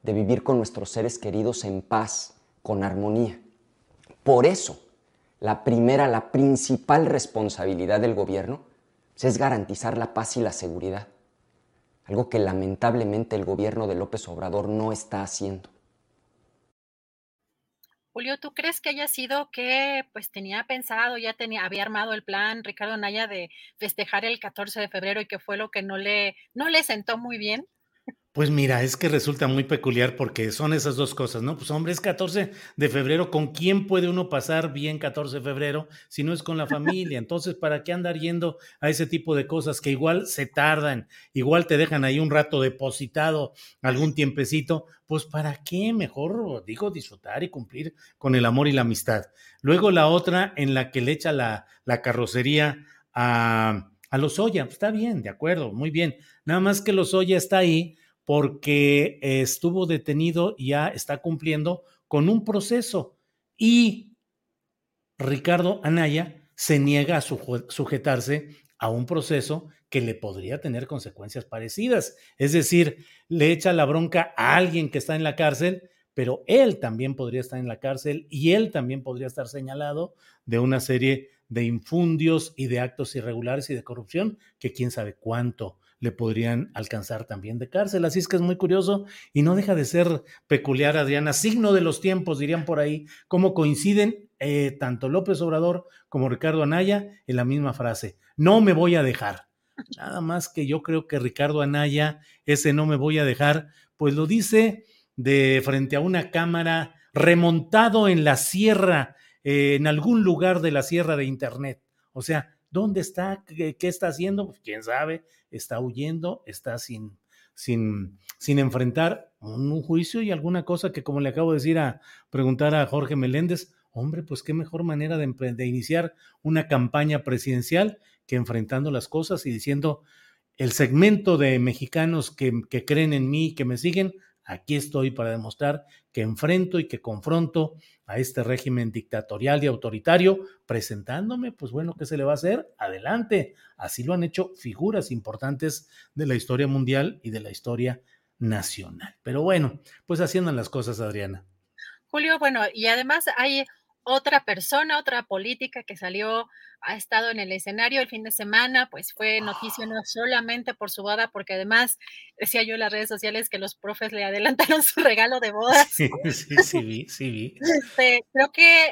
de vivir con nuestros seres queridos en paz, con armonía. Por eso, la primera, la principal responsabilidad del gobierno es garantizar la paz y la seguridad, algo que lamentablemente el gobierno de López Obrador no está haciendo. Julio, ¿tú crees que haya sido que pues tenía pensado, ya tenía, había armado el plan Ricardo Naya de festejar el 14 de febrero y que fue lo que no le, no le sentó muy bien? Pues mira, es que resulta muy peculiar porque son esas dos cosas, ¿no? Pues hombre, es 14 de febrero, ¿con quién puede uno pasar bien 14 de febrero si no es con la familia? Entonces, ¿para qué andar yendo a ese tipo de cosas que igual se tardan, igual te dejan ahí un rato depositado, algún tiempecito? Pues ¿para qué? Mejor, digo, disfrutar y cumplir con el amor y la amistad. Luego la otra en la que le echa la, carrocería a, a Lozoya, está bien, de acuerdo, muy bien. Nada más que Lozoya está ahí porque estuvo detenido y ya está cumpliendo con un proceso. Y Ricardo Anaya se niega a sujetarse a un proceso que le podría tener consecuencias parecidas. Es decir, le echa la bronca a alguien que está en la cárcel, pero él también podría estar en la cárcel y él también podría estar señalado de una serie de infundios y de actos irregulares y de corrupción que quién sabe cuánto le podrían alcanzar también de cárcel. Así es que es muy curioso y no deja de ser peculiar, Adriana, signo de los tiempos, dirían por ahí, cómo coinciden eh, tanto López Obrador como Ricardo Anaya en la misma frase, no me voy a dejar. Nada más que yo creo que Ricardo Anaya, ese no me voy a dejar, pues lo dice de frente a una cámara remontado en la sierra, eh, en algún lugar de la sierra de Internet. O sea, ¿dónde está? ¿Qué, está haciendo? Pues quién sabe, está huyendo, está sin, sin, sin enfrentar un, juicio y alguna cosa que, como le acabo de decir a preguntar a Jorge Meléndez, hombre, pues qué mejor manera de, iniciar una campaña presidencial que enfrentando las cosas y diciendo, el segmento de mexicanos que, creen en mí, que me siguen, aquí estoy para demostrar que enfrento y que confronto a este régimen dictatorial y autoritario, presentándome, pues bueno, ¿qué se le va a hacer? Adelante. Así lo han hecho figuras importantes de la historia mundial y de la historia nacional. Pero bueno, pues haciendo las cosas, Adriana. Julio, bueno, y además hay otra persona, otra política que salió, ha estado en el escenario el fin de semana, pues fue noticia no solamente por su boda, porque además decía yo en las redes sociales que los profes le adelantaron su regalo de boda. Sí, sí, sí vi, sí vi. Este, creo que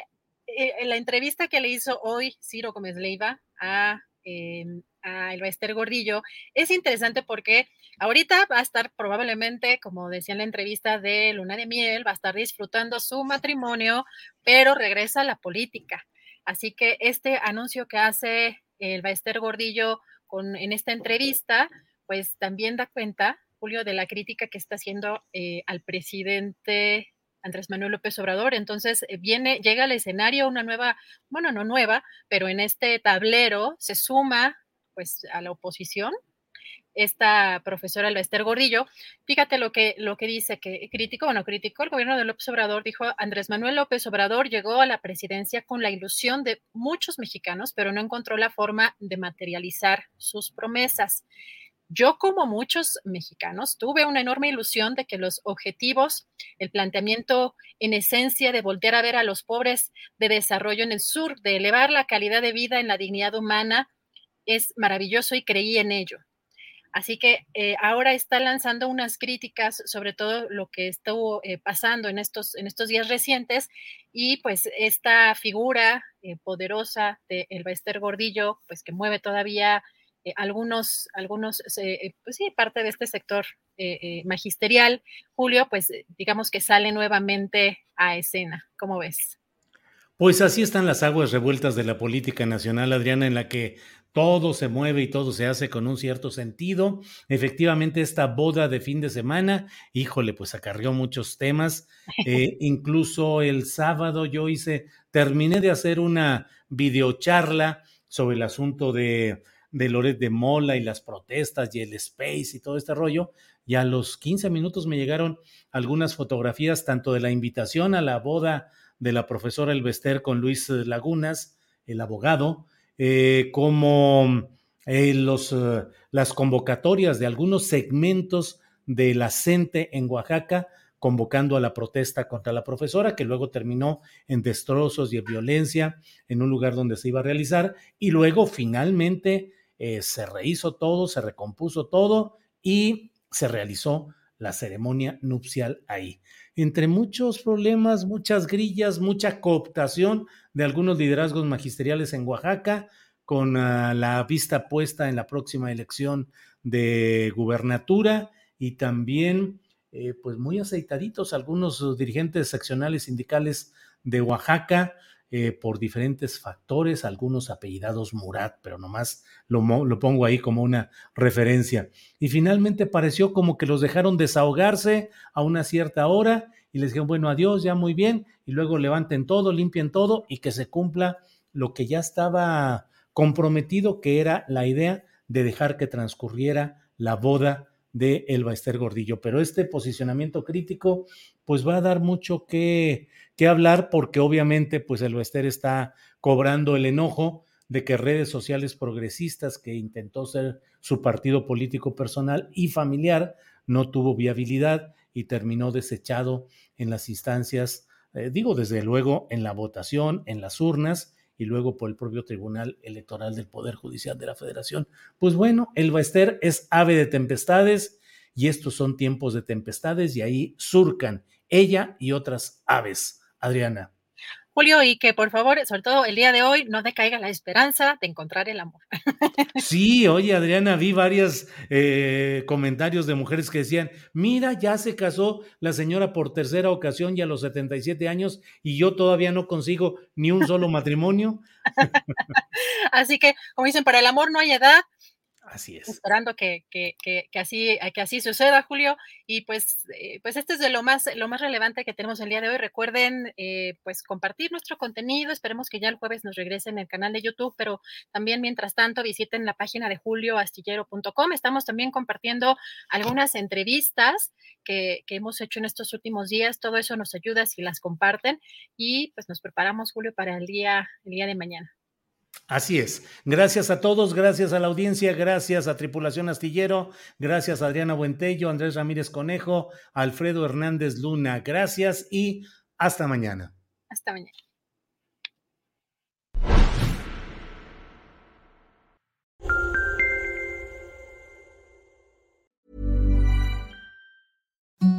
eh, en la entrevista que le hizo hoy Ciro Gómez Leiva a eh, a Elba Gordillo, es interesante porque ahorita va a estar probablemente, como decía en la entrevista de Luna de Miel, va a estar disfrutando su matrimonio, pero regresa a la política. Así que este anuncio que hace el Baester Gordillo con, en esta entrevista, pues también da cuenta, Julio, de la crítica que está haciendo eh, al presidente Andrés Manuel López Obrador. Entonces eh, viene, llega al escenario una nueva, bueno, no nueva, pero en este tablero se suma pues a la oposición esta profesora Lester Gordillo, fíjate lo que, lo que dice, que criticó, bueno, criticó el gobierno de López Obrador, dijo Andrés Manuel López Obrador llegó a la presidencia con la ilusión de muchos mexicanos, pero no encontró la forma de materializar sus promesas. Yo, como muchos mexicanos, tuve una enorme ilusión de que los objetivos, el planteamiento en esencia de voltear a ver a los pobres de desarrollo en el sur, de elevar la calidad de vida en la dignidad humana, es maravilloso y creí en ello. Así que eh, ahora está lanzando unas críticas sobre todo lo que estuvo eh, pasando en estos, en estos días recientes y pues esta figura eh, poderosa de El Bester Gordillo, pues que mueve todavía eh, algunos, algunos, eh, pues sí, parte de este sector eh, magisterial, Julio, pues digamos que sale nuevamente a escena. ¿Cómo ves? Pues así están las aguas revueltas de la política nacional, Adriana, en la que todo se mueve y todo se hace con un cierto sentido. Efectivamente, esta boda de fin de semana, híjole, pues acarrió muchos temas. incluso el sábado yo hice, terminé de hacer una videocharla sobre el asunto de de Loret de Mola y las protestas y el space y todo este rollo. Y a los 15 minutos me llegaron algunas fotografías tanto de la invitación a la boda de la profesora Elvester con Luis Lagunas, el abogado, eh, como eh, los, eh, las convocatorias de algunos segmentos de la CENTE en Oaxaca, convocando a la protesta contra la profesora, que luego terminó en destrozos y en violencia en un lugar donde se iba a realizar, y luego finalmente eh, se rehizo todo, se recompuso todo y se realizó la ceremonia nupcial ahí. Entre muchos problemas, muchas grillas, mucha cooptación de algunos liderazgos magisteriales en Oaxaca, con ah, la vista puesta en la próxima elección de gubernatura y también, eh, pues muy aceitaditos algunos dirigentes seccionales sindicales de Oaxaca, eh, por diferentes factores, algunos apellidados Murat, pero nomás lo, lo pongo ahí como una referencia. Y finalmente pareció como que los dejaron desahogarse a una cierta hora y les dijeron, bueno, adiós, ya muy bien, y luego levanten todo, limpien todo y que se cumpla lo que ya estaba comprometido, que era la idea de dejar que transcurriera la boda de Elba Ester Gordillo. Pero este posicionamiento crítico, pues va a dar mucho que, que hablar, porque obviamente, pues Elba Ester está cobrando el enojo de que redes sociales progresistas, que intentó ser su partido político personal y familiar, no tuvo viabilidad y terminó desechado en las instancias, eh, digo desde luego en la votación, en las urnas y luego por el propio Tribunal Electoral del Poder Judicial de la Federación. Pues bueno, el Baester es ave de tempestades y estos son tiempos de tempestades y ahí surcan ella y otras aves. Adriana. Julio, y que por favor, sobre todo el día de hoy, no decaiga la esperanza de encontrar el amor. Sí, oye, Adriana, vi varios eh, comentarios de mujeres que decían, mira, ya se casó la señora por tercera ocasión y a los 77 años y yo todavía no consigo ni un solo matrimonio. Así que, como dicen, para el amor no hay edad, Así es. Esperando que, que, que, así, que así suceda, Julio. Y pues, eh, pues este es de lo más, lo más relevante que tenemos el día de hoy. Recuerden, eh, pues, compartir nuestro contenido. Esperemos que ya el jueves nos regresen el canal de YouTube, pero también, mientras tanto, visiten la página de julioastillero.com. Estamos también compartiendo algunas entrevistas que, que hemos hecho en estos últimos días. Todo eso nos ayuda si las comparten. Y pues nos preparamos, Julio, para el día, el día de mañana. Así es. Gracias a todos, gracias a la audiencia, gracias a Tripulación Astillero, gracias a Adriana Buentello, Andrés Ramírez Conejo, Alfredo Hernández Luna. Gracias y hasta mañana. Hasta mañana.